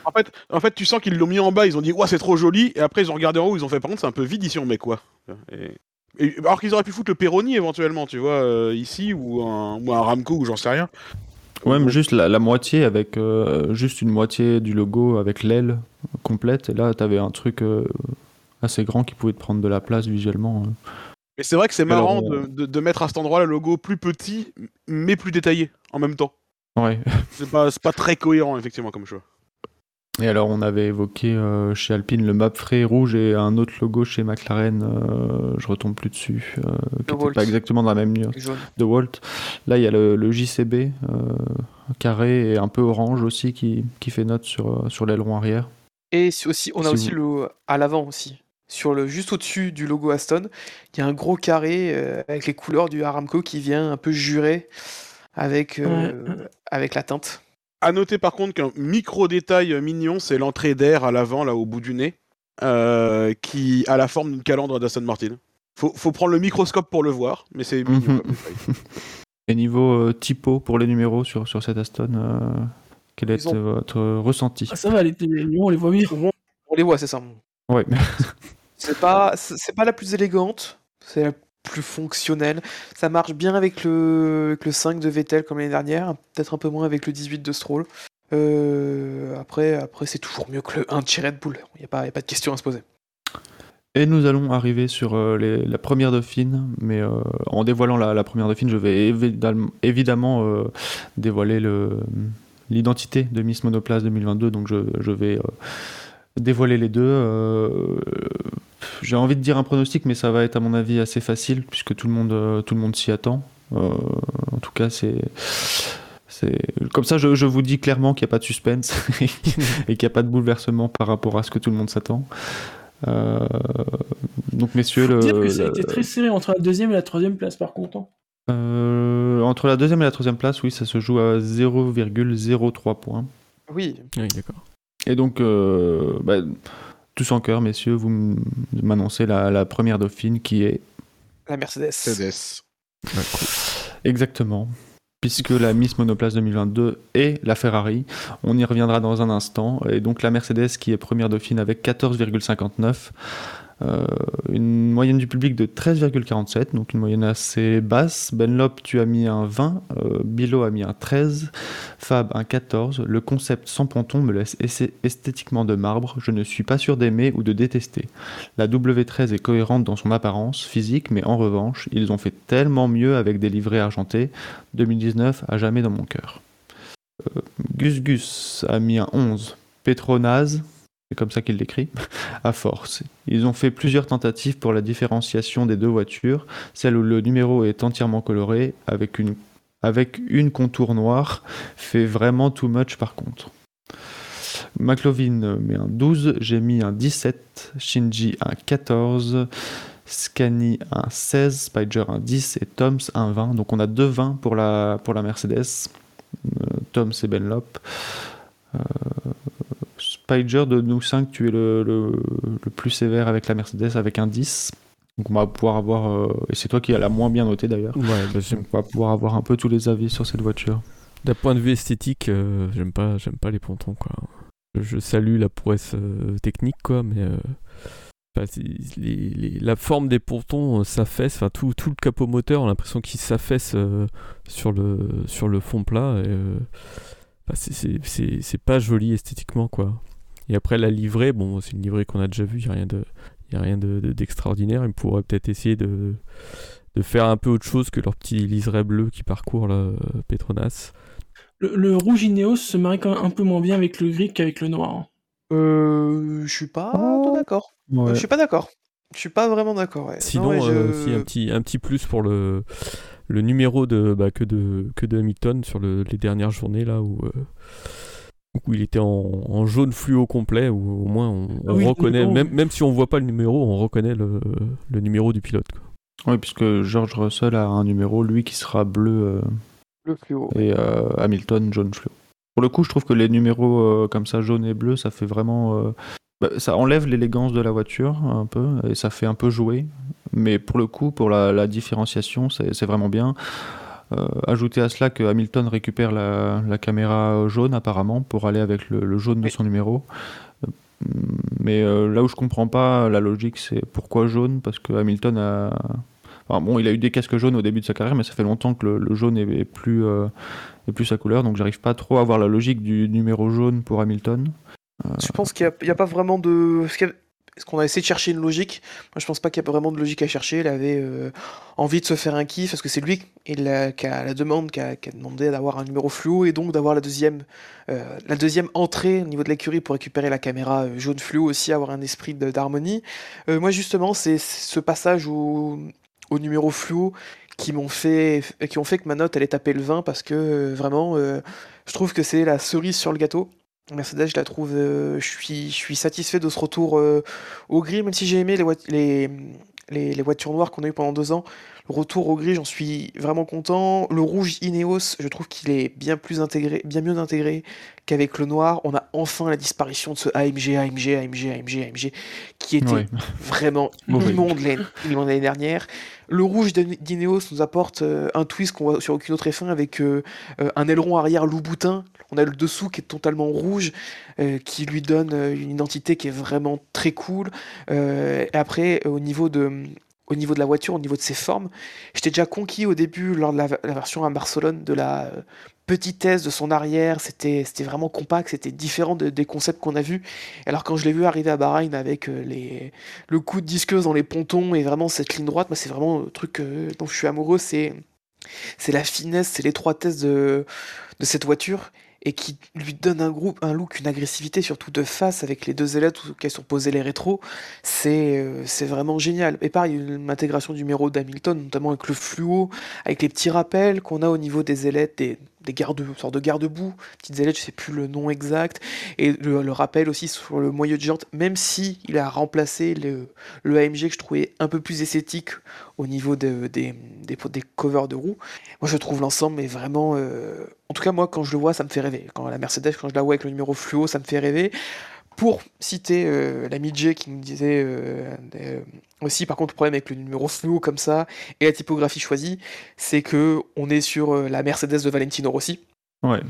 En fait, en fait, tu sens qu'ils l'ont mis en bas, ils ont dit ouais c'est trop joli, et après ils ont regardé en haut, ils ont fait par contre c'est un peu vide ici on met quoi. Et- et- alors qu'ils auraient pu foutre le Peroni éventuellement, tu vois, euh, ici ou un, ou un Ramco ou j'en sais rien. Ouais, mais juste la, la moitié avec euh, juste une moitié du logo avec l'aile complète. Et là, t'avais un truc euh, assez grand qui pouvait te prendre de la place visuellement. euh. Mais c'est vrai que c'est marrant de- de mettre à cet endroit le logo plus petit mais plus détaillé en même temps. Ouais. C'est pas, c'est pas très cohérent effectivement comme choix. Et alors, on avait évoqué euh, chez Alpine le Mapfre rouge et un autre logo chez McLaren. euh, je retombe plus dessus, euh, qui n'était pas exactement dans la même ligne Jaune. de Walt. Là, il y a le, le JCB euh, carré et un peu orange aussi qui, qui fait note sur, sur l'aileron arrière. Et si- aussi, on a Si aussi le à l'avant aussi. Sur le juste au-dessus du logo Aston, il y a un gros carré euh, avec les couleurs du Aramco qui vient un peu jurer avec euh, Ouais. avec la teinte. À noter par contre qu'un micro détail mignon, c'est l'entrée d'air à l'avant, là au bout du nez, euh, qui a la forme d'une calandre d'Aston Martin. Faut, faut prendre le microscope pour le voir, mais c'est mignon Mhm. comme. Et niveau euh, typo pour les numéros sur, sur cette Aston, euh, quel est ont- votre ressenti? Ah, ça va, les, numéros, on les voit bien. On les voit, c'est ça. Ouais. C'est pas c'est pas la plus élégante, c'est la plus fonctionnelle. Ça marche bien avec le, avec le 5 de Vettel comme l'année dernière, peut-être un peu moins avec le 18 de Stroll. Euh, après, après c'est toujours mieux que le 1 de Red Bull. Il n'y a, pas- a pas de question à se poser. Et nous allons arriver sur euh, la première Dauphine, mais euh, en dévoilant la, première Dauphine, je vais évidemment, dévoiler le- l'identité de Miss Monoplace 2022, donc je, je vais dévoiler les deux. euh, J'ai envie de dire un pronostic, mais ça va être à mon avis assez facile, puisque tout le monde, euh, tout le monde s'y attend. Euh, en tout cas, c'est... c'est- Comme ça, je, je vous dis clairement qu'il n'y a pas de suspense et qu'il n'y a pas de bouleversement par rapport à ce que tout le monde s'attend. Euh, donc messieurs, Faut le, dire que ça a été très serré entre la deuxième et la troisième place, par contre. hein. euh, entre la deuxième et la troisième place, oui, ça se joue à 0,03 points. Oui, Oui, d'accord. Et donc, euh, bah, tous en cœur, messieurs, vous m'annoncez la, la première dauphine qui est la Mercedes. Mercedes. Ouais, exactement, puisque la Miss Monoplace 2022 est la Ferrari. On y reviendra dans un instant. Et donc la Mercedes qui est première dauphine avec 14,59. Euh, une moyenne du public de 13,47, donc une moyenne assez basse. Benlop, tu as mis un 20, euh, Bilo a mis un 13, Fab un 14. Le concept sans ponton me laisse esthétiquement de marbre. Je ne suis pas sûr d'aimer ou de détester. La W13 est cohérente dans son apparence physique, mais en revanche, ils ont fait tellement mieux avec des livrets argentés. 2019 à jamais dans mon cœur. Euh, Gus Gus a mis un 11. Petronaz, c'est comme ça qu'il l'écrit, à force. Ils ont fait plusieurs tentatives pour la différenciation des deux voitures, celle où le numéro est entièrement coloré, avec une, avec une contour noire, fait vraiment too much par contre. McLovin met un 12, j'ai mis un 17, Shinji un 14, Scani un 16, Spider un 10 et Toms un 20. Donc on a deux 20 pour la, pour la Mercedes. Euh, Toms et Benlop. Euh, Spider de nous 5, tu es le, le, le plus sévère avec la Mercedes avec un 10. Donc on va pouvoir avoir, euh, et c'est toi qui as la moins bien notée d'ailleurs. Ouais, bah, Donc on va pouvoir avoir un peu tous les avis sur cette voiture. D'un point de vue esthétique, euh, j'aime pas, j'aime pas les pontons quoi. Je, salue la prouesse euh, technique quoi, mais les- les- la forme des pontons s'affaisse, enfin tout, tout le capot moteur, on a l'impression qu'il s'affaisse sur le sur le fond plat. Et, c'est pas joli esthétiquement quoi. Et après la livrée, bon c'est une livrée qu'on a déjà vue, il y a rien de y a rien de- de- d'extraordinaire. Ils pourraient peut-être essayer de de faire un peu autre chose que leur petit liseré bleu qui parcourt euh, Petronas. Le, le rouge Ineos se marie quand même un peu moins bien avec le gris qu'avec le noir. hein. Euh, je suis pas Oh. d'accord. Ouais. Je suis pas d'accord. Je suis pas vraiment d'accord. ouais. Sinon, Non, ouais, je- euh, si, un, petit, un petit plus pour le, le numéro de, bah, que, de, que de Hamilton sur le- les dernières journées, là où, euh, où il était en, en jaune fluo complet, où au moins on, Ah on oui, reconnaît, même, même si on voit pas le numéro, on reconnaît le, le numéro du pilote. quoi. Oui, puisque George Russell a un numéro, lui, qui sera bleu, euh, Le fluo. Et euh, Hamilton, jaune fluo. Pour le coup, je trouve que les numéros euh, comme ça, jaune et bleu, ça fait vraiment. euh, bah, ça enlève l'élégance de la voiture un peu et ça fait un peu jouer. Mais pour le coup, pour la, la différenciation, c'est c'est vraiment bien. Euh, ajoutez à cela que Hamilton récupère la, la caméra jaune apparemment pour aller avec le, le jaune de son numéro. Euh, Mais euh, là où je comprends pas la logique, c'est pourquoi jaune? Parce que Hamilton a. Enfin, bon, il a eu des casques jaunes au début de sa carrière, mais ça fait longtemps que le, le jaune est, est plus, euh, est plus sa couleur, donc j'arrive pas trop à voir la logique du numéro jaune pour Hamilton. Je pense qu'il n'y a, pas vraiment de. Est-ce qu'on a essayé de chercher une logique? Moi, je pense pas qu'il y a vraiment de logique à chercher. Il avait euh, envie de se faire un kiff parce que c'est lui qui a la demande, qui a, demandé d'avoir un numéro fluo et donc d'avoir la deuxième, euh, la deuxième entrée au niveau de l'écurie pour récupérer la caméra euh, jaune fluo aussi, avoir un esprit d'harmonie. Moi, justement, c'est ce passage au, numéro fluo qui m'ont fait, ont fait que ma note elle est tapée le 20 parce que vraiment, je trouve que c'est la cerise sur le gâteau. Mercedes, je la trouve, euh, je suis, satisfait de ce retour euh, au gris, même si j'ai aimé les, les, voitures noires qu'on a eu pendant deux ans. Le retour au gris, j'en suis vraiment content. Le rouge Ineos, je trouve qu'il est bien plus intégré, bien mieux intégré qu'avec le noir. On a enfin la disparition de ce AMG, AMG, AMG, AMG, AMG, qui était Ouais. vraiment immonde l'année dernière. Le rouge d'In- d'Ineos nous apporte euh, un twist qu'on voit sur aucune autre F1 avec euh, euh, un aileron arrière Louboutin. On a le dessous qui est totalement rouge, qui lui donne une identité qui est vraiment très cool. Et après, au niveau de au niveau de la voiture, au niveau de ses formes, j'étais déjà conquis au début lors de la, version à Barcelone de la euh, petitesse de son arrière. C'était vraiment compact, c'était différent de- des concepts qu'on a vus. Alors quand je l'ai vu arriver à Bahreïn avec euh, le coup de disqueuse dans les pontons et vraiment cette ligne droite, moi c'est vraiment le truc euh, dont je suis amoureux, c'est la finesse, c'est l'étroitesse de cette voiture et qui lui donne un groupe, un look, une agressivité surtout de face avec les deux ailettes auxquelles sont posés les rétros. C'est euh, vraiment génial. Et pareil, une intégration du numéro d'Hamilton, notamment avec le fluo, avec les petits rappels qu'on a au niveau des ailettes, des garde, sortes de garde-boue, petites ailettes, je sais plus le nom exact, et le, rappel aussi sur le moyeu de jante, même si il a remplacé le, le AMG que je trouvais un peu plus esthétique au niveau de- des, des, des covers de roues. Moi, je trouve l'ensemble est vraiment. euh, En tout cas, moi, quand je le vois, ça me fait rêver. Quand la Mercedes, quand je la vois avec le numéro fluo, ça me fait rêver. Pour citer euh, l'ami J qui me disait euh, euh, aussi, par contre, le problème avec le numéro fluo comme ça et la typographie choisie, c'est que on est sur la Mercedes de Valentino Rossi. Ouais.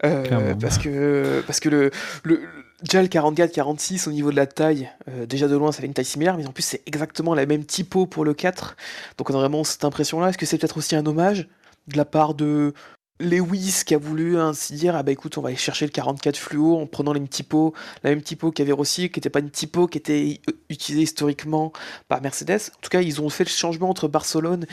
Parce que parce que le, le le- déjà le 44 46 au niveau de la taille déjà de loin ça fait une taille similaire mais en plus c'est exactement la même typo pour le 4 donc on a vraiment cette impression là est-ce que c'est peut-être aussi un hommage de la part de Lewis qui a voulu ainsi dire ah bah écoute on va aller chercher le 44 fluo en prenant les typos la même typo qu'avait Rossi qui n'était pas une typo qui était utilisée historiquement par Mercedes en tout cas ils ont fait le changement entre Barcelone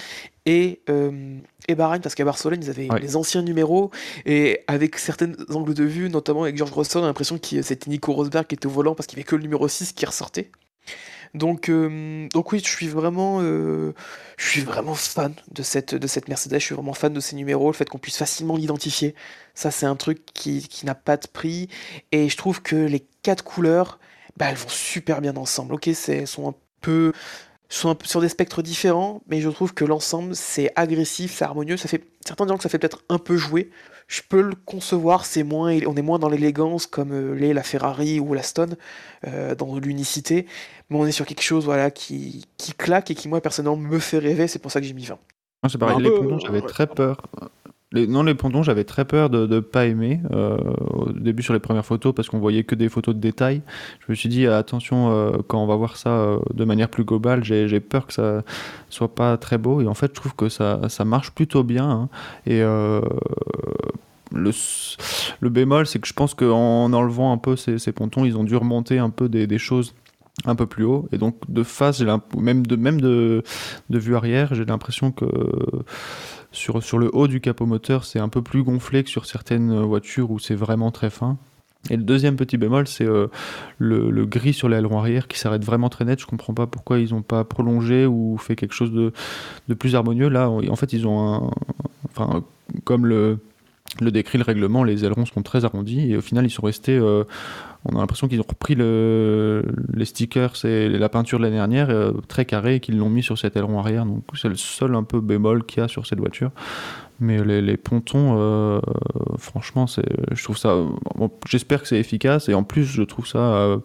et, euh, et Bahreïn parce qu'à Barcelone ils avaient Ouais. les anciens numéros et avec certains angles de vue, notamment avec George Russell, on a l'impression que c'était Nico Rosberg qui était au volant parce qu'il n'y avait que le numéro 6 qui ressortait. Donc, euh, donc oui, je suis vraiment, euh, je suis vraiment fan de cette, de cette Mercedes. Je suis vraiment fan de ces numéros, le fait qu'on puisse facilement l'identifier. Ça, c'est un truc qui, qui n'a pas de prix. Et je trouve que les quatre couleurs, bah, elles vont super bien ensemble. Ok, elles sont un peu, sont un peu sur des spectres différents, mais je trouve que l'ensemble c'est agressif, c'est harmonieux. Ça fait certains diront que ça fait peut-être un peu jouer. Je peux le concevoir, c'est moins, on est moins dans l'élégance comme euh, l'est la Ferrari ou la Stone, dans l'unicité, mais on est sur quelque chose voilà qui, qui claque et qui moi personnellement me fait rêver. C'est pour ça que j'ai mis 20. Moi, c'est pareil. Les peu, pontons, euh, j'avais ouais, très peur. Les, non, les pontons, j'avais très peur de ne pas aimer euh, au début sur les premières photos parce qu'on voyait que des photos de détails. Je me suis dit, attention, euh, quand on va voir ça euh, de manière plus globale, j'ai j'ai peur que ça soit pas très beau. Et en fait, je trouve que ça, ça marche plutôt bien. hein. Et euh, le, bémol, c'est que je pense qu'en enlevant un peu ces, ces pontons, ils ont dû remonter un peu des, des choses un peu plus haut. Et donc, de face, même de, même de, vue arrière, j'ai l'impression que sur, le haut du capot moteur, c'est un peu plus gonflé que sur certaines voitures où c'est vraiment très fin. Et le deuxième petit bémol, c'est euh, le, gris sur l'aileron arrière qui s'arrête vraiment très net. Je comprends pas pourquoi ils n'ont pas prolongé ou fait quelque chose de, plus harmonieux. Là, en fait, ils ont un. Enfin, comme le, le décrit le règlement, les ailerons sont très arrondis et au final ils sont restés. euh, on a l'impression qu'ils ont repris le, les stickers et la peinture de l'année dernière euh, très carré et qu'ils l'ont mis sur cet aileron arrière. Donc c'est le seul un peu bémol qu'il y a sur cette voiture. Mais les, pontons, euh, franchement, c'est, je trouve ça. J'espère que c'est efficace et en plus je trouve ça euh,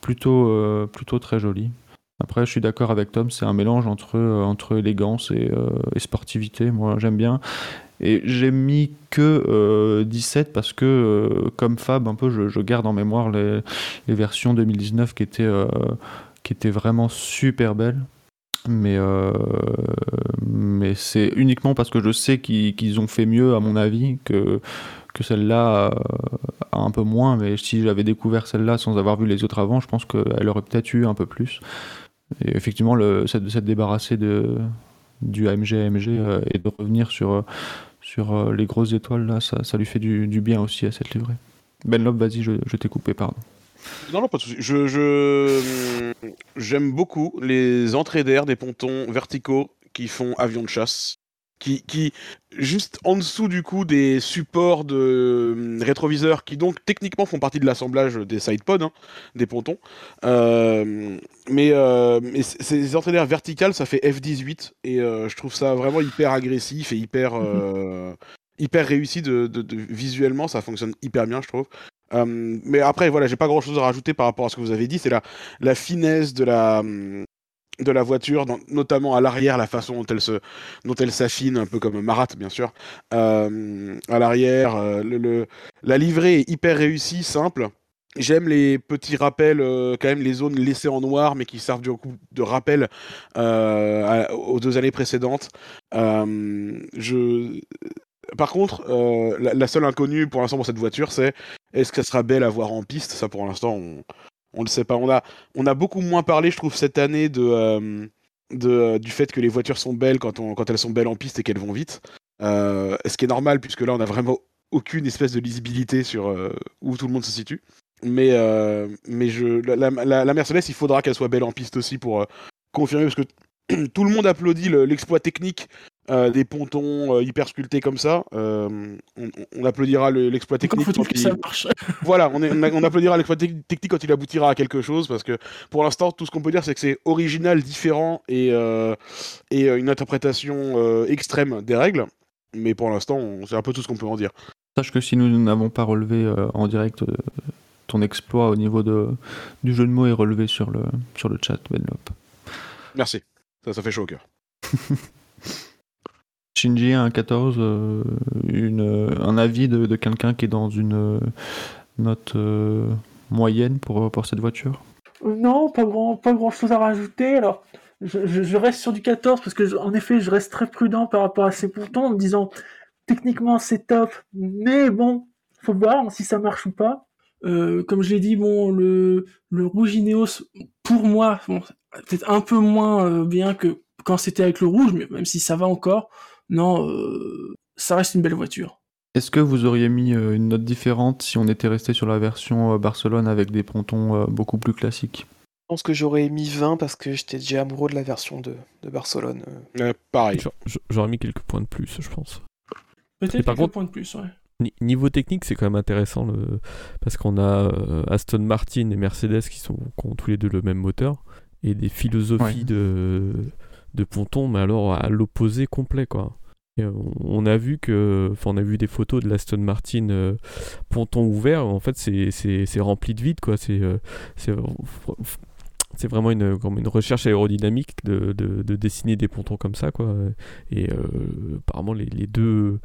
plutôt, plutôt très joli. Après, je suis d'accord avec Tom, c'est un mélange entre, entre élégance et sportivité. Moi, j'aime bien. Et j'ai mis que euh, 17 parce que, euh, comme Fab, un peu, je, garde en mémoire les, versions 2019 qui étaient, euh, qui étaient vraiment super belles. Mais, euh, mais c'est uniquement parce que je sais qu'ils ont fait mieux, à mon avis, que, que celle-là euh, a un peu moins. Mais si j'avais découvert celle-là sans avoir vu les autres avant, je pense qu'elle aurait peut-être eu un peu plus. Et effectivement, le, s'être s'être débarrassé de, du AMG AMG euh, et de revenir sur, euh, sur euh, les grosses étoiles, là, ça, ça lui fait du, du bien aussi à cette livrée. Ben Lop, vas-y, je, t'ai coupé, pardon. Non, non, pas de souci. Je, je- j'aime beaucoup les entrées d'air des pontons verticaux qui font avion de chasse. Qui, qui, juste en dessous du coup des supports de euh, rétroviseurs qui donc techniquement font partie de l'assemblage des sidepods, hein, des pontons. Euh, mais euh, mais ces d'air verticales, ça fait F18 et euh, je trouve ça vraiment hyper agressif et hyper, euh, hyper réussi de, de- de- visuellement. Ça fonctionne hyper bien, je trouve. Mais après, voilà, j'ai pas grand chose à rajouter par rapport à ce que vous avez dit. C'est la, la finesse de la, hum, de la voiture, notamment à l'arrière, la façon dont elle se, dont elle s'affine, un peu comme Marat, bien sûr. Euh, à l'arrière, euh, la livrée est hyper réussie, simple. J'aime les petits rappels, euh, quand même les zones laissées en noir, mais qui servent du coup de rappel aux deux années précédentes. Je... Par contre, la, la seule inconnue pour l'instant pour cette voiture, c'est est-ce qu'elle sera belle à voir en piste? Ça, pour l'instant, on on le sait pas. On a, beaucoup moins parlé, je trouve, cette année euh, euh, du fait que les voitures sont belles quand, elles sont belles en piste et qu'elles vont vite. Euh, ce qui est normal, puisque là, on a vraiment aucune espèce de lisibilité sur où tout le monde se situe. Mais, la, Mercedes, il faudra qu'elle soit belle en piste aussi pour confirmer, parce que tout le monde applaudit le- l'exploit technique euh, des pontons euh, hyper sculptés comme ça. Euh, on, on applaudira le- l'exploit Encore technique. quand que il- ça marche. voilà, on, est- on a- on applaudira l'exploit tec- technique quand il aboutira à quelque chose, parce que pour l'instant, tout ce qu'on peut dire, c'est que c'est original, différent et, euh, et euh, une interprétation euh, extrême des règles. Mais pour l'instant, c'est un peu tout ce qu'on peut en dire. Sache que si nous n'avons pas relevé euh, en direct euh, ton exploit au niveau de, du jeu de mots est relevé sur le, sur le chat, Ben Lop. Merci. Ça, ça fait chaud au cœur. Shinji, un 14, euh, une, euh, un avis de, quelqu'un qui est dans une euh, note euh, moyenne pour, pour cette voiture? Non, pas grand, pas grand chose à rajouter. Alors, je, je- reste sur du 14 parce que, en effet, je reste très prudent par rapport à ces pontons en me disant techniquement c'est top, mais bon, faut voir si ça marche ou pas. Comme je l'ai dit, bon, le, le rouge Ineos, pour moi, peut-être un peu moins bien que quand c'était avec le rouge, mais même si ça va encore, non, euh, ça reste une belle voiture. Est-ce que vous auriez mis euh, une note différente si on était resté sur la version euh, Barcelone avec des pontons beaucoup plus classiques? Je pense que j'aurais mis 20 parce que j'étais déjà amoureux de la version de, de Barcelone. euh. Pareil. J'a- j'a- J'aurais mis quelques points de plus, je pense. Peut-être quelques contre- points de plus, ouais. Ni- Niveau technique, c'est quand même intéressant le... parce qu'on a euh, Aston Martin et Mercedes qui, sont, qui ont tous les deux le même moteur et des philosophies Ouais. de... de ponton, mais alors à l'opposé complet quoi. On- a vu que, enfin, a vu des photos de l'Aston Martin euh, ponton ouvert. En fait, c'est rempli de vide quoi. C'est euh, c'est vraiment une, comme une recherche aérodynamique de, de, de dessiner des pontons comme ça quoi. Et euh, apparemment les, deux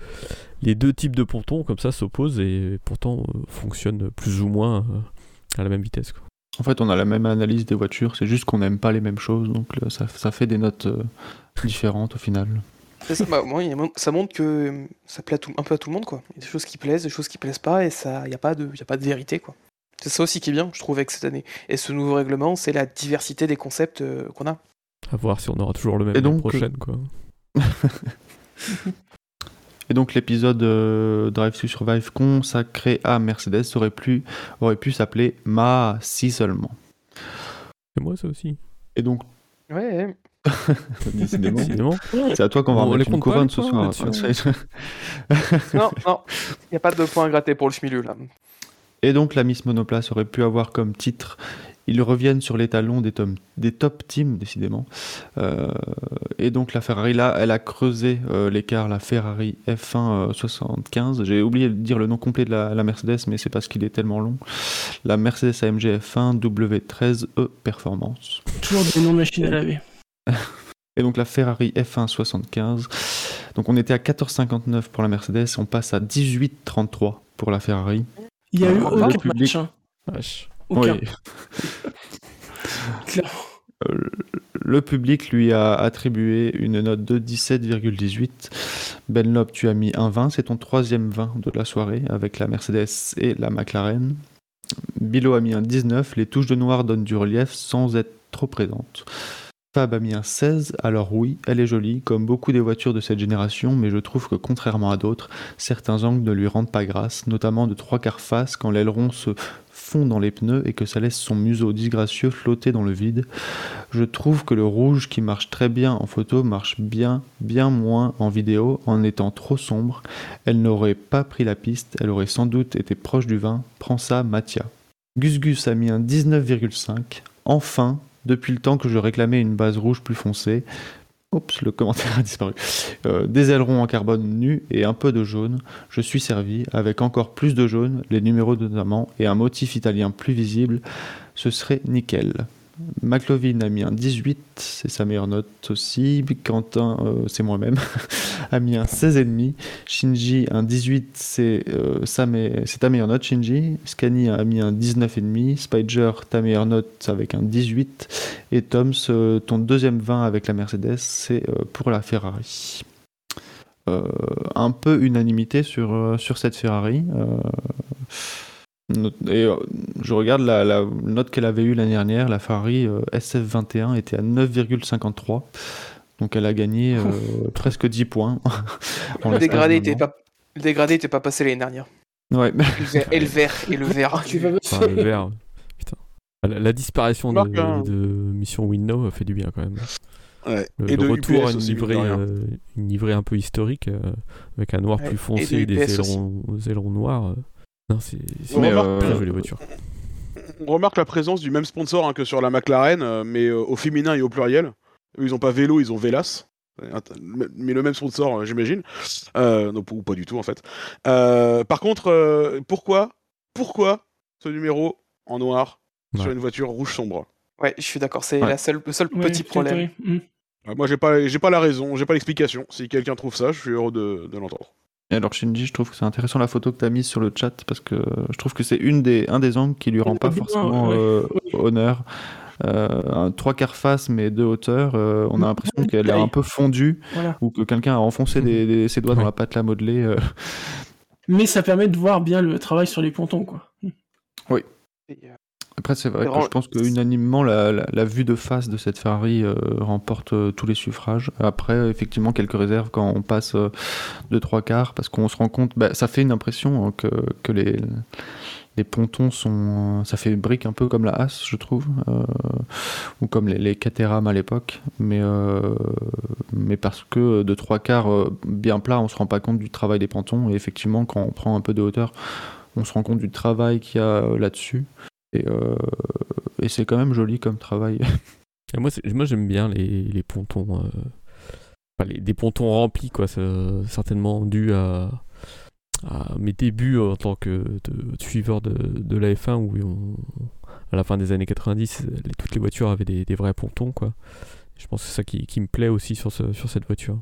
types de pontons comme ça s'opposent et pourtant fonctionnent plus ou moins à la même vitesse. En fait, on a la même analyse des voitures, c'est juste qu'on n'aime pas les mêmes choses, donc ça, fait des notes différentes au final. Ça, bah, moi, il y a- ça montre que euh, ça plaît tout- un peu à tout le monde, quoi. Il y a des choses qui plaisent, des choses qui plaisent pas, et ça, il n'y a, pas de- y a pas de vérité, quoi. C'est ça aussi qui est bien, je trouve, avec cette année. Et ce nouveau règlement, c'est la diversité des concepts euh, qu'on a. À voir si on aura toujours le même Et l'année donc, prochaine. Quoi. Et donc l'épisode euh, Drive to Survive consacré à Mercedes aurait pu, aurait pu s'appeler Ma si seulement. Et moi ça aussi. Et donc Ouais, Décidément. Décidément. C'est à toi qu'on va On les remettre une couronne ce soir. là-dessus. Non, non, il n'y a pas de points à gratter pour le Schmilu là. Et donc la Miss Monoplace aurait pu avoir comme titre Ils reviennent sur les talons des, tom- des top teams, décidément. Euh, et donc la Ferrari, là, elle a creusé euh, l'écart, la Ferrari F1 euh, 75. J'ai oublié de dire le nom complet de la, la Mercedes, mais c'est parce qu'il est tellement long. La Mercedes AMG F1 W13E E Performance. Toujours des noms de machines à laver. Et donc la Ferrari F1 75. Donc on était à 14,59 pour la Mercedes, on passe à 18,33 pour la Ferrari. Il y a eu Le aucun public- match. hein. Aucun. Oui. Euh, le public lui a attribué une note de 17,18. Benlop, tu as mis un 20, c'est ton troisième 20 de la soirée avec la Mercedes et la McLaren. Bilo a mis un 19, les touches de noir donnent du relief sans être trop présentes. Fab a mis un 16, alors oui, elle est jolie, comme beaucoup des voitures de cette génération, mais je trouve que contrairement à d'autres, certains angles ne lui rendent pas grâce, notamment de trois quarts face quand l'aileron se fond dans les pneus et que ça laisse son museau disgracieux flotter dans le vide. Je trouve que le rouge qui marche très bien en photo marche bien, bien moins en vidéo en étant trop sombre. Elle n'aurait pas pris la piste, elle aurait sans doute été proche du vin. Prends ça, Mathia. Gus Gus a mis un 19,5. Enfin, depuis le temps que je réclamais une base rouge plus foncée. Oups, le commentaire a disparu. Euh, des ailerons en carbone nus et un peu de jaune. Je suis servi avec encore plus de jaune, les numéros notamment, et un motif italien plus visible. Ce serait nickel. McLovin a mis un 18, c'est sa meilleure note aussi. Quentin, euh, c'est moi-même, a mis un 16,5. Shinji, un 18, c'est euh, c'est ta meilleure note, Shinji. Scani a mis un 19,5. Spider, ta meilleure note avec un 18. Et Toms, euh, ton deuxième 20 avec la Mercedes, c'est pour la Ferrari. Un peu unanimité sur, cette Ferrari. Et euh, je regarde la, la note qu'elle avait eue l'année dernière, la Ferrari euh, SF21 était à 9,53. Donc elle a gagné euh, presque 10 points. en Le dégradé était pas, le dégradé était pas passé l'année dernière. Ouais, Le vert- Et le vert, et le vert. Enfin, le vert. Putain. La, la disparition de, hein. de Mission Winnow a fait du bien quand même. Ouais. Le, Et le de retour UPS à une livrée, euh, une livrée un peu historique, euh, avec un noir Ouais, plus et foncé de et des ailerons, des ailerons noirs. Euh. Non, c'est euh, très voiture. On remarque la présence du même sponsor hein, que sur la McLaren, euh, mais euh, au féminin et au pluriel. Eux, ils ont pas vélo, ils ont Vélas. Mais le même sponsor, euh, j'imagine. Euh, non, ou pas du tout, en fait. Euh, par contre, euh, pourquoi Pourquoi ce numéro en noir sur une voiture rouge sombre? Ouais, je suis d'accord, c'est Ouais. la seule, le seul Ouais, petit problème. Mm. Euh, Moi, j'ai pas, j'ai pas la raison, j'ai pas l'explication. Si quelqu'un trouve ça, je suis heureux de, de l'entendre. Et alors Shinji, je trouve que c'est intéressant la photo que tu as mise sur le chat parce que je trouve que c'est une des, un des angles qui lui rend pas forcément ouais. euh, honneur. Euh, un trois quarts face mais deux hauteurs, euh, on a l'impression Bonne qu'elle est un peu fondue Voilà. ou que quelqu'un a enfoncé des- des- ses doigts dans la pâte la modelée. euh. Mais ça permet de voir bien le travail sur les pontons, quoi. Et, euh, Après c'est vrai que je pense que unanimement la, la- la vue de face de cette Ferrari euh, remporte euh, tous les suffrages. Après effectivement quelques réserves quand on passe euh, de trois quarts parce qu'on se rend compte, bah, ça fait une impression hein, que, que les les pontons sont. Ça fait brique un peu comme la As, je trouve, ou comme les, les Caterham à l'époque, mais, mais parce que de trois quarts bien plat, on se rend pas compte du travail des pontons, et effectivement, quand on prend un peu de hauteur, on se rend compte du travail qu'il y a là-dessus, et, euh, et c'est quand même joli comme travail. Et moi, moi j'aime bien les, les pontons. euh, enfin, les, des pontons remplis, quoi. C'est certainement dû à, à mes débuts en tant que de- de suiveur de, de la F1 où on- à la fin des années 90, les- toutes les voitures avaient des, des vrais pontons, quoi. Je pense que c'est ça qui, qui me plaît aussi sur, ce- sur cette voiture.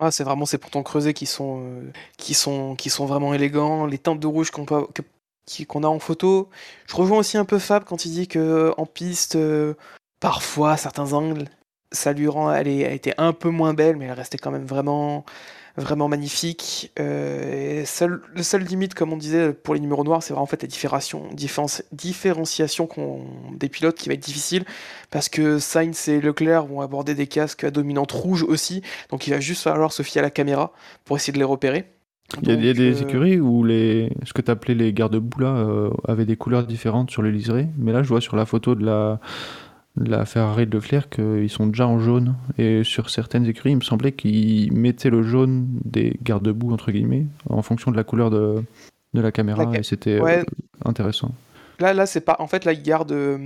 Ah, c'est vraiment ces pontons creusés qui sont, euh, qui sont, qui sont vraiment élégants. Les teintes de rouge qu'on peut- qu'on a en photo. Je rejoins aussi un peu Fab quand il dit que en piste, euh, parfois certains angles, ça lui rend, elle, est, elle était un peu moins belle, mais elle restait quand même vraiment, vraiment magnifique. Euh, le seul limite, comme on disait pour les numéros noirs, c'est vraiment en fait la différenciation, des pilotes qui va être difficile, parce que Sainz et Leclerc vont aborder des casques à dominante rouge aussi. Donc il va juste falloir se fier à la caméra pour essayer de les repérer. Il y a, il y a Donc, des euh, écuries où les, ce que tu appelais les garde-boue là euh, avaient des couleurs différentes sur le liseré, mais là je vois sur la photo de la, la Ferrari de Leclerc qu'ils sont déjà en jaune. Et sur certaines écuries, il me semblait qu'ils mettaient le jaune des garde-boue, entre guillemets, en fonction de la couleur de, de la caméra. La Et c'était Ouais. euh, intéressant. Là, là, c'est pas. En fait, là, ils gardent. euh,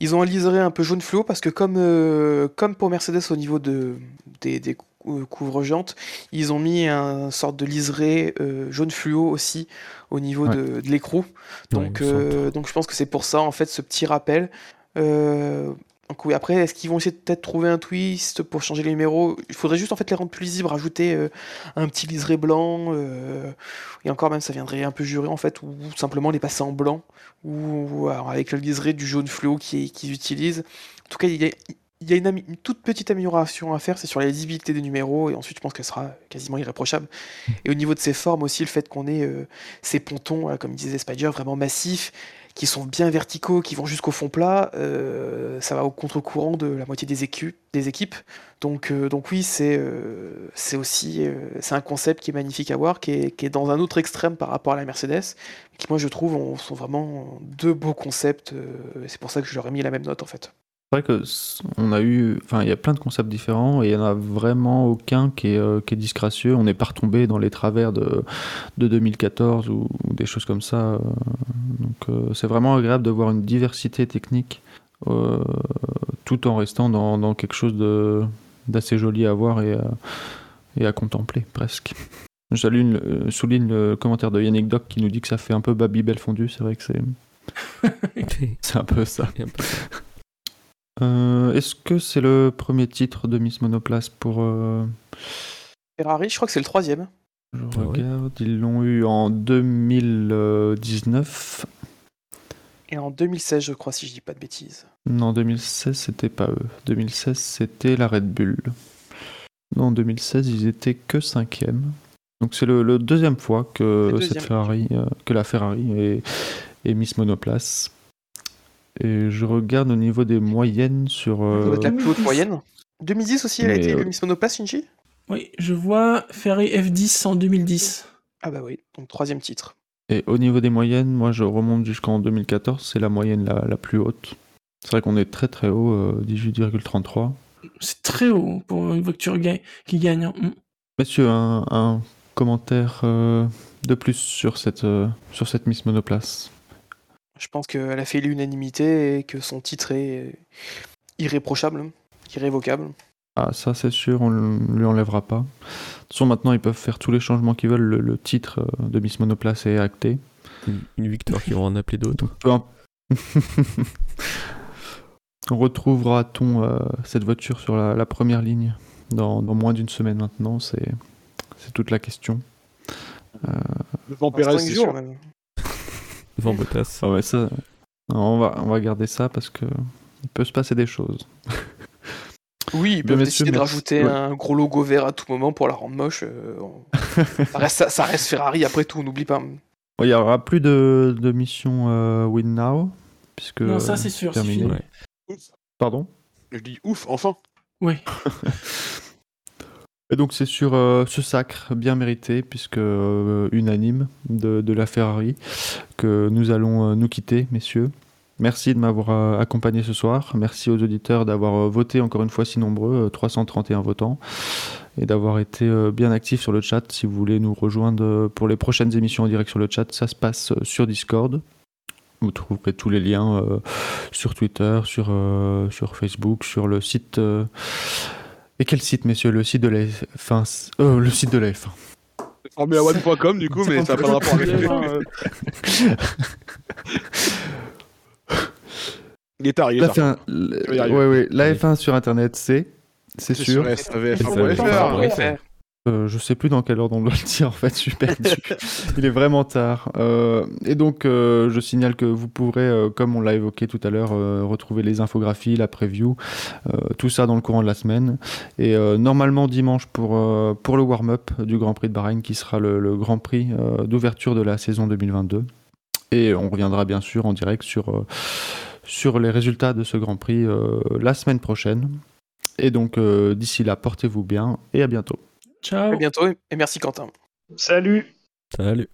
Ils ont un liseré un peu jaune fluo parce que comme, euh, comme pour Mercedes au niveau de, des, des cou- couvre-jantes, ils ont mis un sorte de liseré euh, jaune fluo aussi au niveau Ouais. de, de l'écrou. Donc, euh, donc je pense que c'est pour ça en fait ce petit rappel. Euh, donc oui, après, est-ce qu'ils vont essayer de peut-être trouver un twist pour changer les numéros? Il faudrait juste en fait les rendre plus lisibles, rajouter euh, un petit liseré blanc. euh, et encore même, ça viendrait un peu jurer en fait, ou simplement les passer en blanc, ou alors, avec le liseré du jaune fluo qui- qu'ils utilisent. En tout cas, il y a, il y a une, toute petite amélioration à faire, c'est sur la lisibilité des numéros, et ensuite je pense qu'elle sera quasiment irréprochable. Et au niveau de ses formes aussi, le fait qu'on ait euh, ces pontons, euh, comme disait Spider, vraiment massifs, qui sont bien verticaux, qui vont jusqu'au fond plat, euh, ça va au contre-courant de la moitié des, écu- des équipes. Donc, donc oui, c'est c'est aussi c'est un concept qui est magnifique à voir, qui est, qui est dans un autre extrême par rapport à la Mercedes, qui moi je trouve ont- sont vraiment deux beaux concepts. c'est pour ça que je leur ai mis la même note en fait. C'est vrai que on a eu, enfin, il y a plein de concepts différents et il y en a vraiment aucun qui est, euh, qui est disgracieux. On n'est pas retombé dans les travers de, de 2014 ou, ou des choses comme ça. euh, donc, euh, c'est vraiment agréable de voir une diversité technique euh, tout en restant dans, dans quelque chose de d'assez joli à voir et à, et à contempler presque. Je euh, souligne le commentaire de Yannick Doc qui nous dit que ça fait un peu Babybel fondu. C'est vrai que c'est c'est un peu ça. Un peu- Euh, Est-ce que c'est le premier titre de Miss Monoplace pour. euh, Ferrari, je crois que c'est le troisième. Je Ah ouais. regarde, ils l'ont eu en 2019. Et en 2016, je crois, si je dis pas de bêtises. Non, 2016, c'était pas eux. 2016, c'était la Red Bull. Non, en 2016, ils étaient que cinquième. Donc c'est le, le deuxième fois que cette. Ferrari, euh, que la Ferrari est, est Miss Monoplace. Et je regarde au niveau des moyennes sur. Ça euh, doit être la plus haute 2010. moyenne. 2010 aussi, elle a été euh, Miss Monoplace, Shinji? Oui, je vois Ferrari F10 en 2010. Ah bah oui, donc troisième titre. Et au niveau des moyennes, moi je remonte jusqu'en 2014, c'est la moyenne la, la plus haute. C'est vrai qu'on est très très haut, euh, 18,33. C'est très haut pour une voiture ga- qui gagne. hein. Mm. Messieurs, un, un commentaire euh, de plus sur cette, euh, sur cette Miss Monoplace. Je pense qu'elle a fait l'unanimité et que son titre est irréprochable, irrévocable. Ah, ça c'est sûr, on ne lui enlèvera pas. De toute façon, maintenant ils peuvent faire tous les changements qu'ils veulent, le, le titre euh, de Miss Monoplace est acté. Une, une victoire qui va en appeler d'autres. Retrouvera-t-on euh, cette voiture sur la, la première ligne dans, dans moins d'une semaine maintenant? C'est toute la question. C'est jours, sûr. même. Devant Bottas. Ah ouais, ça, on va, on va garder ça parce que il peut se passer des choses. Oui, ils Bien, peuvent décider de rajouter Ouais. un gros logo vert à tout moment pour la rendre moche. euh, on- ça, reste, ça, ça reste Ferrari après tout, on n'oublie pas. Il n'y aura plus de, de mission euh, Win Now puisque Non, ça c'est sûr, terminé. fini. Ouais. Pardon? Je dis ouf, enfin. Oui. Et donc c'est sur euh, ce sacre bien mérité, puisque euh, unanime de, la Ferrari, que nous allons euh, nous quitter, messieurs. Merci de m'avoir accompagné ce soir. Merci aux auditeurs d'avoir voté encore une fois si nombreux, euh, 331 votants, et d'avoir été bien actifs sur le chat. Si vous voulez nous rejoindre pour les prochaines émissions en direct sur le chat, ça se passe sur Discord. Vous trouverez tous les liens sur Twitter, sur, sur Facebook, sur le site. Et quel site, messieurs Le site de la F1. euh, le site de la F1. Formula1.com du coup, mais ça n'a pas de rapport avec Il est tard, il est La tard. F1, le- Je vais y arriver. ouais, ouais, la F1 sur internet, c'est. C'est C'est sûr. sur SAVF1.fr. SAVF1.fr. Euh, je sais plus dans quel ordre on doit le dire en fait, je suis perdu. Il est vraiment tard. Euh, et donc, euh, je signale que vous pourrez, euh, comme on l'a évoqué tout à l'heure, retrouver les infographies, la preview, tout ça dans le courant de la semaine. Et normalement dimanche pour, pour le warm-up du Grand Prix de Bahreïn, qui sera le, le Grand Prix d'ouverture de la saison 2022. Et on reviendra bien sûr en direct sur, sur les résultats de ce Grand Prix la semaine prochaine. Et donc, d'ici là, portez-vous bien et à bientôt. Ciao. À bientôt et merci Quentin. Salut Salut.